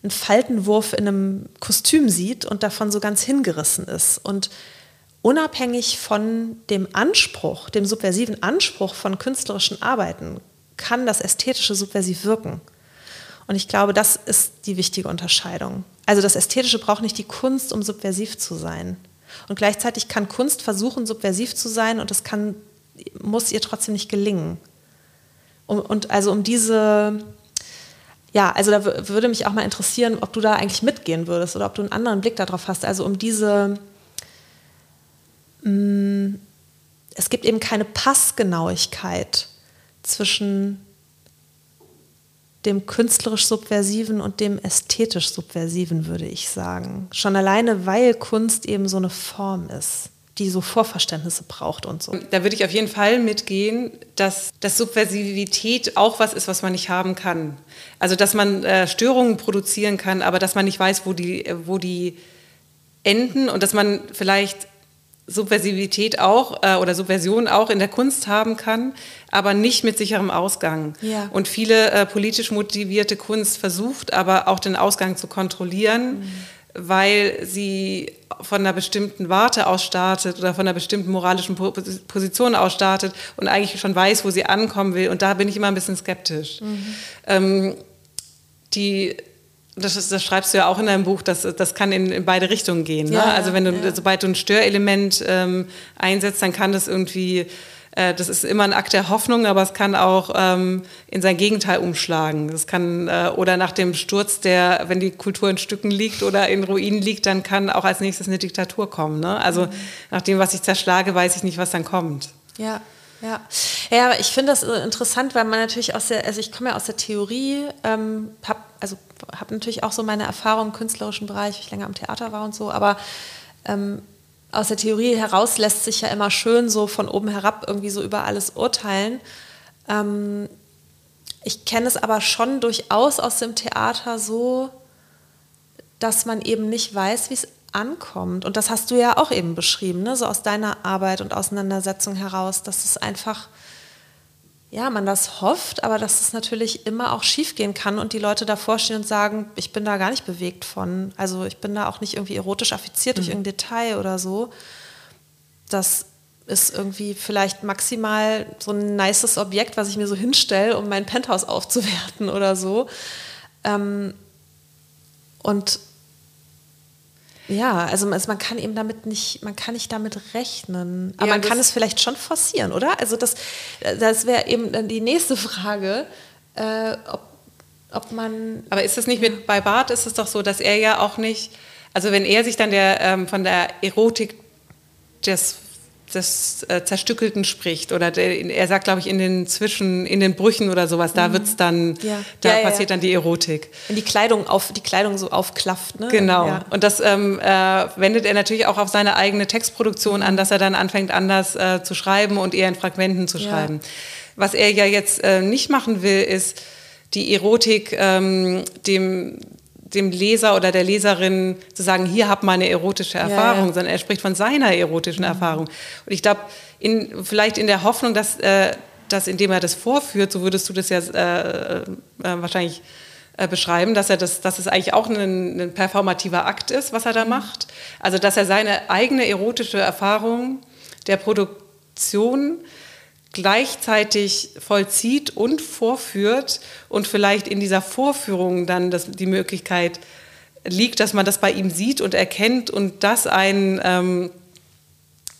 einen Faltenwurf in einem Kostüm sieht und davon so ganz hingerissen ist. Und unabhängig von dem Anspruch, dem subversiven Anspruch von künstlerischen Arbeiten, kann das Ästhetische subversiv wirken. Und ich glaube, das ist die wichtige Unterscheidung. Also das Ästhetische braucht nicht die Kunst, um subversiv zu sein. Und gleichzeitig kann Kunst versuchen, subversiv zu sein und es kann, muss ihr trotzdem nicht gelingen. Und, und also um diese ja, also da würde mich auch mal interessieren, ob du da eigentlich mitgehen würdest oder ob du einen anderen Blick darauf hast. Also um diese, mh, mm, es gibt eben keine Passgenauigkeit zwischen dem künstlerisch Subversiven und dem ästhetisch Subversiven, würde ich sagen. Schon alleine, weil Kunst eben so eine Form ist die so Vorverständnisse braucht und so. Da würde ich auf jeden Fall mitgehen, dass, dass Subversivität auch was ist, was man nicht haben kann. Also dass man äh, Störungen produzieren kann, aber dass man nicht weiß, wo die, wo die enden und dass man vielleicht Subversivität auch äh, oder Subversion auch in der Kunst haben kann, aber nicht mit sicherem Ausgang. Ja. Und viele äh, politisch motivierte Kunst versucht aber auch den Ausgang zu kontrollieren. Mhm weil sie von einer bestimmten Warte aus startet oder von einer bestimmten moralischen Position aus startet und eigentlich schon weiß, wo sie ankommen will. Und da bin ich immer ein bisschen skeptisch. Mhm. Ähm, die das, ist, das, schreibst du ja auch in deinem Buch, dass das kann in, in beide Richtungen gehen. Ne? Ja, also wenn du, ja. sobald du ein Störelement ähm, einsetzt, dann kann das irgendwie, äh, das ist immer ein Akt der Hoffnung, aber es kann auch ähm, in sein Gegenteil umschlagen. Das kann äh, oder nach dem Sturz, der, wenn die Kultur in Stücken liegt oder in Ruinen liegt, dann kann auch als nächstes eine Diktatur kommen. Ne? Also mhm. nach dem, was ich zerschlage, weiß ich nicht, was dann kommt. Ja. Ja, ja ich finde das interessant, weil man natürlich aus der, also ich komme ja aus der Theorie, ähm, habe also habe natürlich auch so meine Erfahrungen im künstlerischen Bereich, weil ich länger am Theater war und so, aber ähm, aus der Theorie heraus lässt sich ja immer schön so von oben herab irgendwie so über alles urteilen. Ähm, ich kenne es aber schon durchaus aus dem Theater so, dass man eben nicht weiß, wie es ankommt. Und das hast du ja auch eben beschrieben, ne? so aus deiner Arbeit und Auseinandersetzung heraus, dass es einfach ja, man das hofft, aber dass es natürlich immer auch schiefgehen kann und die Leute davor stehen und sagen, ich bin da gar nicht bewegt von. Also ich bin da auch nicht irgendwie erotisch affiziert mhm. durch irgendein Detail oder so. Das ist irgendwie vielleicht maximal so ein nices Objekt, was ich mir so hinstelle, um mein Penthouse aufzuwerten oder so. Ähm, und ja, also man kann eben damit nicht, man kann nicht damit rechnen. Aber ja, man kann es vielleicht schon forcieren, oder? Also das, das wäre eben dann die nächste Frage, äh, ob, ob man. Aber ist es nicht mit bei Bart ist es doch so, dass er ja auch nicht, also wenn er sich dann der ähm, von der Erotik des des äh, Zerstückelten spricht oder der, er sagt, glaube ich, in den Zwischen, in den Brüchen oder sowas, da mhm. wird's dann, ja. da ja, passiert ja. dann die Erotik. Wenn die Kleidung auf, die Kleidung so aufklafft, ne? Genau. Und das ähm, äh, wendet er natürlich auch auf seine eigene Textproduktion an, dass er dann anfängt, anders äh, zu schreiben und eher in Fragmenten zu schreiben. Was er ja jetzt äh, nicht machen will, ist die Erotik ähm, dem dem Leser oder der Leserin zu sagen, hier hab mal eine erotische Erfahrung, ja, ja. sondern er spricht von seiner erotischen mhm. Erfahrung. Und ich glaube, in, vielleicht in der Hoffnung, dass, äh, dass indem er das vorführt, so würdest du das ja äh, äh, wahrscheinlich äh, beschreiben, dass er das, dass es eigentlich auch ein, ein, performativer Akt ist, was er da mhm. macht. Also dass er seine eigene erotische Erfahrung der Produktion gleichzeitig vollzieht und vorführt und vielleicht in dieser Vorführung dann das, die Möglichkeit liegt, dass man das bei ihm sieht und erkennt und das einen ähm,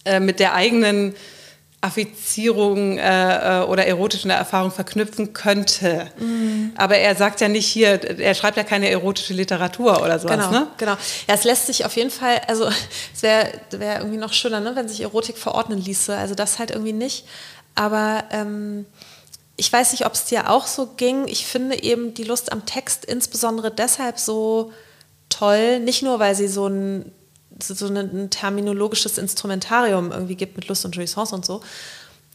äh, mit der eigenen Affizierung äh, äh, oder erotischen Erfahrung verknüpfen könnte. Mhm. Aber er sagt ja nicht hier, er schreibt ja keine erotische Literatur oder sowas. Genau, ne? genau. Ja, es lässt sich auf jeden Fall, also es wäre wär irgendwie noch schöner, ne, wenn sich Erotik verordnen ließe. Also das halt irgendwie nicht. Aber ähm, ich weiß nicht, ob es dir auch so ging. Ich finde eben die Lust am Text insbesondere deshalb so toll, nicht nur, weil sie so ein, so ein terminologisches Instrumentarium irgendwie gibt mit Lust und Jouissance und so,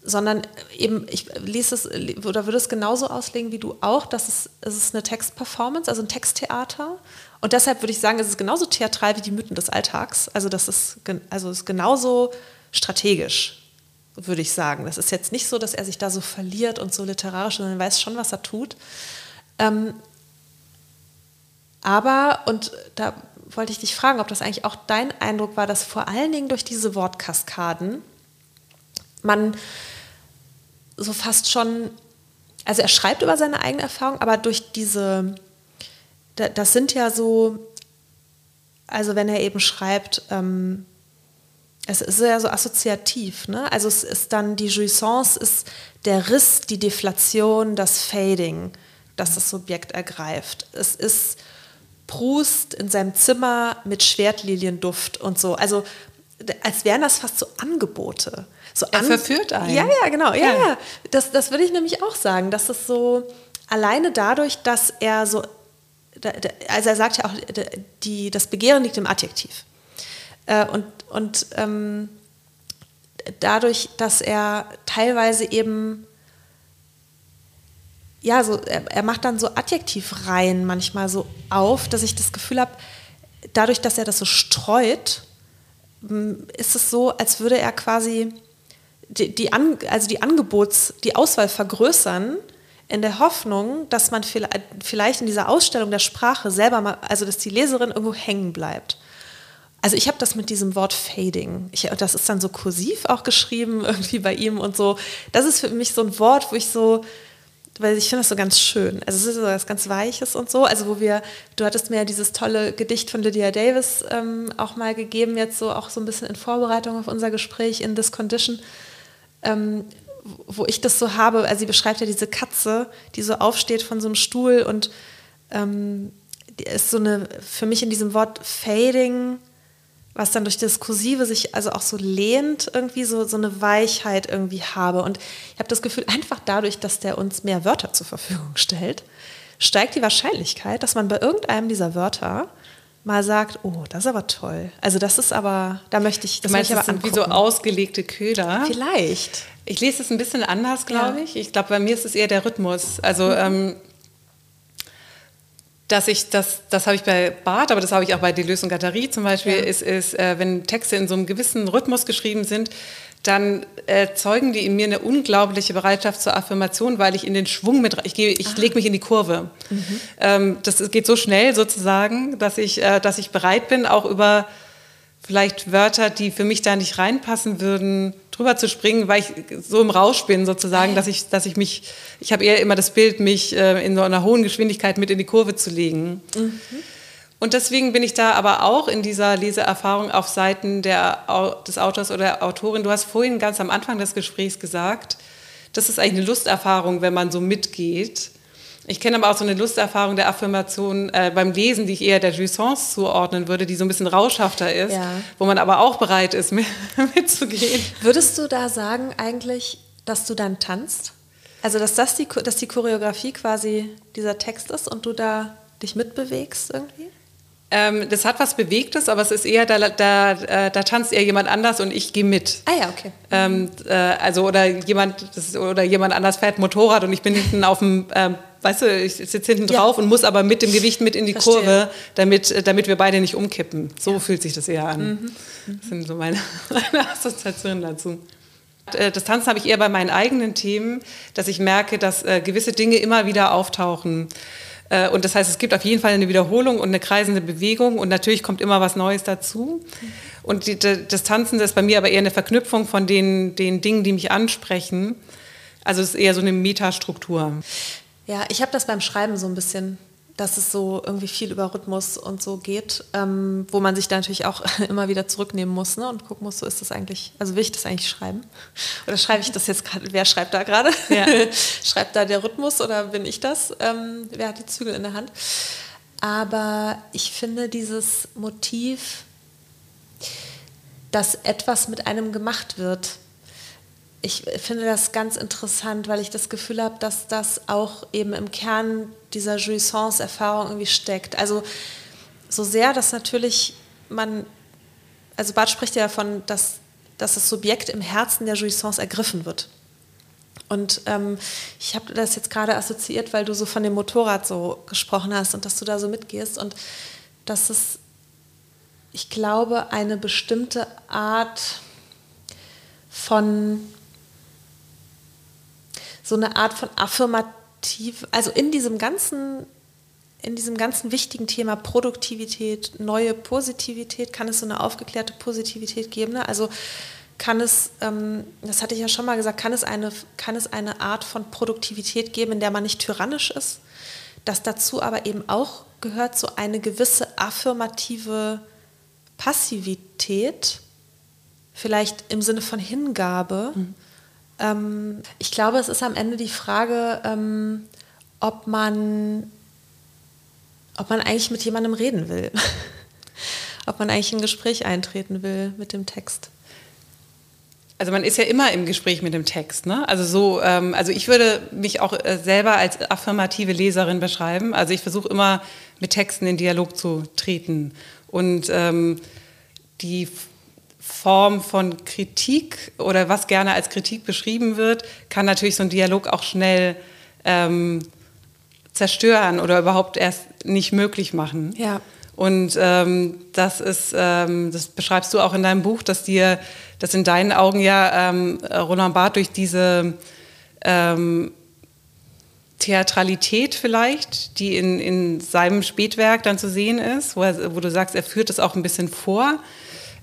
sondern eben, ich ließ es oder würde es genauso auslegen wie du auch, dass es, es ist eine Textperformance, also ein Texttheater. Und deshalb würde ich sagen, es ist genauso theatral wie die Mythen des Alltags. Also das ist, also ist genauso strategisch würde ich sagen. Das ist jetzt nicht so, dass er sich da so verliert und so literarisch, sondern er weiß schon, was er tut. Ähm, aber, und da wollte ich dich fragen, ob das eigentlich auch dein Eindruck war, dass vor allen Dingen durch diese Wortkaskaden man so fast schon, also er schreibt über seine eigene Erfahrung, aber durch diese, das sind ja so, also wenn er eben schreibt, ähm, es ist ja so assoziativ, ne? Also es ist dann die Jouissance ist der Riss, die Deflation, das Fading, das das Subjekt ergreift. Es ist Proust in seinem Zimmer mit Schwertlilienduft und so. Also als wären das fast so Angebote. So er an verführt einen. Ja, ja, genau. Ja, ja. Das, das würde ich nämlich auch sagen, dass es so alleine dadurch, dass er so, also er sagt ja auch, die, das Begehren liegt im Adjektiv. Äh, und und ähm, dadurch, dass er teilweise eben, ja, so, er, er macht dann so Adjektivreihen manchmal so auf, dass ich das Gefühl habe, dadurch, dass er das so streut, ist es so, als würde er quasi die, die, An, also die Angebots-, die Auswahl vergrößern, in der Hoffnung, dass man vielleicht in dieser Ausstellung der Sprache selber mal, also dass die Leserin irgendwo hängen bleibt. Also ich habe das mit diesem Wort Fading. Ich, das ist dann so kursiv auch geschrieben irgendwie bei ihm und so. Das ist für mich so ein Wort, wo ich so, weil ich finde das so ganz schön. Also es ist so was ganz Weiches und so. Also wo wir, du hattest mir ja dieses tolle Gedicht von Lydia Davis ähm, auch mal gegeben, jetzt so auch so ein bisschen in Vorbereitung auf unser Gespräch in This Condition, ähm, wo ich das so habe. Also sie beschreibt ja diese Katze, die so aufsteht von so einem Stuhl und ähm, die ist so eine, für mich in diesem Wort fading, was dann durch das Kursive sich also auch so lehnt, irgendwie so, so eine Weichheit irgendwie habe. Und ich habe das Gefühl, einfach dadurch, dass der uns mehr Wörter zur Verfügung stellt, steigt die Wahrscheinlichkeit, dass man bei irgendeinem dieser Wörter mal sagt, oh, das ist aber toll. Also das ist aber, da möchte ich, das meinst, möchte ich aber das sind wie so ausgelegte Köder. Vielleicht. Ich lese es ein bisschen anders, glaube ja. ich. Ich glaube, bei mir ist es eher der Rhythmus. Also mhm. ähm, dass ich das, das habe ich bei Barth, aber das habe ich auch bei Deleuze und Guattari zum Beispiel, ja. ist, ist äh, wenn Texte in so einem gewissen Rhythmus geschrieben sind, dann erzeugen die in mir eine unglaubliche Bereitschaft zur Affirmation, weil ich in den Schwung mit, ich, ich ah. lege mich in die Kurve. Mhm. Ähm, das geht so schnell sozusagen, dass ich, äh, dass ich bereit bin, auch über vielleicht Wörter, die für mich da nicht reinpassen würden, drüber zu springen, weil ich so im Rausch bin sozusagen, dass ich, dass ich mich, ich habe eher immer das Bild, mich äh, in so einer hohen Geschwindigkeit mit in die Kurve zu legen. Mhm. Und deswegen bin ich da aber auch in dieser Leseerfahrung auf Seiten der, des Autors oder der Autorin. Du hast vorhin ganz am Anfang des Gesprächs gesagt, das ist eigentlich eine Lusterfahrung, wenn man so mitgeht. Ich kenne aber auch so eine Lusterfahrung der Affirmation äh, beim Lesen, die ich eher der Jouissance zuordnen würde, die so ein bisschen rauschhafter ist, ja. wo man aber auch bereit ist, mit, mitzugehen. Würdest du da sagen eigentlich, dass du dann tanzt? Also dass das die, dass die Choreografie quasi dieser Text ist und du da dich mitbewegst irgendwie? Ähm, das hat was Bewegtes, aber es ist eher, da, da, äh, da tanzt eher jemand anders und ich gehe mit. Ah ja, okay. Ähm, äh, also oder jemand, ist, oder jemand anders fährt Motorrad und ich bin hinten auf dem ähm, weißt du, ich sitze hinten drauf ja. und muss aber mit dem Gewicht mit in die Verstehe. Kurve, damit, damit wir beide nicht umkippen. So ja. fühlt sich das eher an. Mhm. Das sind so meine, meine Assoziationen dazu. Äh, das Tanzen habe ich eher bei meinen eigenen Themen, dass ich merke, dass äh, gewisse Dinge immer wieder auftauchen. Äh, und das heißt, es gibt auf jeden Fall eine Wiederholung und eine kreisende Bewegung und natürlich kommt immer was Neues dazu. Und die, das Tanzen das ist bei mir aber eher eine Verknüpfung von den, den Dingen, die mich ansprechen. Also es ist eher so eine Metastruktur. Ja, ich habe das beim Schreiben so ein bisschen, dass es so irgendwie viel über Rhythmus und so geht, ähm, wo man sich da natürlich auch immer wieder zurücknehmen muss ne, und gucken muss, so ist das eigentlich, also will ich das eigentlich schreiben? Oder schreibe ich das jetzt gerade, wer schreibt da gerade? Ja. schreibt da der Rhythmus oder bin ich das? Ähm, wer hat die Zügel in der Hand? Aber ich finde dieses Motiv, dass etwas mit einem gemacht wird, ich finde das ganz interessant, weil ich das Gefühl habe, dass das auch eben im Kern dieser Jouissance-Erfahrung irgendwie steckt. Also so sehr, dass natürlich man, also Barth spricht ja davon, dass, dass das Subjekt im Herzen der Jouissance ergriffen wird. Und ähm, ich habe das jetzt gerade assoziiert, weil du so von dem Motorrad so gesprochen hast und dass du da so mitgehst und dass es, ich glaube, eine bestimmte Art von so eine Art von affirmativ, also in diesem ganzen in diesem ganzen wichtigen Thema Produktivität, neue Positivität, kann es so eine aufgeklärte Positivität geben. Ne? Also kann es, ähm, das hatte ich ja schon mal gesagt, kann es, eine, kann es eine Art von Produktivität geben, in der man nicht tyrannisch ist, dass dazu aber eben auch gehört so eine gewisse affirmative Passivität, vielleicht im Sinne von Hingabe. Mhm ähm, ich glaube, es ist am Ende die Frage, ähm, ob man, ob man eigentlich mit jemandem reden will. ob man eigentlich ein Gespräch eintreten will mit dem Text. Also man ist ja immer im Gespräch mit dem Text, ne? Also so, ähm, also ich würde mich auch äh, selber als affirmative Leserin beschreiben. Also ich versuche immer mit Texten in Dialog zu treten und ähm, die Form von Kritik oder was gerne als Kritik beschrieben wird, kann natürlich so ein Dialog auch schnell ähm, zerstören oder überhaupt erst nicht möglich machen. Ja. Und ähm, das ist, ähm, das beschreibst du auch in deinem Buch, dass dir, dass in deinen Augen ja ähm, Roland Barth durch diese ähm, Theatralität vielleicht, die in, in seinem Spätwerk dann zu sehen ist, wo, er, wo du sagst, er führt es auch ein bisschen vor,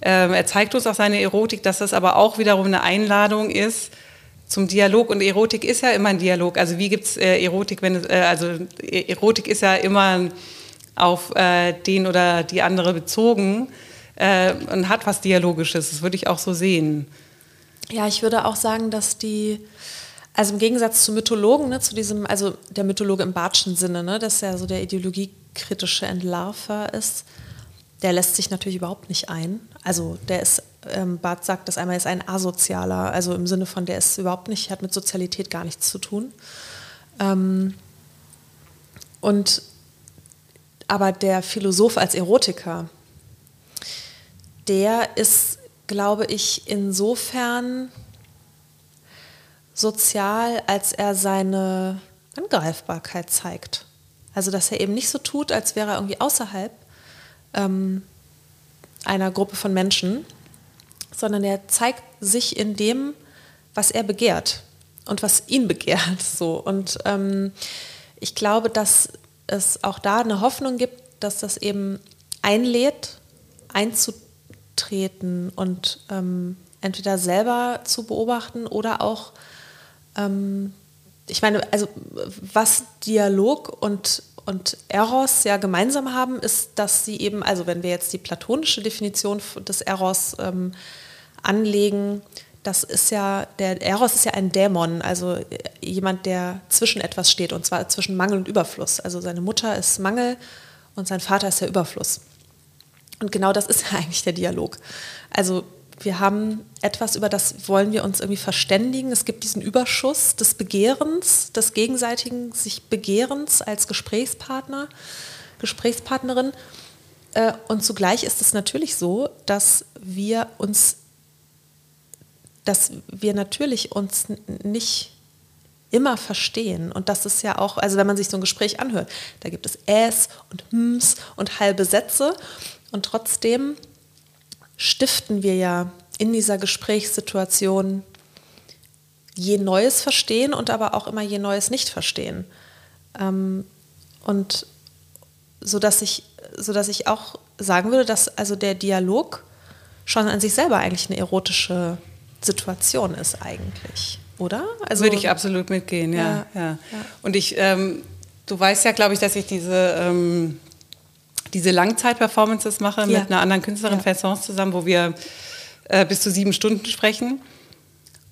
ähm, er zeigt uns auch seine Erotik, dass das aber auch wiederum eine Einladung ist, zum Dialog und Erotik ist ja immer ein Dialog. Also wie gibt es äh, Erotik, wenn es, äh, also e-, Erotik ist ja immer auf äh, den oder die andere bezogen äh, und hat was Dialogisches. Das würde ich auch so sehen. Ja, ich würde auch sagen, dass die, also im Gegensatz zu Mythologen, ne, zu diesem, also der Mythologe im Bartschen Sinne, ne, dass er so der ideologiekritische Entlarver ist, der lässt sich natürlich überhaupt nicht ein. Also der ist, ähm, Barth sagt das einmal, ist ein Asozialer, also im Sinne von, der ist überhaupt nicht, hat mit Sozialität gar nichts zu tun. Ähm, und aber der Philosoph als Erotiker, der ist glaube ich, insofern sozial, als er seine Angreifbarkeit zeigt. Also, dass er eben nicht so tut, als wäre er irgendwie außerhalb ähm, einer Gruppe von Menschen, sondern er zeigt sich in dem, was er begehrt und was ihn begehrt. So. Und ähm, ich glaube, dass es auch da eine Hoffnung gibt, dass das eben einlädt, einzutreten treten und ähm, entweder selber zu beobachten oder auch, ähm, ich meine, also was Dialog und, und Eros ja gemeinsam haben, ist, dass sie eben, also wenn wir jetzt die platonische Definition des Eros ähm, anlegen, das ist ja, der Eros ist ja ein Dämon, also jemand, der zwischen etwas steht, und zwar zwischen Mangel und Überfluss. Also seine Mutter ist Mangel und sein Vater ist der Überfluss. Und genau das ist ja eigentlich der Dialog. Also wir haben etwas, über das wollen wir uns irgendwie verständigen. Es gibt diesen Überschuss des Begehrens, des gegenseitigen sich Begehrens als Gesprächspartner, Gesprächspartnerin. Äh, und zugleich ist es natürlich so, dass wir uns, dass wir natürlich uns nicht immer verstehen. Und das ist ja auch, also wenn man sich so ein Gespräch anhört, da gibt es Äs und Ms und halbe Sätze. Und trotzdem stiften wir ja in dieser Gesprächssituation je Neues verstehen und aber auch immer je Neues nicht verstehen. Ähm, und so dass ich, so dass ich auch sagen würde, dass also der Dialog schon an sich selber eigentlich eine erotische Situation ist eigentlich, oder? Also würde ich absolut mitgehen, ja. ja, ja. ja. Und ich, ähm, du weißt ja, glaube ich, dass ich diese ähm, diese Langzeit-Performances mache ja. mit einer anderen Künstlerin, ja. Fessons, zusammen, wo wir äh, bis zu sieben Stunden sprechen,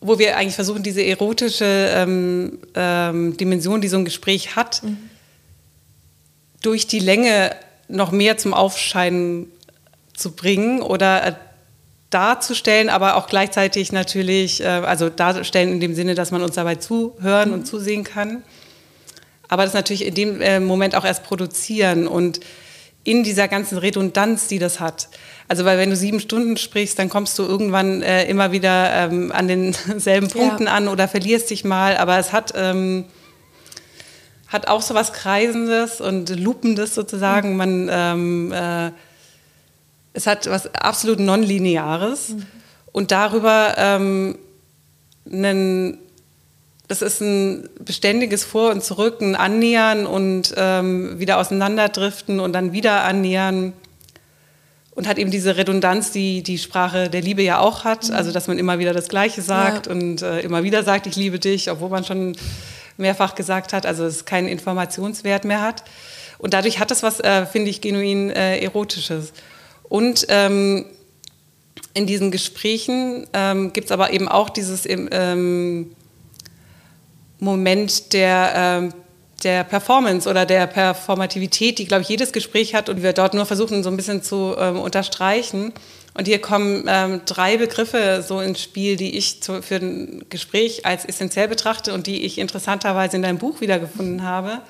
wo wir eigentlich versuchen, diese erotische ähm, ähm, Dimension, die so ein Gespräch hat, mhm. durch die Länge noch mehr zum Aufscheinen zu bringen oder äh, darzustellen, aber auch gleichzeitig natürlich, äh, also darstellen in dem Sinne, dass man uns dabei zuhören mhm. und zusehen kann. Aber das natürlich in dem äh, Moment auch erst produzieren und in dieser ganzen Redundanz, die das hat. Also weil wenn du sieben Stunden sprichst, dann kommst du irgendwann äh, immer wieder ähm, an denselben Punkten ja. an oder verlierst dich mal. Aber es hat, ähm, hat auch so was Kreisendes und Lupendes sozusagen. Mhm. Man, ähm, äh, es hat was absolut Nonlineares. Mhm. Und darüber ähm, einen das ist ein beständiges Vor und Zurück, ein Annähern und ähm, wieder auseinanderdriften und dann wieder annähern. Und hat eben diese Redundanz, die die Sprache der Liebe ja auch hat. Mhm. Also, dass man immer wieder das Gleiche sagt ja. und äh, immer wieder sagt, ich liebe dich, obwohl man schon mehrfach gesagt hat. Also, es keinen Informationswert mehr hat. Und dadurch hat es was, äh, finde ich, genuin äh, Erotisches. Und ähm, in diesen Gesprächen ähm, gibt es aber eben auch dieses. Ähm, Moment der, äh, der Performance oder der Performativität, die, glaube ich, jedes Gespräch hat und wir dort nur versuchen, so ein bisschen zu ähm, unterstreichen. Und hier kommen ähm, drei Begriffe so ins Spiel, die ich zu, für ein Gespräch als essentiell betrachte und die ich interessanterweise in deinem Buch wiedergefunden habe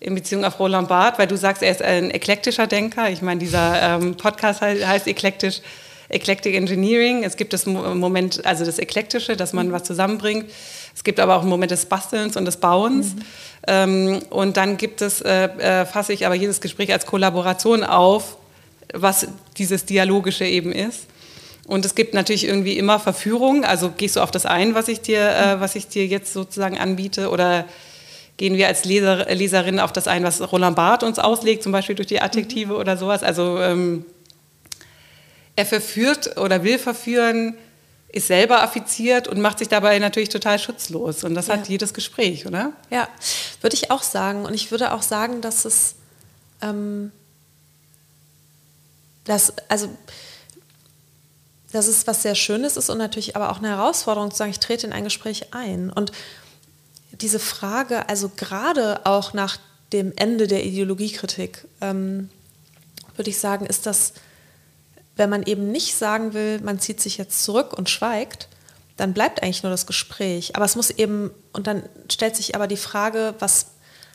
in Beziehung auf Roland Barth, weil du sagst, er ist ein eklektischer Denker. Ich meine, dieser ähm, Podcast heißt, heißt eklektisch, Eclectic Engineering. Es gibt das Moment, also das Eklektische, dass man was zusammenbringt. Es gibt aber auch einen Moment des Bastelns und des Bauens. Mhm. Ähm, und dann gibt es, äh, äh, fasse ich aber jedes Gespräch als Kollaboration auf, was dieses Dialogische eben ist. Und es gibt natürlich irgendwie immer Verführung. Also gehst du auf das ein, was ich dir, äh, was ich dir jetzt sozusagen anbiete, oder gehen wir als Leser, Leserin auf das ein, was Roland Barth uns auslegt, zum Beispiel durch die Adjektive mhm. oder sowas. Also ähm, er verführt oder will verführen ist selber affiziert und macht sich dabei natürlich total schutzlos. Und das Ja. hat jedes Gespräch, oder? Ja, würde ich auch sagen. Und ich würde auch sagen, dass es, ähm, dass, also, dass es was sehr Schönes ist und natürlich aber auch eine Herausforderung zu sagen, ich trete in ein Gespräch ein. Und diese Frage, also gerade auch nach dem Ende der Ideologiekritik, ähm, würde ich sagen, ist das, wenn man eben nicht sagen will, man zieht sich jetzt zurück und schweigt, dann bleibt eigentlich nur das Gespräch. Aber es muss eben, und dann stellt sich aber die Frage, was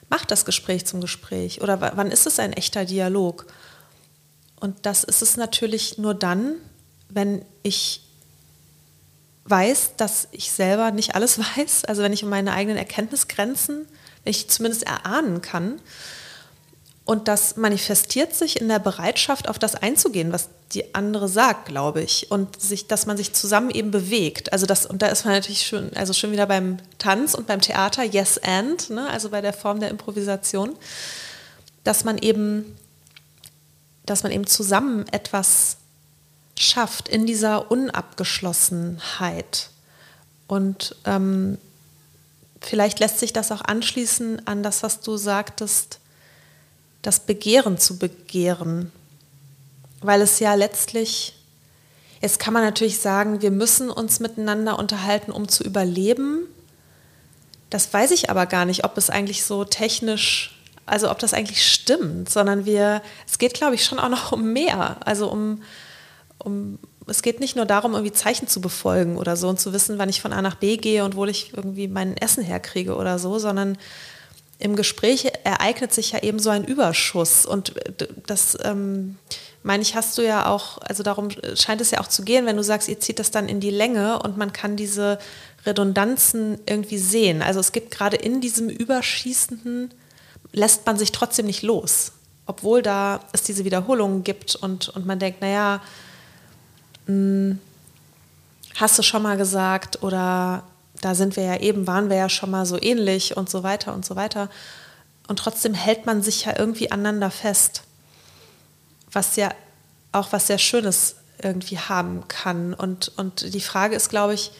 macht das Gespräch zum Gespräch? Oder wa- wann ist es ein echter Dialog? Und das ist es natürlich nur dann, wenn ich weiß, dass ich selber nicht alles weiß, also wenn ich um meine eigenen Erkenntnisgrenzen, wenn ich zumindest erahnen kann. Und das manifestiert sich in der Bereitschaft, auf das einzugehen, was die andere sagt, glaube ich. Und sich, dass man sich zusammen eben bewegt. Also das, und da ist man natürlich schon, also schon wieder beim Tanz und beim Theater, yes and, ne? also bei der Form der Improvisation, dass man eben, dass man eben zusammen etwas schafft in dieser Unabgeschlossenheit. Und ähm, vielleicht lässt sich das auch anschließen an das, was du sagtest, das Begehren zu begehren. Weil es ja letztlich, jetzt kann man natürlich sagen, wir müssen uns miteinander unterhalten, um zu überleben. Das weiß ich aber gar nicht, ob es eigentlich so technisch, also ob das eigentlich stimmt, sondern wir, es geht, glaube ich, schon auch noch um mehr. Also um, um, es geht nicht nur darum, irgendwie Zeichen zu befolgen oder so und zu wissen, wann ich von A nach B gehe und wo ich irgendwie mein Essen herkriege oder so, sondern im Gespräch ereignet sich ja eben so ein Überschuss. Und das, ähm, meine ich, hast du ja auch, also darum scheint es ja auch zu gehen, wenn du sagst, ihr zieht das dann in die Länge und man kann diese Redundanzen irgendwie sehen. Also es gibt gerade in diesem Überschießenden, lässt man sich trotzdem nicht los. Obwohl da es diese Wiederholungen gibt und, und man denkt, naja, mh, hast du schon mal gesagt oder da sind wir ja eben, waren wir ja schon mal so ähnlich und so weiter und so weiter. Und trotzdem hält man sich ja irgendwie aneinander fest, was ja auch was sehr Schönes irgendwie haben kann. Und, und die Frage ist, glaube ich,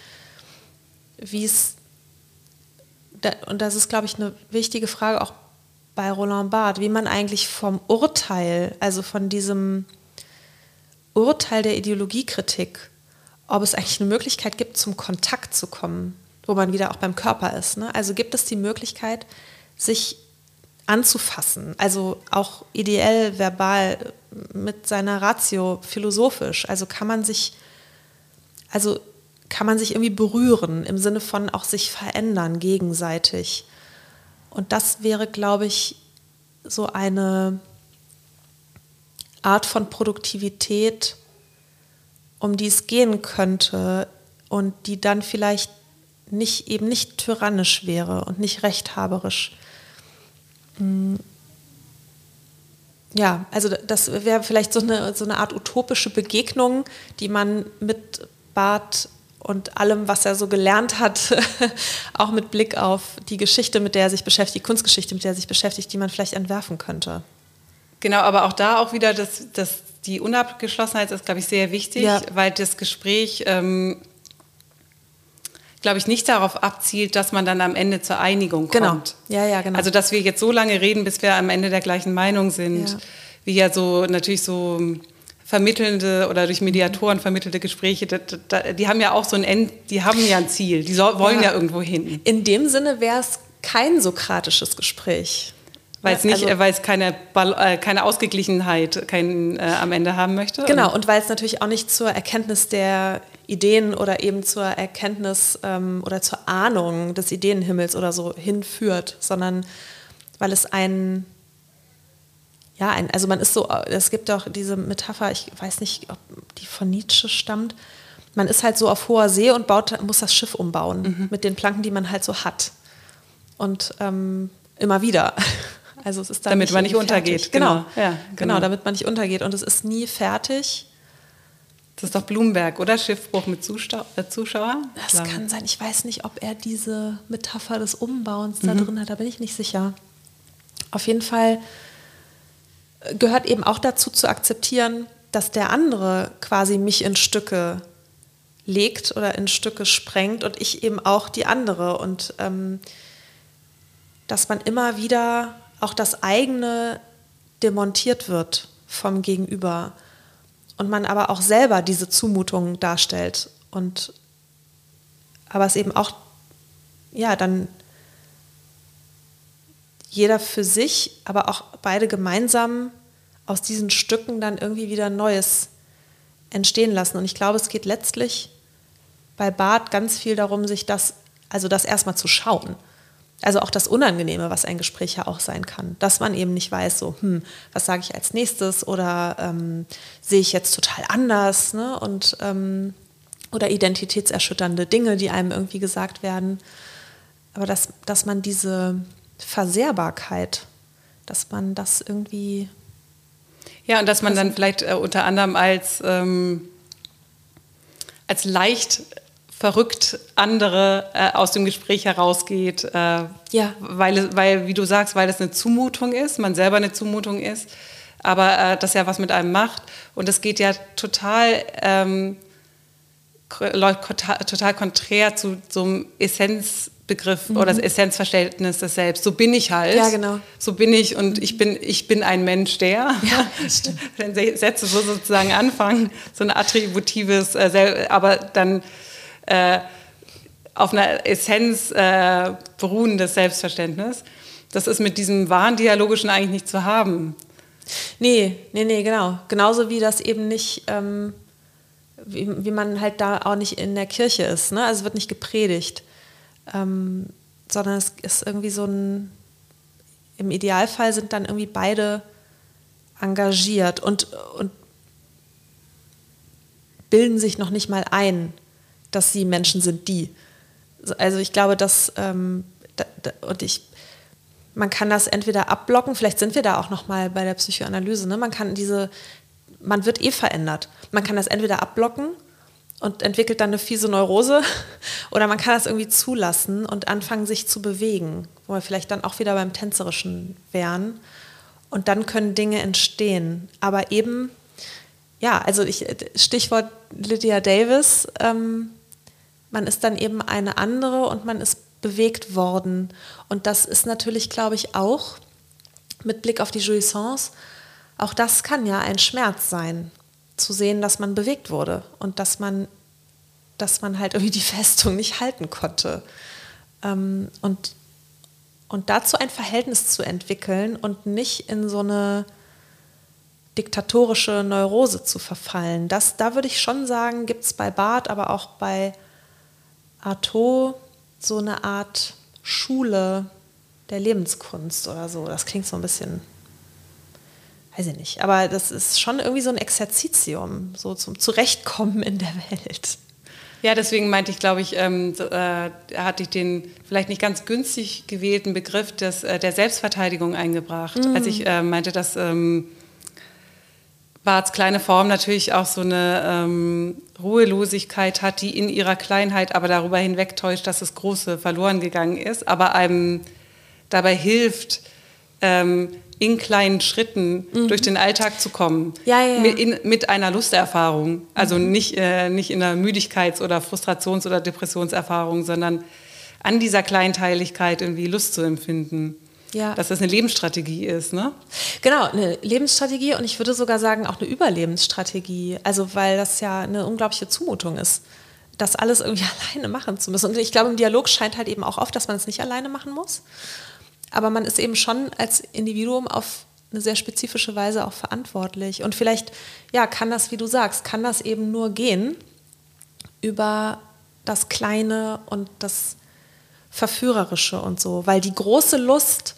wie es, und das ist, glaube ich, eine wichtige Frage auch bei Roland Barthes, wie man eigentlich vom Urteil, also von diesem Urteil der Ideologiekritik, ob es eigentlich eine Möglichkeit gibt, zum Kontakt zu kommen, wo man wieder auch beim Körper ist. Ne? Also gibt es die Möglichkeit, sich anzufassen, also auch ideell, verbal, mit seiner Ratio, philosophisch. Also kann man sich, also kann man sich irgendwie berühren im Sinne von auch sich verändern gegenseitig. Und das wäre, glaube ich, so eine Art von Produktivität, um die es gehen könnte und die dann vielleicht nicht eben nicht tyrannisch wäre und nicht rechthaberisch. Mm. Ja, also das wäre vielleicht so eine, so eine Art utopische Begegnung, die man mit Barth und allem, was er so gelernt hat, auch mit Blick auf die Geschichte, mit der er sich beschäftigt, die Kunstgeschichte, mit der er sich beschäftigt, die man vielleicht entwerfen könnte. Genau, aber auch da auch wieder, das, das, die Unabgeschlossenheit ist, glaube ich, sehr wichtig, Ja. weil das Gespräch, ähm, glaube ich, nicht darauf abzielt, dass man dann am Ende zur Einigung kommt. Genau. Ja, ja, genau. Also, dass wir jetzt so lange reden, bis wir am Ende der gleichen Meinung sind, Ja. wie ja so natürlich so vermittelnde oder durch Mediatoren vermittelte Gespräche, da, die haben ja auch so ein End, die haben ja ein Ziel, die wollen ja. Ja. irgendwo hin. In dem Sinne wäre es kein sokratisches Gespräch. Weil es nicht, Also- weil es keine, äh, keine Ausgeglichenheit kein, äh, am Ende haben möchte. Genau, und weil es natürlich auch nicht zur Erkenntnis der Ideen oder eben zur Erkenntnis ähm, oder zur Ahnung des Ideenhimmels oder so hinführt, sondern weil es ein, ja, ein, also man ist so, es gibt auch diese Metapher, ich weiß nicht, ob die von Nietzsche stammt, man ist halt so auf hoher See und baut, muss das Schiff umbauen mit den Planken, die man halt so hat. Und ähm, immer wieder. Also es ist Damit man nicht irgendwie untergeht, fertig. Genau. genau. Ja, genau, genau. damit man nicht untergeht. Und es ist nie fertig. Das ist doch Blumenberg, oder? Schiffbruch mit äh, Zuschauer? Das Glaube. kann sein. Ich weiß nicht, ob er diese Metapher des Umbauens Mhm. da drin hat. Da bin ich nicht sicher. Auf jeden Fall gehört eben auch dazu zu akzeptieren, dass der andere quasi mich in Stücke legt oder in Stücke sprengt und ich eben auch die andere. Und ähm, dass man immer wieder auch das eigene demontiert wird vom Gegenüber und man aber auch selber diese Zumutung darstellt und aber es eben auch ja dann jeder für sich, aber auch beide gemeinsam aus diesen Stücken dann irgendwie wieder Neues entstehen lassen. Und ich glaube, es geht letztlich bei Bart ganz viel darum, sich das, also das erstmal zu schauen. Also auch das Unangenehme, was ein Gespräch ja auch sein kann. Dass man eben nicht weiß, so, hm, was sage ich als nächstes oder ähm, sehe ich jetzt total anders ne? und, ähm, oder identitätserschütternde Dinge, die einem irgendwie gesagt werden. Aber dass, dass man diese Versehrbarkeit, dass man das irgendwie. Ja, und dass man dann vielleicht äh, unter anderem als, ähm, als leicht verrückt andere äh, aus dem Gespräch herausgeht. Äh, ja. Weil, weil, wie du sagst, weil es eine Zumutung ist, man selber eine Zumutung ist, aber äh, das ja was mit einem macht. Und es geht ja total, ähm, total konträr zu so einem Essenzbegriff mhm. oder das Essenzverständnis des Selbst. So bin ich halt. Ja, genau. So bin ich und ich bin, ich bin ein Mensch, der. Ja. Wenn Sätze so sozusagen anfangen, so ein attributives, äh, aber dann äh, auf einer Essenz äh, beruhendes Selbstverständnis. Das ist mit diesem wahren Dialogischen eigentlich nicht zu haben. Nee, nee, nee, genau. Genauso wie das eben nicht, ähm, wie, wie man halt da auch nicht in der Kirche ist. Ne? Also es wird nicht gepredigt, ähm, sondern es ist irgendwie so ein, im Idealfall sind dann irgendwie beide engagiert und, und bilden sich noch nicht mal ein dass sie Menschen sind, die. Also ich glaube, dass ähm, da, da, und ich, man kann das entweder abblocken, vielleicht sind wir da auch noch mal bei der Psychoanalyse. Ne? Man kann diese, man wird eh verändert. Man kann das entweder abblocken und entwickelt dann eine fiese Neurose oder man kann das irgendwie zulassen und anfangen, sich zu bewegen, wo wir vielleicht dann auch wieder beim Tänzerischen wären. Und dann können Dinge entstehen. Aber eben, ja, also ich, Stichwort Lydia Davis, ähm, man ist dann eben eine andere und man ist bewegt worden. Und das ist natürlich, glaube ich, auch mit Blick auf die Jouissance, auch das kann ja ein Schmerz sein, zu sehen, dass man bewegt wurde und dass man, dass man halt irgendwie die Festung nicht halten konnte. Ähm, und, und dazu ein Verhältnis zu entwickeln und nicht in so eine diktatorische Neurose zu verfallen. Das, da würde ich schon sagen, gibt es bei Barth, aber auch bei Artaud so eine Art Schule der Lebenskunst oder so. Das klingt so ein bisschen, weiß ich nicht, aber das ist schon irgendwie so ein Exerzitium, so zum Zurechtkommen in der Welt. Ja, deswegen meinte ich, glaube ich, ähm, äh, hatte ich den vielleicht nicht ganz günstig gewählten Begriff des, äh, der Selbstverteidigung eingebracht, mhm. als ich äh, meinte, dass ähm, Barts kleine Form natürlich auch so eine ähm, Ruhelosigkeit hat, die in ihrer Kleinheit aber darüber hinwegtäuscht, dass das Große verloren gegangen ist, aber einem dabei hilft, ähm, in kleinen Schritten mhm. durch den Alltag zu kommen. Ja, ja. Mit, in, mit einer Lusterfahrung. Also mhm. nicht, äh, nicht in einer Müdigkeits- oder Frustrations- oder Depressionserfahrung, sondern an dieser Kleinteiligkeit irgendwie Lust zu empfinden. Ja. Dass das eine Lebensstrategie ist, ne? Genau, eine Lebensstrategie und ich würde sogar sagen auch eine Überlebensstrategie. Also weil das ja eine unglaubliche Zumutung ist, das alles irgendwie alleine machen zu müssen. Und ich glaube, im Dialog scheint halt eben auch oft, dass man es nicht alleine machen muss. Aber man ist eben schon als Individuum auf eine sehr spezifische Weise auch verantwortlich. Und vielleicht, ja, kann das, wie du sagst, kann das eben nur gehen über das Kleine und das Verführerische und so. Weil die große Lust,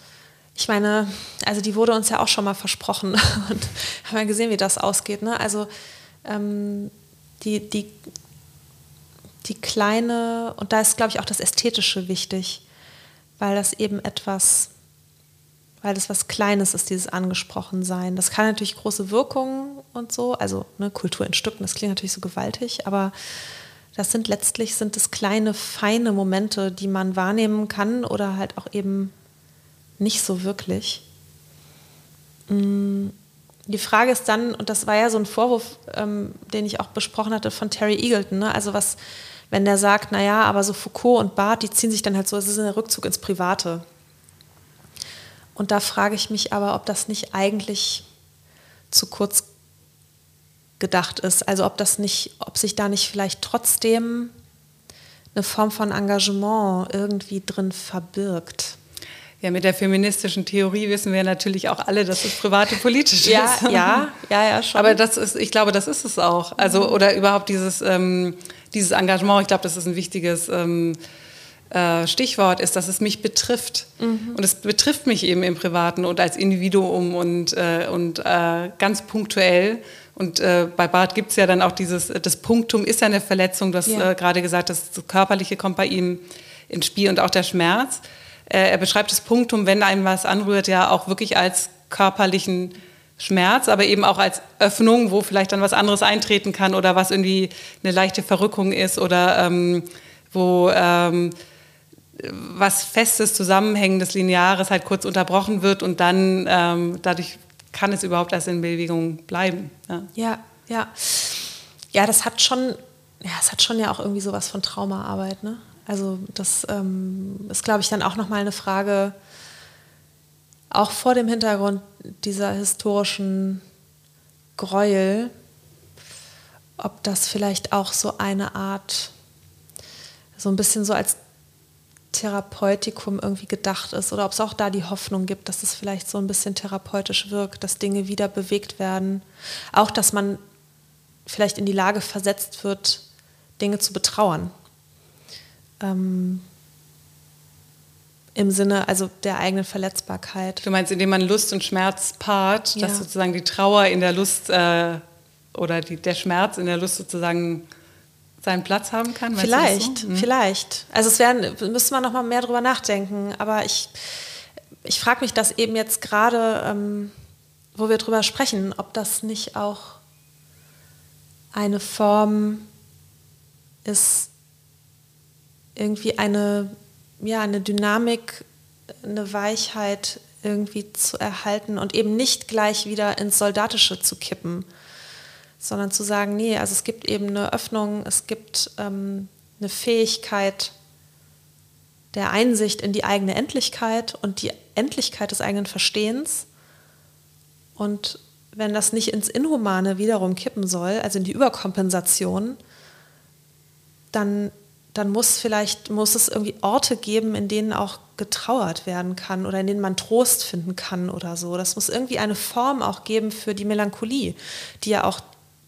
ich meine, also die wurde uns ja auch schon mal versprochen und haben ja gesehen, wie das ausgeht. Ne? Also ähm, die, die, die kleine, und da ist, glaube ich, auch das Ästhetische wichtig, weil das eben etwas, weil das was Kleines ist, dieses Angesprochensein. Das kann natürlich große Wirkungen und so, also ne, Kultur in Stücken, das klingt natürlich so gewaltig, aber das sind letztlich sind es kleine, feine Momente, die man wahrnehmen kann oder halt auch eben nicht so wirklich. Mm, die Frage ist dann, und das war ja so ein Vorwurf, ähm, den ich auch besprochen hatte von Terry Eagleton, ne? also was, wenn der sagt, naja, aber so Foucault und Barth, die ziehen sich dann halt so, es ist ein Rückzug ins Private. Und da frage ich mich aber, ob das nicht eigentlich zu kurz gedacht ist. Also ob das nicht, ob sich da nicht vielleicht trotzdem eine Form von Engagement irgendwie drin verbirgt. Ja, mit der feministischen Theorie wissen wir natürlich auch alle, dass es private politisch ja, ist. Ja, ja, ja, schon. Aber das ist, ich glaube, das ist es auch. Also, oder überhaupt dieses, ähm, dieses Engagement, ich glaube, das ist ein wichtiges ähm, äh, Stichwort, ist, dass es mich betrifft. Mhm. Und es betrifft mich eben im Privaten und als Individuum und, äh, und äh, ganz punktuell. Und äh, bei Barth gibt es ja dann auch dieses, das Punktum ist ja eine Verletzung, du hast ja. Äh, gerade gesagt, das Körperliche kommt bei ihm ins Spiel und auch der Schmerz. Äh, er beschreibt das Punktum, wenn einem was anrührt, ja auch wirklich als körperlichen Schmerz, aber eben auch als Öffnung, wo vielleicht dann was anderes eintreten kann oder was irgendwie eine leichte Verrückung ist oder ähm, wo ähm, was Festes, Zusammenhängendes, Lineares halt kurz unterbrochen wird und dann ähm, dadurch kann es überhaupt erst in Bewegung bleiben. Ja, ja. Ja, ja das hat schon, ja, es hat schon ja auch irgendwie sowas von Traumaarbeit, ne? Also das ähm, ist, glaube ich, dann auch nochmal eine Frage, auch vor dem Hintergrund dieser historischen Gräuel, ob das vielleicht auch so eine Art, so ein bisschen so als Therapeutikum irgendwie gedacht ist oder ob es auch da die Hoffnung gibt, dass es vielleicht so ein bisschen therapeutisch wirkt, dass Dinge wieder bewegt werden. Auch, dass man vielleicht in die Lage versetzt wird, Dinge zu betrauern. Ähm, Im Sinne also der eigenen Verletzbarkeit. Du meinst, indem man Lust und Schmerz paart, ja. dass sozusagen die Trauer in der Lust äh, oder die, der Schmerz in der Lust sozusagen seinen Platz haben kann? Vielleicht, so? hm. vielleicht. Also es werden, müssen wir noch mal mehr drüber nachdenken. Aber ich, ich frage mich das eben jetzt gerade, ähm, wo wir drüber sprechen, ob das nicht auch eine Form ist, irgendwie eine, ja, eine Dynamik, eine Weichheit irgendwie zu erhalten und eben nicht gleich wieder ins Soldatische zu kippen sondern zu sagen, nee, also es gibt eben eine Öffnung, es gibt ähm, eine Fähigkeit der Einsicht in die eigene Endlichkeit und die Endlichkeit des eigenen Verstehens. Und wenn das nicht ins Inhumane wiederum kippen soll, also in die Überkompensation, dann, dann muss vielleicht muss es irgendwie Orte geben, in denen auch getrauert werden kann oder in denen man Trost finden kann oder so. Das muss irgendwie eine Form auch geben für die Melancholie, die ja auch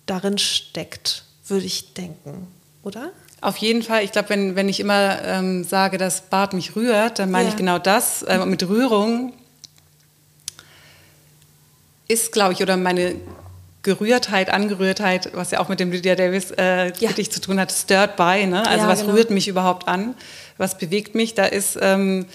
darin steckt, würde ich denken, oder? Auf jeden Fall. Ich glaube, wenn, wenn ich immer ähm, sage, dass Bart mich rührt, dann meine ja. ich genau das. Äh, mit Rührung ist, glaube ich, oder meine Gerührtheit, Angerührtheit, was ja auch mit dem Lydia Davis äh, ja. zu tun hat, stirred by. Ne? Also ja, was genau. rührt mich überhaupt an? Was bewegt mich? Da ist ähm,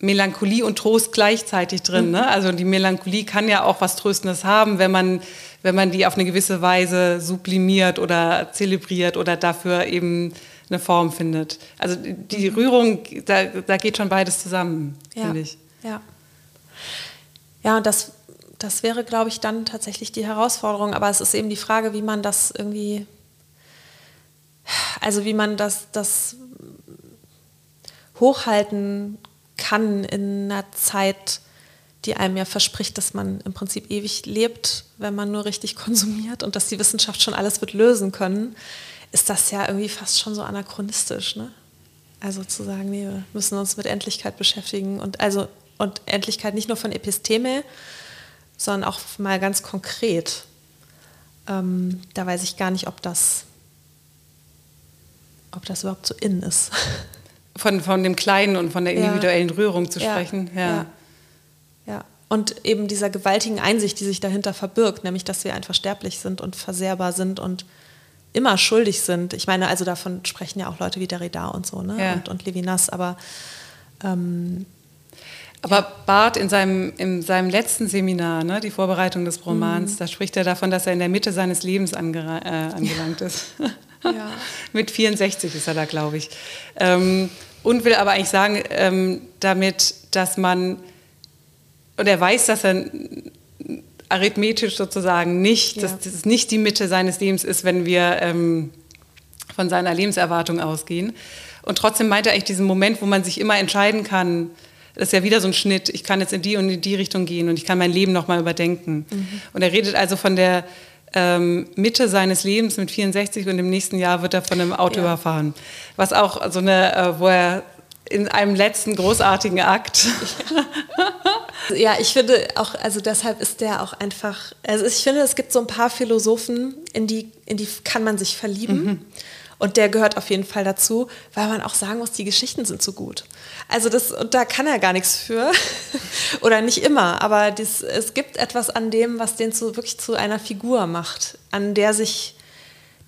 Melancholie und Trost gleichzeitig drin. Mhm. Ne? Also die Melancholie kann ja auch was Tröstendes haben, wenn man, wenn man die auf eine gewisse Weise sublimiert oder zelebriert oder dafür eben eine Form findet. Also die mhm. Rührung, da, da geht schon beides zusammen, ja. finde ich. Ja. Ja, und das, das wäre, glaube ich, dann tatsächlich die Herausforderung. Aber es ist eben die Frage, wie man das irgendwie, also wie man das, das hochhalten kann in einer Zeit, die einem ja verspricht, dass man im Prinzip ewig lebt, wenn man nur richtig konsumiert und dass die Wissenschaft schon alles wird lösen können, ist das ja irgendwie fast schon so anachronistisch. Ne? Also zu sagen, nee, wir müssen uns mit Endlichkeit beschäftigen und also und Endlichkeit nicht nur von Episteme, sondern auch mal ganz konkret. Ähm, da weiß ich gar nicht, ob das, ob das überhaupt so in ist. Von, von dem Kleinen und von der individuellen ja. Rührung zu sprechen. Ja. ja. ja. Und eben dieser gewaltigen Einsicht, die sich dahinter verbirgt, nämlich dass wir einfach sterblich sind und versehrbar sind und immer schuldig sind. Ich meine, also davon sprechen ja auch Leute wie Derrida und so, ne? Ja. Und, und Levinas, aber ähm, aber Barth in seinem, in seinem letzten Seminar, ne, die Vorbereitung des Romans, mhm. da spricht er davon, dass er in der Mitte seines Lebens äh, angelangt ist. Ja. Mit 64 ist er da, glaube ich. Ähm, und will aber eigentlich sagen, ähm, damit, dass man, und er weiß, dass er arithmetisch sozusagen nicht, ja. dass das nicht die Mitte seines Lebens ist, wenn wir ähm, von seiner Lebenserwartung ausgehen. Und trotzdem meint er eigentlich diesen Moment, wo man sich immer entscheiden kann, das ist ja wieder so ein Schnitt, ich kann jetzt in die und in die Richtung gehen und ich kann mein Leben nochmal überdenken. Mhm. Und er redet also von der ähm, Mitte seines Lebens mit 64 und im nächsten Jahr wird er von einem Auto ja. überfahren. Was auch so eine, äh, wo er in einem letzten großartigen Akt. Ja. ich finde auch, also deshalb ist der auch einfach, also ich finde, es gibt so ein paar Philosophen, in die, in die kann man sich verlieben. Mhm. Und der gehört auf jeden Fall dazu, weil man auch sagen muss, die Geschichten sind so gut. Also das, da kann er gar nichts für. Oder nicht immer, aber dies, es gibt etwas an dem, was den zu, wirklich zu einer Figur macht, an der sich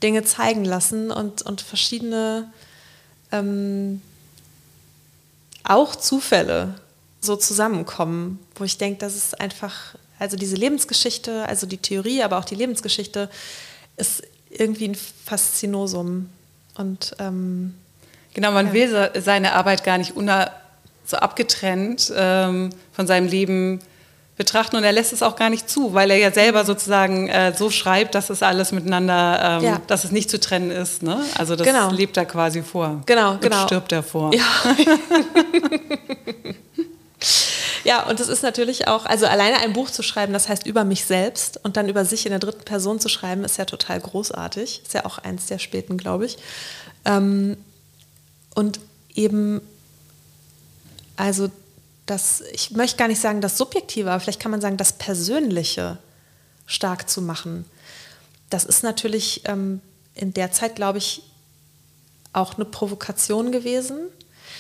Dinge zeigen lassen und, und verschiedene ähm, auch Zufälle so zusammenkommen, wo ich denke, das ist einfach, also diese Lebensgeschichte, also die Theorie, aber auch die Lebensgeschichte ist irgendwie ein Faszinosum. Und ähm, genau, man ja. will seine Arbeit gar nicht so abgetrennt ähm, von seinem Leben betrachten und er lässt es auch gar nicht zu, weil er ja selber sozusagen äh, so schreibt, dass es alles miteinander, ähm, ja. dass es nicht zu trennen ist. Ne? Also das genau. lebt er quasi vor. Genau, genau. Und stirbt er vor. Ja. Ja, und es ist natürlich auch, also alleine ein Buch zu schreiben, das heißt über mich selbst und dann über sich in der dritten Person zu schreiben, ist ja total großartig. Ist ja auch eins der späten, glaube ich. Ähm, und eben, also das, ich möchte gar nicht sagen das Subjektive, aber vielleicht kann man sagen, das Persönliche stark zu machen. Das ist natürlich ähm, in der Zeit, glaube ich, auch eine Provokation gewesen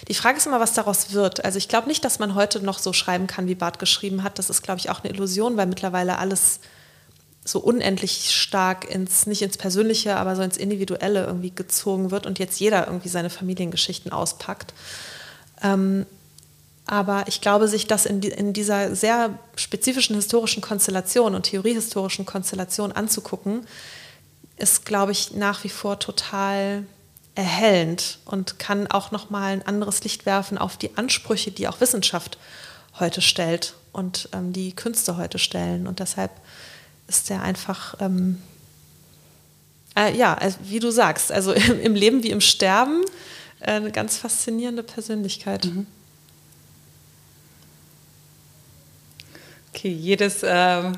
die Frage ist immer, was daraus wird. Also ich glaube nicht, dass man heute noch so schreiben kann, wie Barth geschrieben hat. Das ist, glaube ich, auch eine Illusion, weil mittlerweile alles so unendlich stark ins, nicht ins Persönliche, aber so ins Individuelle irgendwie gezogen wird und jetzt jeder irgendwie seine Familiengeschichten auspackt. Ähm, aber ich glaube, sich das in, in, dieser sehr spezifischen historischen Konstellation und theoriehistorischen Konstellation anzugucken, ist, glaube ich, nach wie vor total erhellend und kann auch noch mal ein anderes Licht werfen auf die Ansprüche, die auch Wissenschaft heute stellt und ähm, die Künste heute stellen. Und deshalb ist er einfach, ähm, äh, ja, also wie du sagst, also im, im, Leben wie im Sterben äh, eine ganz faszinierende Persönlichkeit. Mhm. Okay, jedes äh, äh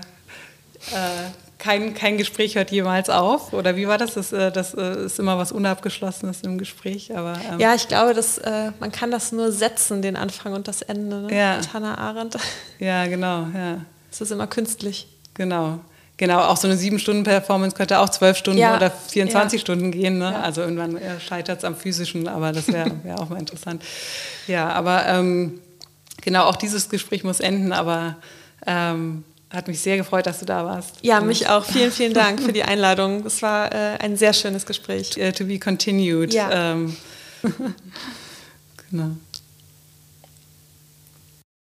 kein, kein Gespräch hört jemals auf? Oder wie war das? Das, äh, das äh, ist immer was Unabgeschlossenes im Gespräch. Aber, ähm ja, ich glaube, dass, äh, man kann das nur setzen, den Anfang und das Ende. Ne? Ja. Mit Hannah Arendt. Ja, genau. Ja. Es ist immer künstlich. Genau. Genau, auch so eine sieben Stunden Performance könnte auch zwölf Stunden ja. oder 24 ja. Stunden gehen. Ne? Ja. Also irgendwann scheitert es am physischen, aber das wäre wär auch mal interessant. Ja, aber ähm, genau, auch dieses Gespräch muss enden, aber ähm, hat mich sehr gefreut, dass du da warst. Ja, mich auch. Vielen, vielen Dank für die Einladung. Es war äh, ein sehr schönes Gespräch. Uh, to be continued. Ja. Ähm, genau.